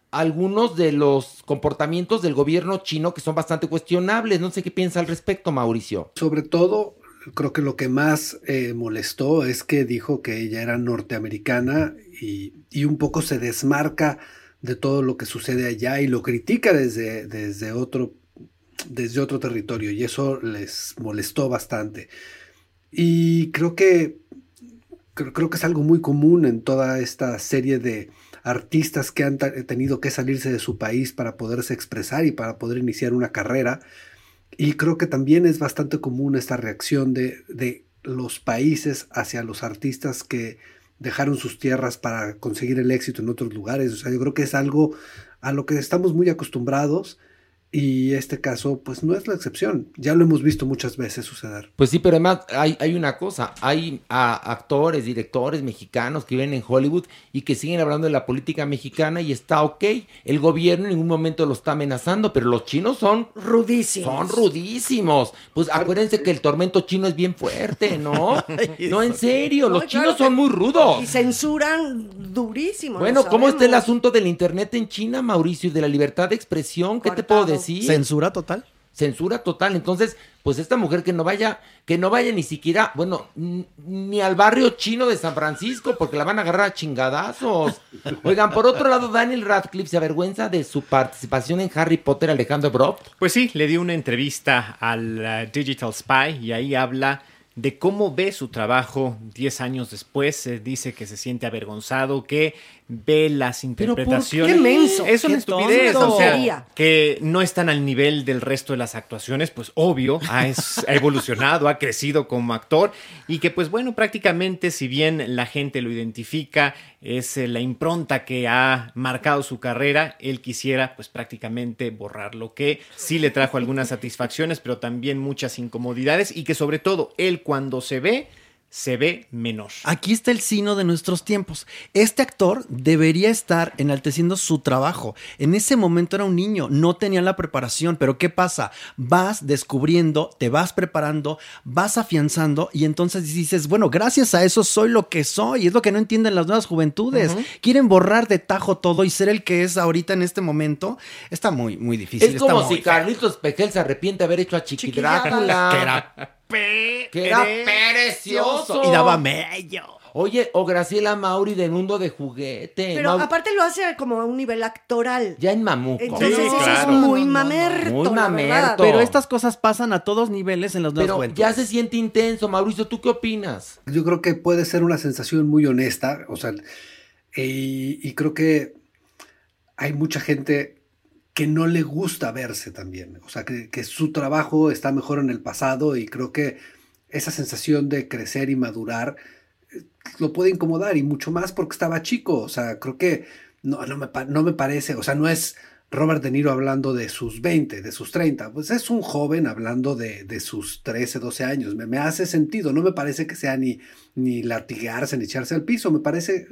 algunos de los comportamientos del gobierno chino que son bastante cuestionables. No sé qué piensa al respecto, Mauricio. Sobre todo, creo que lo que más eh, molestó es que dijo que ella era norteamericana y, y un poco se desmarca de todo lo que sucede allá y lo critica desde, desde, otro, desde otro territorio y eso les molestó bastante. Y creo que, creo, creo que es algo muy común en toda esta serie de artistas que han tenido que salirse de su país para poderse expresar y para poder iniciar una carrera. Y creo que también es bastante común esta reacción de, de los países hacia los artistas que dejaron sus tierras para conseguir el éxito en otros lugares. O sea, yo creo que es algo a lo que estamos muy acostumbrados y este caso pues no es la excepción. Ya lo hemos visto muchas veces suceder. Pues sí, pero además hay, hay una cosa, hay a, actores, directores mexicanos que viven en Hollywood y que siguen hablando de la política mexicana y está ok. El gobierno en ningún momento lo está amenazando, pero los chinos son rudísimos. Son rudísimos. Pues acuérdense que el tormento chino es bien fuerte, ¿no? no, en serio, los No, chinos claro son que- muy rudos. Y censuran durísimo. Bueno, ¿cómo está el asunto del internet en China, Mauricio, y de la libertad de expresión? ¿Qué te puedo decir? ¿Censura total? Censura total. Entonces, pues esta mujer que no vaya, que no vaya ni siquiera, bueno, ni al barrio chino de San Francisco, porque la van a agarrar a chingadazos. Oigan, por otro lado, Daniel Radcliffe se avergüenza de su participación en Harry Potter, Alejandro Brock. Pues sí, le dio una entrevista al uh, Digital Spy y ahí habla de cómo ve su trabajo 10 años después. Eh, dice que se siente avergonzado, que ve las ¿por interpretaciones. qué menso? Es una Qué estupidez, tonto. o sea, que no están al nivel del resto de las actuaciones, pues obvio, ha, es- ha evolucionado, ha crecido como actor y que pues bueno, prácticamente si bien la gente lo identifica, es eh, la impronta que ha marcado su carrera, él quisiera pues prácticamente borrarlo, que sí le trajo algunas satisfacciones, pero también muchas incomodidades y que sobre todo él cuando se ve, se ve menor. Aquí está el sino de nuestros tiempos. Este actor debería estar enalteciendo su trabajo. En ese momento era un niño, no tenía la preparación, pero ¿qué pasa? Vas descubriendo, te vas preparando, vas afianzando y entonces dices, bueno, gracias a eso soy lo que soy. Es lo que no entienden las nuevas juventudes. Quieren borrar de tajo todo y ser el que es ahorita en este momento. Está muy, muy difícil. Es está como muy si feo. Carlitos Pejel se arrepiente de haber hecho a Chiqui Que era precioso. Y daba mello. Oye, o Graciela Mauri de Mundo de Juguete. Pero Mau- aparte lo hace como a un nivel actoral. ya en Mamuco. Entonces eso es muy mamerto, Muy mamerto. Pero estas cosas pasan a todos niveles en las nuevas Pero juventudes. ya se siente intenso. Mauricio, ¿tú qué opinas? Yo creo que puede ser una sensación muy honesta, o sea, y, y creo que hay mucha gente que no le gusta verse también, o sea, que, que su trabajo está mejor en el pasado y creo que esa sensación de crecer y madurar eh, lo puede incomodar y mucho más porque estaba chico, o sea, creo que no, no, me, no me parece, o sea, no es Robert De Niro hablando de sus 20, de sus 30, pues es un joven hablando de, de sus 13, 12 años, me, me hace sentido, no me parece que sea ni, ni latigarse ni echarse al piso, me parece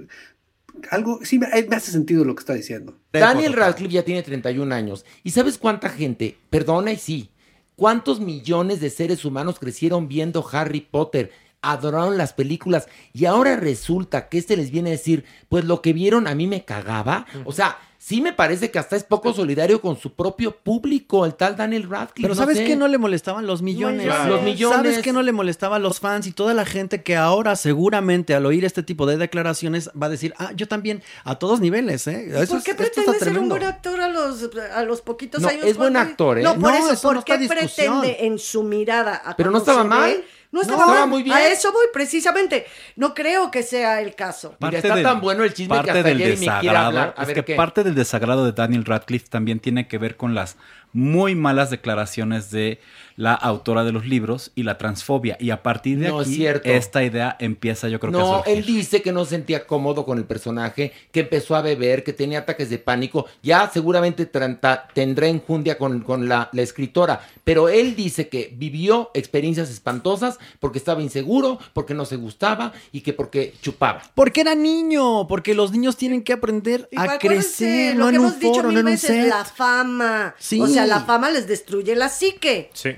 algo, sí, me, me hace sentido lo que está diciendo. Daniel Radcliffe ya tiene 31 años. ¿Y sabes cuánta gente, perdona y sí, cuántos millones de seres humanos crecieron viendo Harry Potter? Adoraron las películas y ahora resulta que este les viene a decir, pues lo que vieron a mí me cagaba. O sea, sí me parece que hasta es poco solidario con su propio público, el tal Daniel Radcliffe. Pero no ¿sabes sé. qué no le molestaban los millones? Los millones. ¿Sabes qué no le molestaba a los fans y toda la gente que ahora seguramente al oír este tipo de declaraciones va a decir, ah, yo también, a todos niveles, ¿eh? Eso ¿Por qué pretende ser un buen actor a los, a los poquitos No, años? es buen actor, ¿eh? No, por No, eso, eso ¿por no qué está discusión. pretende en su mirada a Pero no estaba mal. ve? No No, estaba, estaba mal. muy bien. A eso voy precisamente. No creo que sea el caso. Mira, está del- tan bueno el chisme que parte hasta del Jeremy quiere desagrado, hablar. A es ver que qué. parte del desagrado de Daniel Radcliffe también tiene que ver con las muy malas declaraciones de la autora de los libros y la transfobia. Y a partir de No, es aquí, cierto. esta idea empieza yo creo que a No, surgir. él dice que no se sentía cómodo con el personaje, que empezó a beber, que tenía ataques de pánico. Ya seguramente tendrá enjundia con, con la, la escritora, pero él dice que vivió experiencias espantosas porque estaba inseguro, porque no se gustaba y que porque chupaba. Porque era niño, porque los niños tienen que aprender Y a crecer, lo no que en un hemos dicho foro, mil no en un veces, set. la fama. Sí. O sea, la fama les destruye la psique. Sí.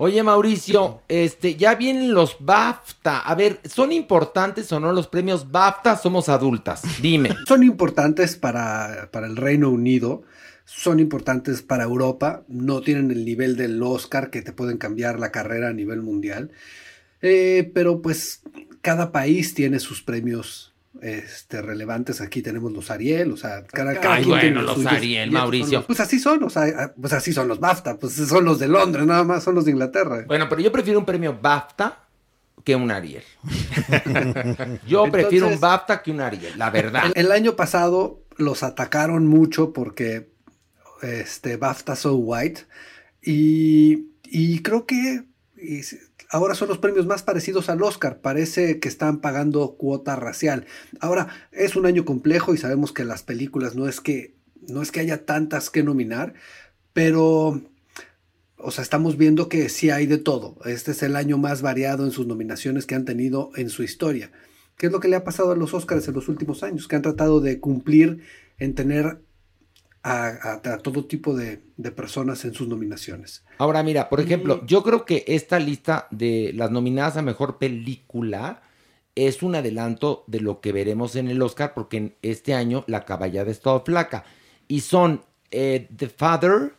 Oye, Mauricio, este, ya vienen los BAFTA. A ver, ¿son importantes o no los premios BAFTA? Somos adultas. Dime. Son importantes para, para el Reino Unido, son importantes para Europa, no tienen el nivel del Oscar que te pueden cambiar la carrera a nivel mundial, Eh, pero pues cada país tiene sus premios este, relevantes. Aquí tenemos los Ariel, o sea, cada, cada Ay, quien bueno, tiene los suyos. Ariel, Mauricio. los- pues así son, o sea, pues así son los BAFTA, pues son los de Londres, nada más son los de Inglaterra. Bueno, pero yo prefiero un premio BAFTA que un Ariel. Yo prefiero un BAFTA que un Ariel, la verdad. El, el año pasado los atacaron mucho porque este BAFTA So White y, y creo que y ahora son los premios más parecidos al Oscar. Parece que están pagando cuota racial. Ahora es un año complejo y sabemos que las películas no es que no es que haya tantas que nominar, pero o sea, estamos viendo que sí hay de todo. Este es el año más variado en sus nominaciones que han tenido en su historia. ¿Qué es lo que le ha pasado a los Oscars en los últimos años? Que han tratado de cumplir en tener a, a- a todo tipo de, de personas en sus nominaciones. Ahora, mira, por ejemplo, yo creo que esta lista de las nominadas a mejor película es un adelanto de lo que veremos en el Oscar, porque en este año la caballada es toda flaca. Y son eh, The Father,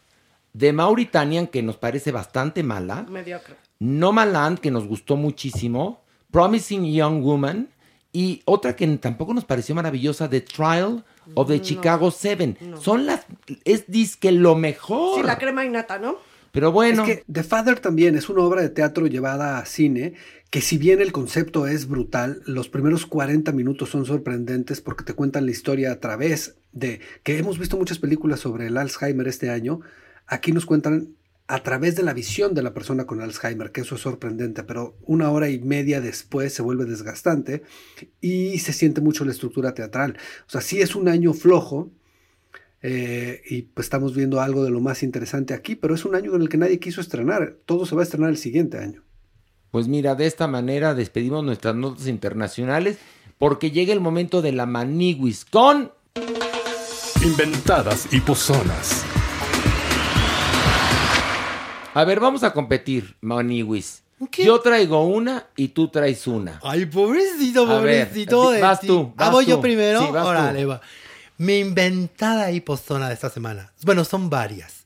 de Mauritanian, que nos parece bastante mala. Mediocre. Nomaland, que nos gustó muchísimo, Promising Young Woman, y otra que tampoco nos pareció maravillosa, The Trial of the Chicago Seven. Son las, es disque lo mejor. Sí, la crema innata, ¿no? Pero bueno. Es que The Father también es una obra de teatro llevada a cine que si bien el concepto es brutal, los primeros 40 minutos son sorprendentes porque te cuentan la historia a través de que hemos visto muchas películas sobre el Alzheimer este año, aquí nos cuentan a través de la visión de la persona con Alzheimer, que eso es sorprendente, pero una hora y media después se vuelve desgastante y se siente mucho la estructura teatral. O sea, sí es un año flojo, eh, y pues estamos viendo algo de lo más interesante aquí, pero es un año en el que nadie quiso estrenar. Todo se va a estrenar el siguiente año. Pues mira, de esta manera despedimos nuestras notas internacionales porque llega el momento de la Maniguis con... Inventadas y pozonas. A ver, vamos a competir, Maniguis. Yo traigo una y tú traes una. Ay, pobrecito, A ver, pobrecito. de vas tú, Ah, vas voy yo primero. Sí, vas tú. Órale, va. Mi inventada hipozona de esta semana. Bueno, son varias.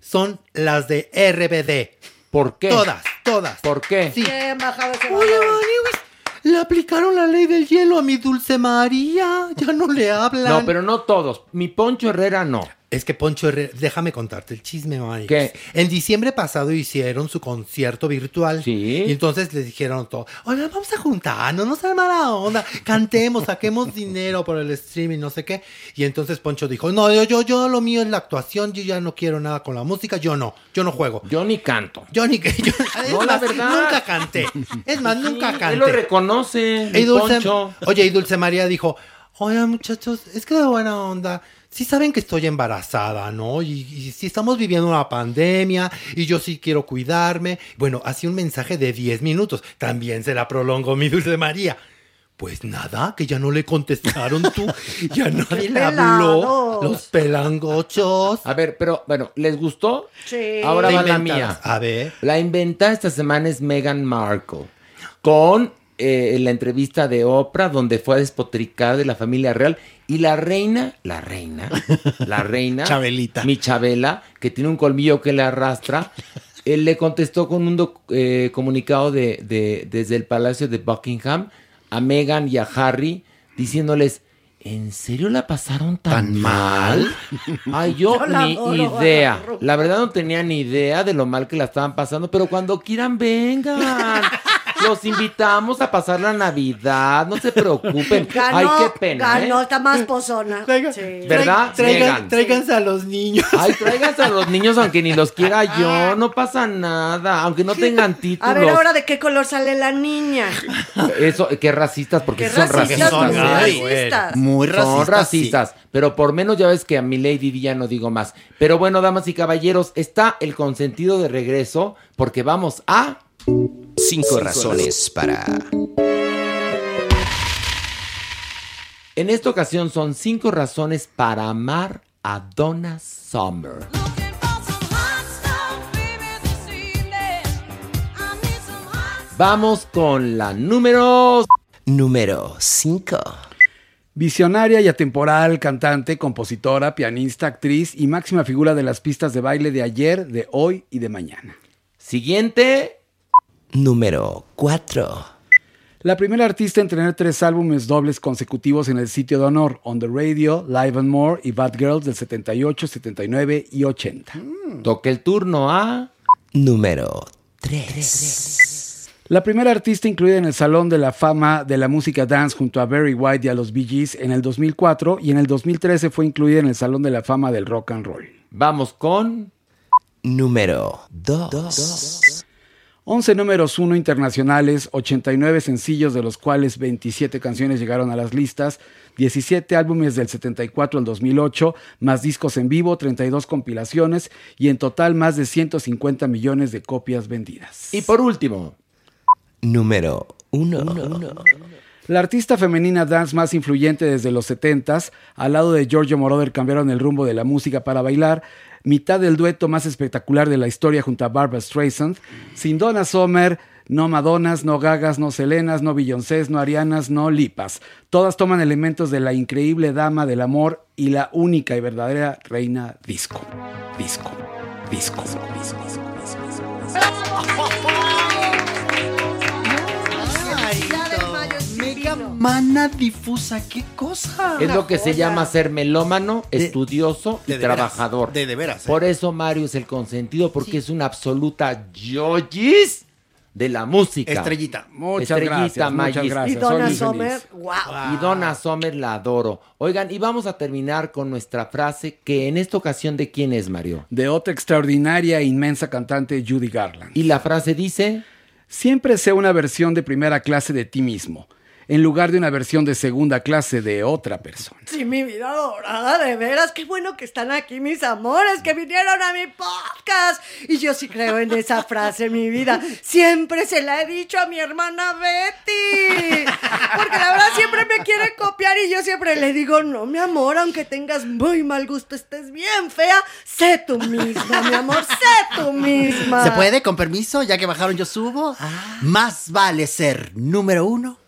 Son las de RBD. ¿Por qué? Todas, todas. ¿Por qué? Sí. Bien bajado ese Oye. Maniwis, le aplicaron la ley del hielo a mi dulce María. Ya no le hablan. No, pero no todos. Mi Poncho Herrera no. Es que Poncho Herrera, déjame contarte el chisme, Maniwis. ¿Qué? En diciembre pasado hicieron su concierto virtual. Sí. Y entonces les dijeron todo, oigan, vamos a juntarnos, no sean mala onda, cantemos, saquemos dinero por el streaming, no sé qué. Y entonces Poncho dijo, no, yo, yo, yo, lo mío es la actuación, yo ya no quiero nada con la música, yo no, yo no juego. Yo ni canto. Yo ni yo, No, la más, verdad. nunca canté. Es más, nunca canté. Él lo reconoce, mi Y Dulce- Poncho. oye, y Dulce María dijo, oigan muchachos, es que de buena onda. Sí saben que estoy embarazada, ¿no? Y, y sí estamos viviendo una pandemia y yo sí quiero cuidarme. Bueno, así un mensaje de 10 minutos. También se la prolongó mi Dulce María. Pues nada, que ya no le contestaron tú. Ya nadie le habló. Los pelangochos. A ver, pero bueno, ¿les gustó? Sí. Ahora va la mía. A ver. La inventada esta semana es Meghan Markle. Con eh, la entrevista de Oprah, donde fue a despotricar de la familia real. Y la reina, la reina, la reina. Chabelita. Mi Chabela, que tiene un colmillo que le arrastra. Él le contestó con un doc- eh, comunicado de, de- desde el Palacio de Buckingham a Meghan y a Harry, diciéndoles. ¿En serio la pasaron tan, ¿Tan mal? Ay, yo, Yo la ni adoro, idea. La verdad no tenía ni idea de lo mal que la estaban pasando, pero cuando quieran vengan. Los invitamos a pasar la Navidad, no se preocupen. Ganó, Ay, qué pena. ganó, ¿eh? está más pozona. Sí. ¿Verdad? Traigan- tráiganse a los niños. Ay, tráiganse a los niños aunque ni los quiera yo, no pasa nada, aunque no tengan títulos. A ver, ahora de qué color sale la niña. Eso, qué racistas, porque Qué sí son racistas, racistas. muy ¿eh? racistas. Muy Son racistas. racistas, pero por menos ya ves que a mi Lady Di ya no digo más. Pero bueno, damas y caballeros, está el consentido de regreso porque vamos a... Cinco razones para... En esta ocasión son cinco razones para amar a Donna Summer. Vamos con la número... Número 5. Visionaria y atemporal, cantante, compositora, pianista, actriz y máxima figura de las pistas de baile de ayer, de hoy y de mañana. Siguiente. Número 4. La primera artista en tener tres álbumes dobles consecutivos en el sitio de honor, On the Radio, Live and More y Bad Girls del 78, 79 y 80. Toca el turno a... Número 3. La primera artista incluida en el Salón de la Fama de la Música Dance junto a Barry White y a los Bee Gees en el 2004 y en el 2013 fue incluida en el Salón de la Fama del Rock and Roll. Vamos con... Número 2. 11 números 1 internacionales, 89 sencillos de los cuales 27 canciones llegaron a las listas, 17 álbumes del 74 al 2008, más discos en vivo, 32 compilaciones y en total más de 150 millones de copias vendidas. Y por último... Número 1. La artista femenina dance más influyente desde los 70s, al lado de Giorgio Moroder cambiaron el rumbo de la música para bailar, mitad del dueto más espectacular de la historia junto a Barbara Streisand, sin Donna Summer, no Madonas, no Gagas, no Selenas, no Beyoncés, no Arianas, no Lipas. Todas toman elementos de la increíble dama del amor y la única y verdadera reina disco. Disco. Disco. disco, disco, Mana difusa, ¿qué cosa? Es lo que se llama ser melómano, estudioso y de veras, trabajador. de- de veras, ¿eh? Por eso Mario es el consentido, porque es una absoluta yoyis de la música. Estrellita. Muchas Estrellita, gracias, muchas gracias. Y Donna wow. Y Donna Sommer la adoro. Oigan, y vamos a terminar con nuestra frase que en esta ocasión de quién es, Mario. De otra extraordinaria e inmensa cantante Judy Garland. Y la frase dice... Siempre sé una versión de primera clase de ti mismo, en lugar de una versión de segunda clase de otra persona. Sí, mi vida dorada, de veras, qué bueno que están aquí mis amores, que vinieron a mi podcast. Y yo sí creo en esa frase, mi vida. Siempre se la he dicho a mi hermana Betty. Porque la verdad siempre me quiere copiar y yo siempre le digo, no, mi amor, aunque tengas muy mal gusto, estés bien fea, sé tú misma, mi amor, sé tú misma. ¿Se puede? Con permiso, ya que bajaron yo subo. Más vale ser número uno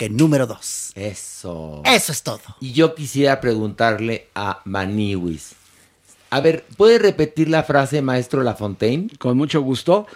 que número dos. Eso. Eso es todo. Y yo quisiera preguntarle a Maniwis. A ver, ¿puede repetir la frase, maestro Lafontaine? Con mucho gusto.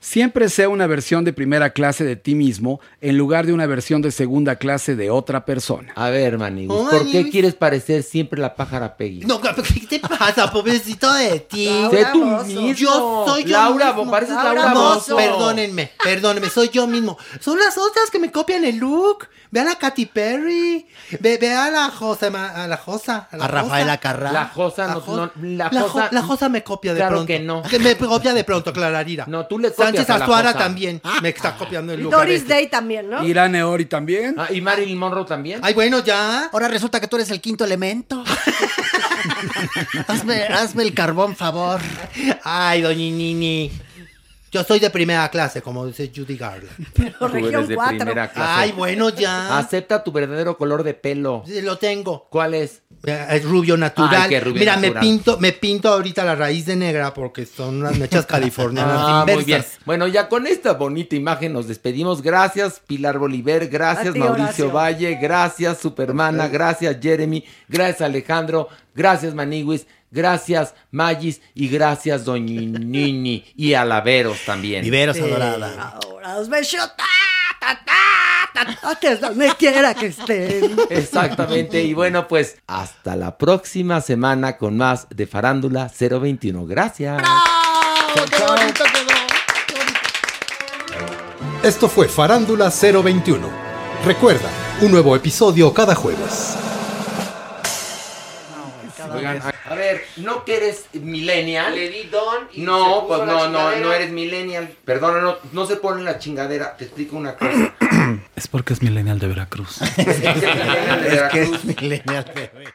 Siempre sé una versión de primera clase de ti mismo, en lugar de una versión de segunda clase de otra persona. A ver, Maniwis, Oh, ¿por qué quieres parecer siempre la pájara Peggy? No, ¿qué te pasa, pobrecito de ti? Sé tú mismo. Yo soy yo Laura, mismo. pareces Laura Bozo. Perdónenme, perdónenme, soy yo mismo. Son las otras que me copian el look. Vean a Katy Perry. Ve, ve a la Josa, a la Josa. la A Rafaela Josa. Carrá. La Josa, La no, Jo- no, la La, Josa, Jo- la Josa me copia de claro pronto. que no. Me copia de pronto, Clararira. No, tú le Sánchez Azuara también me está copiando el a Doris veces. Day también, ¿no? Irán Eori también. Ah, ¿Y Marilyn Monroe también? Ay, bueno, ya. Ahora resulta que tú eres el quinto elemento. hazme, hazme el carbón, favor. Ay, doñinini. Yo soy de primera clase, como dice Judy Garland. Pero Tú región eres de 4. primera clase. Ay, bueno, ya. Acepta tu verdadero color de pelo. Sí, Lo tengo. ¿Cuál es? Eh, Es rubio natural. Ay, qué rubio Mira, me pinto, me pinto ahorita la raíz de negra porque son unas mechas californianas Ah, muy bien. Bueno, ya con esta bonita imagen nos despedimos. Gracias, Pilar Bolívar. Gracias, A ti, Mauricio Horacio. Valle. Gracias, Supermana. Gracias, Jeremy. Gracias, Alejandro. Gracias, Maniguis. Gracias, Magis. Y gracias, Doñinini. Y Alaveros también. Viveros adorada. Ahora os beso. Ta, ta, ta, hasta donde quiera que estén. Exactamente. Y bueno, pues hasta la próxima semana con más de Farándula 021. Gracias. ¡Qué bonito quedó! Esto fue Farándula 021. Recuerda, un nuevo episodio cada jueves. Oigan, a, ver, ¿no que eres millennial? Le di don y se No, puso pues la no, no, no eres millennial. Perdona, no, no se pone la chingadera. Te explico una cosa. Es porque es millennial de Veracruz. Es millennial de Es que Veracruz. es millennial, bebé.